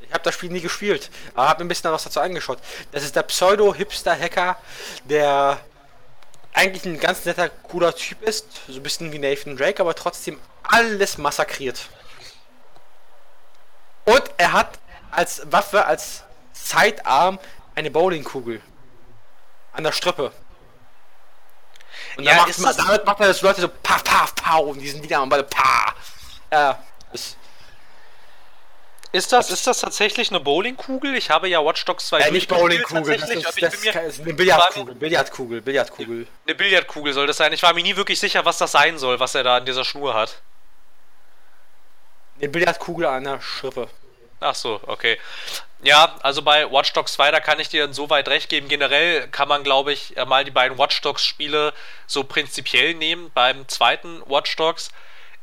Ich habe das Spiel nie gespielt, aber habe mir ein bisschen was dazu angeschaut. Das ist der Pseudo-Hipster-Hacker, der eigentlich ein ganz netter, cooler Typ ist, so ein bisschen wie Nathan Drake, aber trotzdem alles massakriert. Und er hat als Waffe, als Sidearm eine Bowlingkugel. An der Strippe. Und ja, macht man, damit macht er das Leute so pa pa pa und die sind wieder am Ball pa. Ja, ist. Ist das, ist das tatsächlich eine Bowlingkugel? Ich habe ja Watch Dogs 2 ja, nicht Bowlingkugel, das, ist, das ist eine Billardkugel, Billardkugel, Billardkugel. Eine Billardkugel soll das sein. Ich war mir nie wirklich sicher, was das sein soll, was er da an dieser Schnur hat. Eine Billardkugel an der Schrippe. Ach so, okay. Ja, also bei Watch Dogs 2, da kann ich dir insoweit recht geben. Generell kann man, glaube ich, mal die beiden Watch Dogs Spiele so prinzipiell nehmen. Beim zweiten Watch Dogs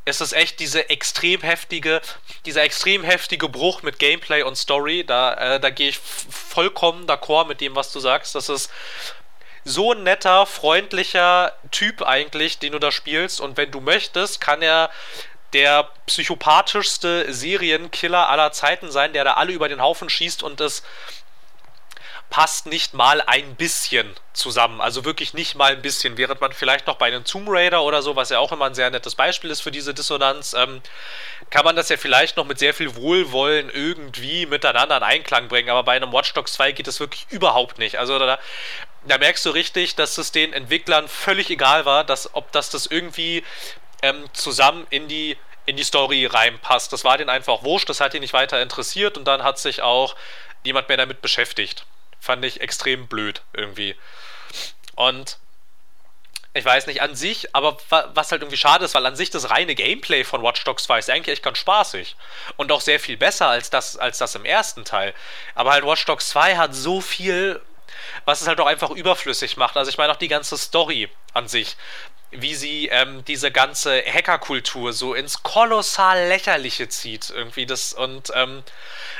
ist es echt diese extrem heftige, dieser extrem heftige Bruch mit Gameplay und Story. Da, äh, da gehe ich vollkommen d'accord mit dem, was du sagst. Das ist so ein netter, freundlicher Typ eigentlich, den du da spielst. Und wenn du möchtest, kann er der psychopathischste Serienkiller aller Zeiten sein, der da alle über den Haufen schießt und es passt nicht mal ein bisschen zusammen. Also wirklich nicht mal ein bisschen. Während man vielleicht noch bei einem Tomb Raider oder so, was ja auch immer ein sehr nettes Beispiel ist für diese Dissonanz, ähm, kann man das ja vielleicht noch mit sehr viel Wohlwollen irgendwie miteinander in Einklang bringen. Aber bei einem Watch Dogs 2 geht es wirklich überhaupt nicht. Also da, da merkst du richtig, dass es den Entwicklern völlig egal war, dass, ob das das irgendwie ähm, zusammen in die, in die Story reinpasst. Das war denen einfach wurscht, das hat ihn nicht weiter interessiert und dann hat sich auch niemand mehr damit beschäftigt. Fand ich extrem blöd irgendwie. Und ich weiß nicht, an sich, aber was halt irgendwie schade ist, weil an sich das reine Gameplay von Watch Dogs 2 ist eigentlich echt ganz spaßig. Und auch sehr viel besser als das, als das im ersten Teil. Aber halt Watch Dogs 2 hat so viel, was es halt auch einfach überflüssig macht. Also ich meine auch die ganze Story an sich wie sie ähm, diese ganze Hackerkultur so ins kolossal lächerliche zieht irgendwie. Das und ähm,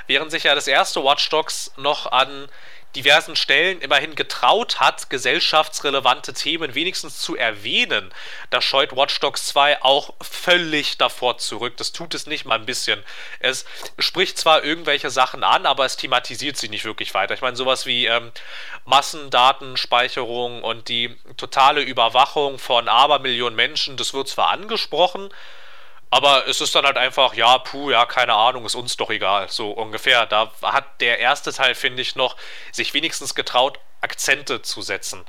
während sich ja das erste Watch Dogs noch an diversen Stellen immerhin getraut hat, gesellschaftsrelevante Themen wenigstens zu erwähnen, da scheut Watch Dogs 2 auch völlig davor zurück. Das tut es nicht mal ein bisschen. Es spricht zwar irgendwelche Sachen an, aber es thematisiert sie nicht wirklich weiter. Ich meine, sowas wie ähm, Massendatenspeicherung und die totale Überwachung von Abermillionen Menschen, das wird zwar angesprochen, aber es ist dann halt einfach, ja, puh, ja, keine Ahnung, ist uns doch egal, so ungefähr. Da hat der erste Teil, finde ich, noch sich wenigstens getraut, Akzente zu setzen.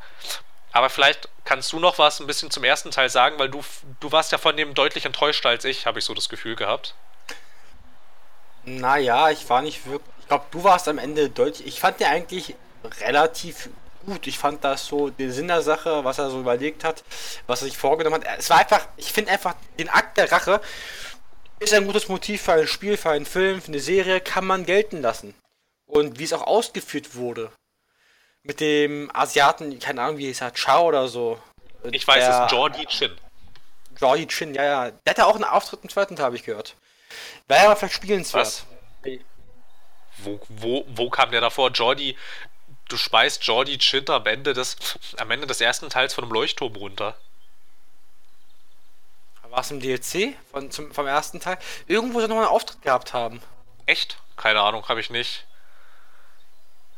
Aber vielleicht kannst du noch was ein bisschen zum ersten Teil sagen, weil du, du warst ja von dem deutlich enttäuschter als ich, habe ich so das Gefühl gehabt. Naja, ich war nicht wirklich. Ich glaube, du warst am Ende deutlich. Ich fand den eigentlich relativ gut. Ich fand das so den Sinn der Sache, was er so überlegt hat, was er sich vorgenommen hat. Es war einfach, ich finde einfach, den Akt der Rache ist ein gutes Motiv für ein Spiel, für einen Film, für eine Serie, kann man gelten lassen. Und wie es auch ausgeführt wurde. Mit dem Asiaten, keine Ahnung, wie es hat, Chao oder so. Ich weiß der, es, Jordi Chin. Jordi Chin, ja, ja. Der hatte auch einen Auftritt im zweiten Teil, habe ich gehört. Wäre aber vielleicht spielenswert. Was? Wo, wo, wo kam der davor? Jordi, du speist Jordi Chin am Ende des, am Ende des ersten Teils von einem Leuchtturm runter. War es im DLC von, zum, vom ersten Teil? Irgendwo soll noch einen Auftritt gehabt haben. Echt? Keine Ahnung, habe ich nicht.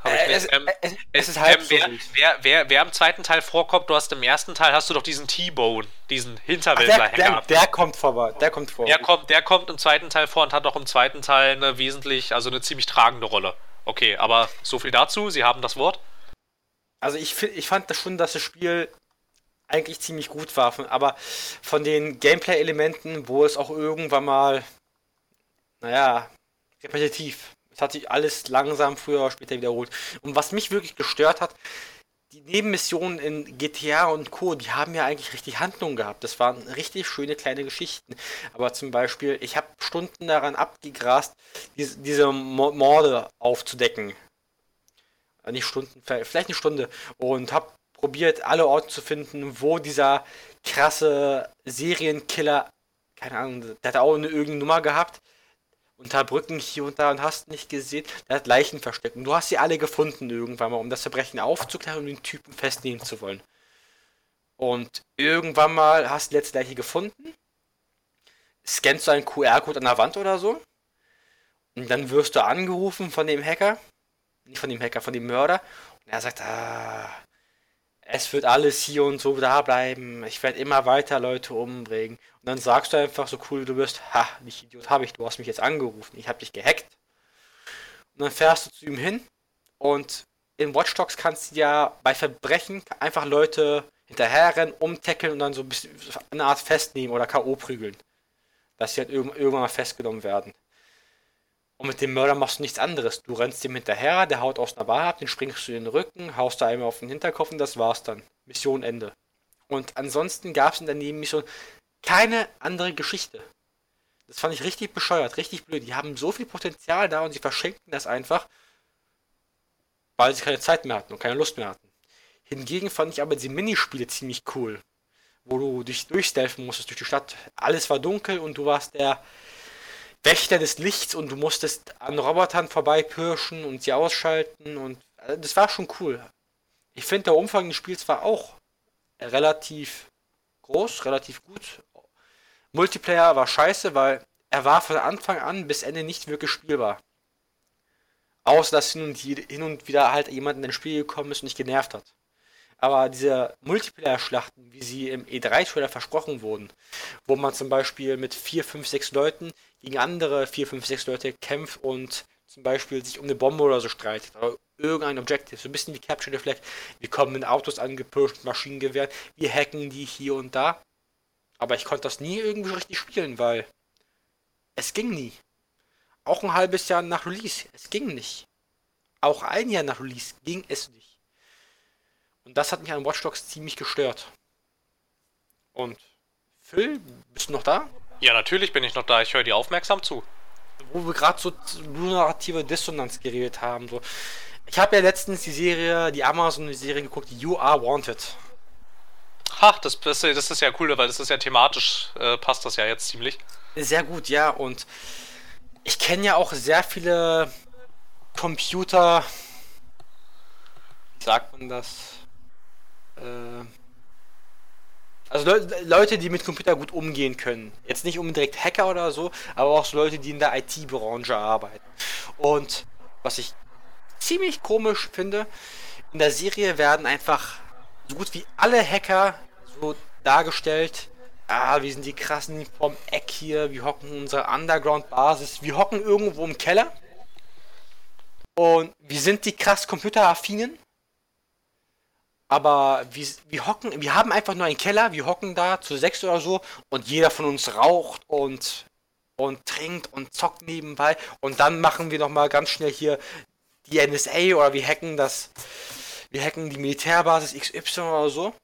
Hab ich äh, nicht. Es, ähm, es, es, ist halt ähm, wer, wer, wer, wer, im zweiten Teil vorkommt, du hast im ersten Teil hast du doch diesen T-Bone, diesen Hinterwäldler der, der, der, kommt vorbei, der kommt vor. Der kommt, der kommt im zweiten Teil vor und hat auch im zweiten Teil eine wesentlich, also eine ziemlich tragende Rolle. Okay, aber so viel dazu. Sie haben das Wort. Also ich, ich fand das schon, dass das Spiel eigentlich ziemlich gut war, aber von den Gameplay-Elementen, wo es auch irgendwann mal, naja, repetitiv. Es hat sich alles langsam früher oder später wiederholt. Und was mich wirklich gestört hat, die Nebenmissionen in GTA und Co., die haben ja eigentlich richtig Handlung gehabt. Das waren richtig schöne kleine Geschichten. Aber zum Beispiel, ich habe Stunden daran abgegrast, diese, diese Morde aufzudecken. Äh, nicht Stunden, vielleicht eine Stunde. Und habe probiert, alle Orte zu finden, wo dieser krasse Serienkiller, keine Ahnung, der hat auch eine irgendeine Nummer gehabt, unter Brücken hier und da und hast nicht gesehen, der hat Leichen versteckt. Und du hast sie alle gefunden irgendwann mal, um das Verbrechen aufzuklären und den Typen festnehmen zu wollen. Und irgendwann mal hast du die letzte Leiche gefunden, scannst du einen QR-Code an der Wand oder so, und dann wirst du angerufen von dem Hacker, nicht von dem Hacker, von dem Mörder, und er sagt, ah, es wird alles hier und so da bleiben. Ich werde immer weiter Leute umbringen. Und dann sagst du einfach so cool du bist, ha, nicht Idiot habe ich, du hast mich jetzt angerufen, ich habe dich gehackt. Und dann fährst du zu ihm hin und in Watch Dogs kannst du ja bei Verbrechen einfach Leute hinterherrennen, umtackeln und dann so eine Art festnehmen oder K.O. prügeln. Dass sie halt irgendwann mal festgenommen werden. Und mit dem Mörder machst du nichts anderes. Du rennst ihm hinterher, der haut aus einer Bar ab, den springst du in den Rücken, haust da einmal auf den Hinterkopf und das war's dann. Mission Ende. Und ansonsten gab es in der Nebenmission keine andere Geschichte. Das fand ich richtig bescheuert, richtig blöd. Die haben so viel Potenzial da und sie verschenken das einfach, weil sie keine Zeit mehr hatten und keine Lust mehr hatten. Hingegen fand ich aber die Minispiele ziemlich cool, wo du dich durchstelfen musstest durch die Stadt. Alles war dunkel und du warst der Wächter des Lichts und du musstest an Robotern vorbeipirschen und sie ausschalten und also das war schon cool. Ich finde, der Umfang des Spiels war auch relativ groß, relativ gut. Multiplayer war scheiße, weil er war von Anfang an bis Ende nicht wirklich spielbar. Außer dass hin und, hin und wieder halt jemand in ein Spiel gekommen ist und nicht genervt hat. Aber diese Multiplayer-Schlachten, wie sie im E3-Trailer versprochen wurden, wo man zum Beispiel mit 4, 5, 6 Leuten gegen andere 4, 5, 6 Leute kämpft und zum Beispiel sich um eine Bombe oder so streitet oder irgendein Objective, so ein bisschen wie Capture the Flag. Wir kommen mit Autos angepirscht, Maschinengewehren, wir hacken die hier und da. Aber ich konnte das nie irgendwie richtig spielen, weil es ging nie. Auch ein halbes Jahr nach Release, es ging nicht. Auch ein Jahr nach Release ging es nicht. Und das hat mich an Watch Dogs ziemlich gestört. Und Phil, bist du noch da? Ja, natürlich bin ich noch da. Ich höre dir aufmerksam zu. Wo wir gerade so narrative Dissonanz geredet haben. So. Ich habe ja letztens die Serie, die Amazon-Serie geguckt, You Are Wanted. Ha, das, das, das ist ja cool, weil das ist ja thematisch, äh, passt das ja jetzt ziemlich. Sehr gut, ja. Und ich kenne ja auch sehr viele Computer. Wie sagt man das? Äh, also Le Leute, die mit Computer gut umgehen können. Jetzt nicht unbedingt Hacker oder so, aber auch so Leute, die in der IT-Branche arbeiten. Und was ich ziemlich komisch finde, in der Serie werden einfach so gut wie alle Hacker so dargestellt. Ah, wir sind die krassen vom Eck hier, wir hocken in unserer Underground-Basis, wir hocken irgendwo im Keller. Und wir sind die krass computeraffinen aber wir, wir hocken, wir haben einfach nur einen Keller, wir hocken da zu sechs oder so und jeder von uns raucht und, und trinkt und zockt nebenbei und dann machen wir nochmal ganz schnell hier die NSA oder wir hacken das, wir hacken die Militärbasis XY oder so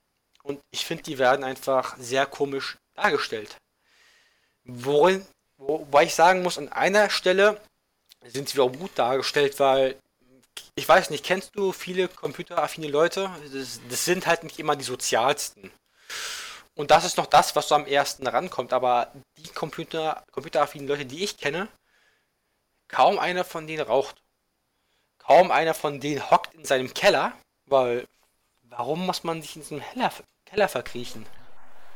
und ich finde, die werden einfach sehr komisch dargestellt. Worin, wobei ich sagen muss, an einer Stelle sind sie auch gut dargestellt, weil ich weiß nicht, kennst du viele computeraffine Leute? Das, das, sind halt nicht immer die sozialsten. Und das ist noch das, was so am ersten rankommt. Aber die Computer, computeraffinen Leute, die ich kenne, kaum einer von denen raucht. Kaum einer von denen hockt in seinem Keller, weil warum muss man sich in so einem Keller, verkriechen?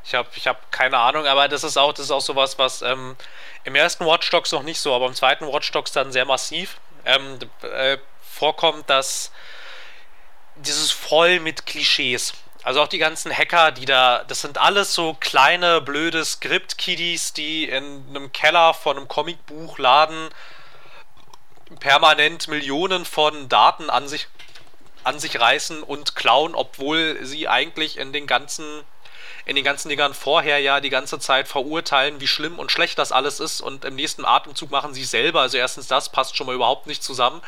Ich habe ich hab keine Ahnung, aber das ist auch, das ist auch sowas, was ähm, im ersten Watch Dogs noch nicht so, aber im zweiten Watch Dogs dann sehr massiv. Ähm, äh, vorkommt, dass dieses voll mit Klischees. Also auch die ganzen Hacker, die da, das sind alles so kleine, blöde Skript-Kiddies, die in einem Keller von einem Comicbuchladen permanent Millionen von Daten an sich, an sich reißen und klauen, obwohl sie eigentlich in den ganzen in den ganzen Dingern vorher ja die ganze Zeit verurteilen, wie schlimm und schlecht das alles ist und im nächsten Atemzug machen sie selber. Also erstens das passt schon mal überhaupt nicht zusammen.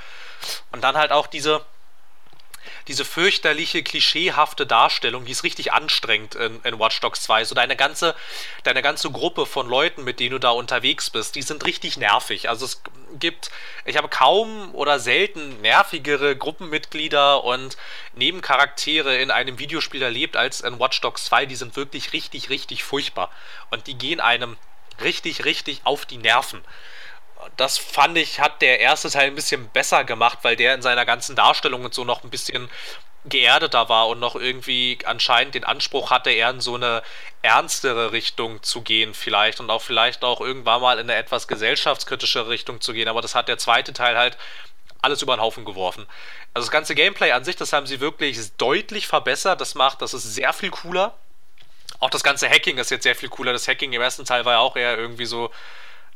Und dann halt auch diese, diese fürchterliche, klischeehafte Darstellung, die ist richtig anstrengend in, in Watch Dogs 2. So deine ganze, deine ganze Gruppe von Leuten, mit denen du da unterwegs bist, die sind richtig nervig. Also es gibt, ich habe kaum oder selten nervigere Gruppenmitglieder und Nebencharaktere in einem Videospiel erlebt als in Watch Dogs 2. Die sind wirklich richtig, richtig furchtbar. Und die gehen einem richtig, richtig auf die Nerven das fand ich, hat der erste Teil ein bisschen besser gemacht, weil der in seiner ganzen Darstellung und so noch ein bisschen geerdeter war und noch irgendwie anscheinend den Anspruch hatte, eher in so eine ernstere Richtung zu gehen vielleicht und auch vielleicht auch irgendwann mal in eine etwas gesellschaftskritische Richtung zu gehen. Aber das hat der zweite Teil halt alles über den Haufen geworfen. Also das ganze Gameplay an sich, das haben sie wirklich deutlich verbessert. Das macht, das ist sehr viel cooler. Auch das ganze Hacking ist jetzt sehr viel cooler. Das Hacking im ersten Teil war ja auch eher irgendwie so,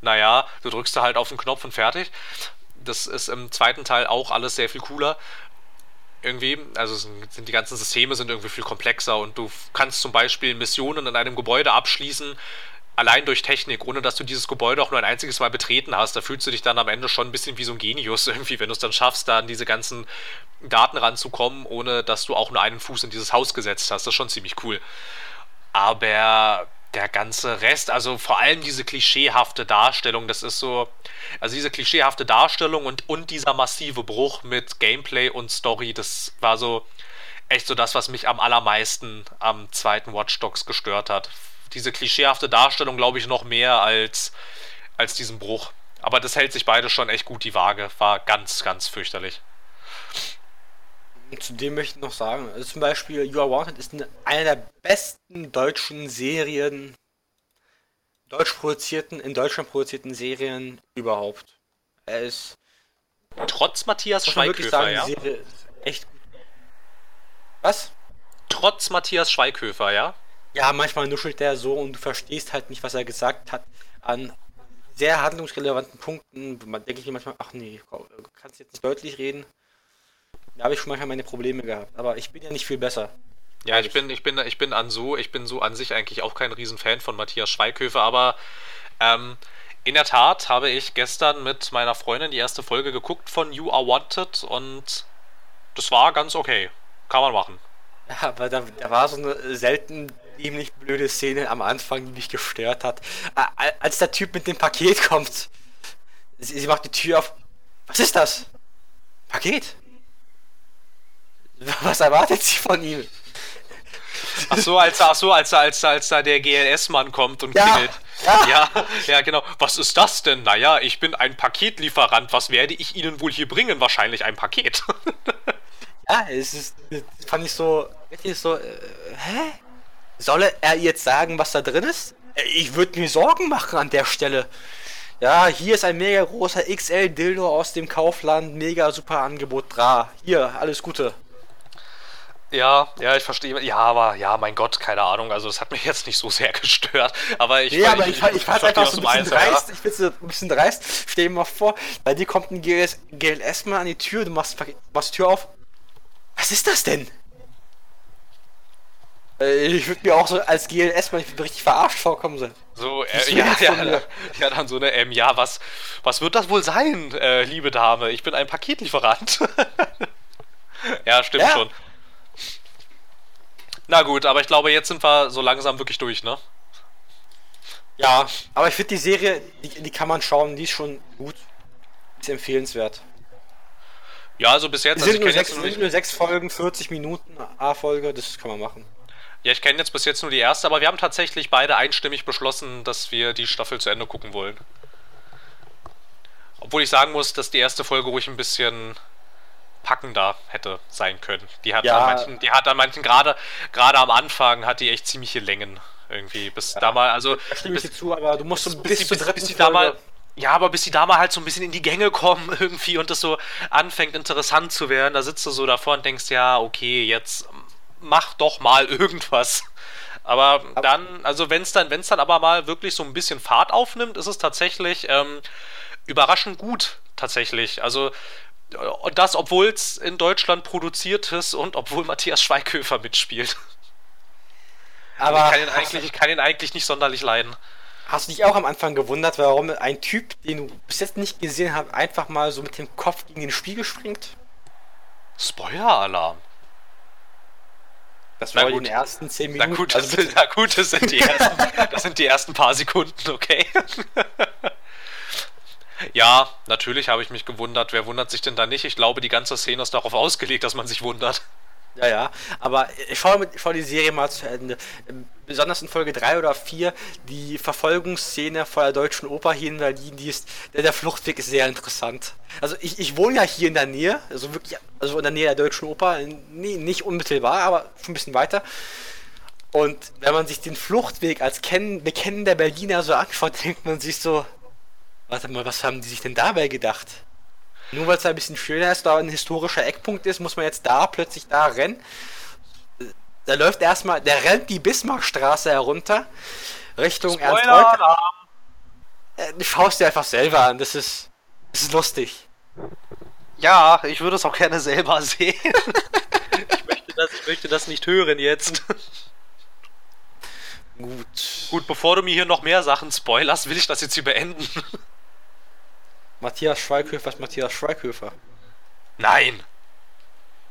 naja, du drückst da halt auf den Knopf und fertig. Das ist im zweiten Teil auch alles sehr viel cooler irgendwie, also sind die ganzen Systeme sind irgendwie viel komplexer und du kannst zum Beispiel Missionen in einem Gebäude abschließen, allein durch Technik, ohne dass du dieses Gebäude auch nur ein einziges Mal betreten hast. Da fühlst du dich dann am Ende schon ein bisschen wie so ein Genius [LAUGHS] irgendwie, wenn du es dann schaffst, da an diese ganzen Daten ranzukommen, ohne dass du auch nur einen Fuß in dieses Haus gesetzt hast. Das ist schon ziemlich cool. Aber der ganze Rest, also vor allem diese klischeehafte Darstellung, das ist so, also diese klischeehafte Darstellung und, und dieser massive Bruch mit Gameplay und Story, das war so echt so das, was mich am allermeisten am zweiten Watch Dogs gestört hat. Diese klischeehafte Darstellung, glaube ich, noch mehr als, als diesen Bruch. Aber das hält sich beide schon echt gut die Waage. War ganz, ganz fürchterlich. Zudem möchte ich noch sagen, also zum Beispiel You Are Wanted ist eine der besten deutschen Serien, deutsch produzierten, in Deutschland produzierten Serien überhaupt. Er ist. Trotz Matthias Schweighöfer, sagen, ja? echt gut. Was? Trotz Matthias Schweighöfer, ja? Ja, manchmal nuschelt der so und du verstehst halt nicht, was er gesagt hat an sehr handlungsrelevanten Punkten. Man denke ich mir manchmal, ach nee, du kannst jetzt nicht deutlich reden. Da habe ich schon manchmal meine Probleme gehabt. Aber ich bin ja nicht viel besser. Ja, ich bin, ich bin, ich bin an so, ich bin so an sich eigentlich auch kein Riesenfan von Matthias Schweighöfer, aber ähm, in der Tat habe ich gestern mit meiner Freundin die erste Folge geguckt von You Are Wanted und das war ganz okay. Kann man machen. Ja, aber da, da war so eine selten ziemlich blöde Szene am Anfang, die mich gestört hat. Als der Typ mit dem Paket kommt, sie, sie macht die Tür auf. Was ist das? Paket? [LAUGHS] Was erwartet sie von ihm? Ach so, als, ach so, als, als, als da der GLS-Mann kommt und ja, klingelt. Ja. ja, ja, genau. Was ist das denn? Naja, ich bin ein Paketlieferant. Was werde ich Ihnen wohl hier bringen? Wahrscheinlich ein Paket. [LAUGHS] ja, es ist, das fand ich so, richtig so, äh, hä? Soll er jetzt sagen, was da drin ist? Äh, ich würde mir Sorgen machen an der Stelle. Ja, hier ist ein mega großer XL-Dildo aus dem Kaufland, mega super Angebot, dra. Hier, alles Gute. Ja, ja, ich verstehe. Ja, aber ja, mein Gott, keine Ahnung. Also, das hat mich jetzt nicht so sehr [LAUGHS] gestört. Aber ich. Nee, aber ich, ich, ich fand einfach so ein bisschen dreist. Ja. Ich finde so ein bisschen dreist. Stell dir mal vor, bei dir kommt ein GLS, GLS mal an die Tür, du machst, machst die Tür auf. Was ist das denn? Äh, ich würde mir auch so als GLS mal richtig verarscht vorkommen sein. So, äh, ja, [LAUGHS] ja, ja, dann so eine, ähm, ja, was, was wird das wohl sein, äh, liebe Dame? Ich bin ein Paketlieferant. [LAUGHS] ja, stimmt ja. schon. Na gut, aber ich glaube, jetzt sind wir so langsam wirklich durch, ne? Ja, aber ich finde die Serie, die, die, kann man schauen, die ist schon gut. Ist empfehlenswert. Ja, also bis jetzt. Es sind, also nur, sechs, sind nur sechs Folgen, 40 Minuten A-Folge, das kann man machen. Ja, ich kenne jetzt bis jetzt nur die erste, aber wir haben tatsächlich beide einstimmig beschlossen, dass wir die Staffel zu Ende gucken wollen. Obwohl ich sagen muss, dass die erste Folge ruhig ein bisschen packender hätte sein können. Die hat ja. an manchen, die hat an manchen gerade gerade am Anfang hat die echt ziemliche Längen irgendwie bis ja. da mal also da stimme ich dir zu, aber du musst so bis, bis, bis, bis die da mal ja, aber bis die da mal halt so ein bisschen in die Gänge kommen [LAUGHS] irgendwie und das so anfängt interessant zu werden, da sitzt du so davor und denkst, ja, okay, jetzt mach doch mal [LAUGHS] irgendwas. Aber dann, also wenn es dann, wenn es dann aber mal wirklich so ein bisschen Fahrt aufnimmt, ist es tatsächlich ähm, überraschend gut tatsächlich. Also und das, obwohl es in Deutschland produziert ist und obwohl Matthias Schweighöfer mitspielt. Aber ich kann, ihn eigentlich, ich kann ihn eigentlich nicht sonderlich leiden. Hast du dich auch am Anfang gewundert, warum ein Typ, den du bis jetzt nicht gesehen hast, einfach mal so mit dem Kopf gegen den Spiegel springt? Spoiler-Alarm. Das war in den ersten 10 Minuten. Na gut, das, also, [LAUGHS] na gut, das, sind die [LAUGHS] ersten, das sind die ersten paar Sekunden, okay. Ja, natürlich habe ich mich gewundert. Wer wundert sich denn da nicht? Ich glaube, die ganze Szene ist darauf ausgelegt, dass man sich wundert. Ja, ja, aber ich schaue, ich schaue die Serie mal zu Ende. Besonders in Folge 3 oder 4, die Verfolgungsszene vor der Deutschen Oper hier in Berlin, die ist, der, der Fluchtweg ist sehr interessant. Also ich, ich wohne ja hier in der Nähe, also wirklich, also in der Nähe der Deutschen Oper, nee, nicht unmittelbar, aber schon ein bisschen weiter. Und wenn man sich den Fluchtweg als kenn, bekennender Berliner so anschaut, [LAUGHS] denkt man sich so, Warte mal, was haben die sich denn dabei gedacht? Nur weil es ein bisschen schöner ist, da ein historischer Eckpunkt ist, muss man jetzt da plötzlich da rennen. Da läuft erstmal, der rennt die Bismarckstraße herunter. Richtung Ernst Reuter. Äh, schaust dir einfach selber an, das ist, das ist lustig. Ja, ich würde es auch gerne selber sehen. [LAUGHS] ich, möchte das, ich möchte das nicht hören jetzt. Gut. Gut, bevor du mir hier noch mehr Sachen spoilerst, will ich das jetzt hier beenden. Matthias Schweighöfer ist Matthias Schweighöfer. Nein.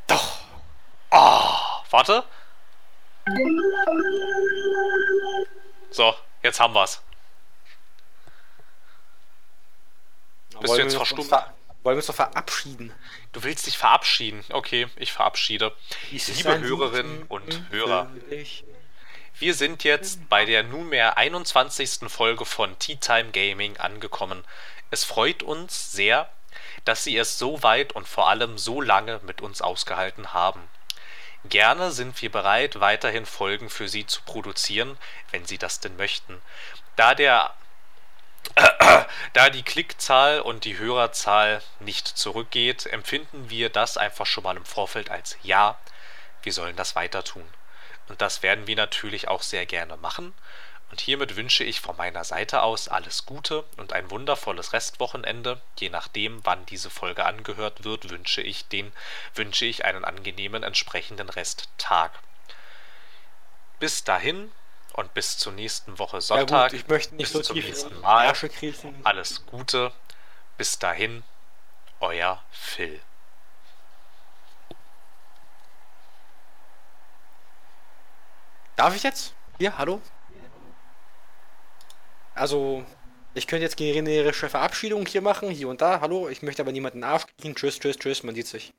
Doch. Oh, warte. So, jetzt haben wir's. Bist du jetzt verstummt? ver- Wollen wir uns doch verabschieden? Du willst dich verabschieden. Okay, ich verabschiede. Liebe Hörerinnen und Hörer, wir sind jetzt bei der nunmehr 21. Folge von Tea Time Gaming angekommen. Es freut uns sehr, dass Sie es so weit und vor allem so lange mit uns ausgehalten haben. Gerne sind wir bereit, weiterhin Folgen für Sie zu produzieren, wenn Sie das denn möchten. Da der [CLEARS THROAT] da die Klickzahl und die Hörerzahl nicht zurückgeht, empfinden wir das einfach schon mal im Vorfeld als ja, wir sollen das weiter tun. Und das werden wir natürlich auch sehr gerne machen. Und hiermit wünsche ich von meiner Seite aus alles Gute und ein wundervolles Restwochenende. Je nachdem, wann diese Folge angehört wird, wünsche ich den wünsche ich einen angenehmen entsprechenden Resttag. Bis dahin und bis zur nächsten Woche Ja Sonntag. gut, ich möchte nicht bis so zum tief nächsten Mal. Alles Gute. Bis dahin, euer Phil. Darf ich jetzt? Hier, hallo? Also, ich könnte jetzt generische Verabschiedung hier machen, hier und da. Hallo, ich möchte aber niemanden Arsch kriegen. Tschüss, tschüss, tschüss, man sieht sich.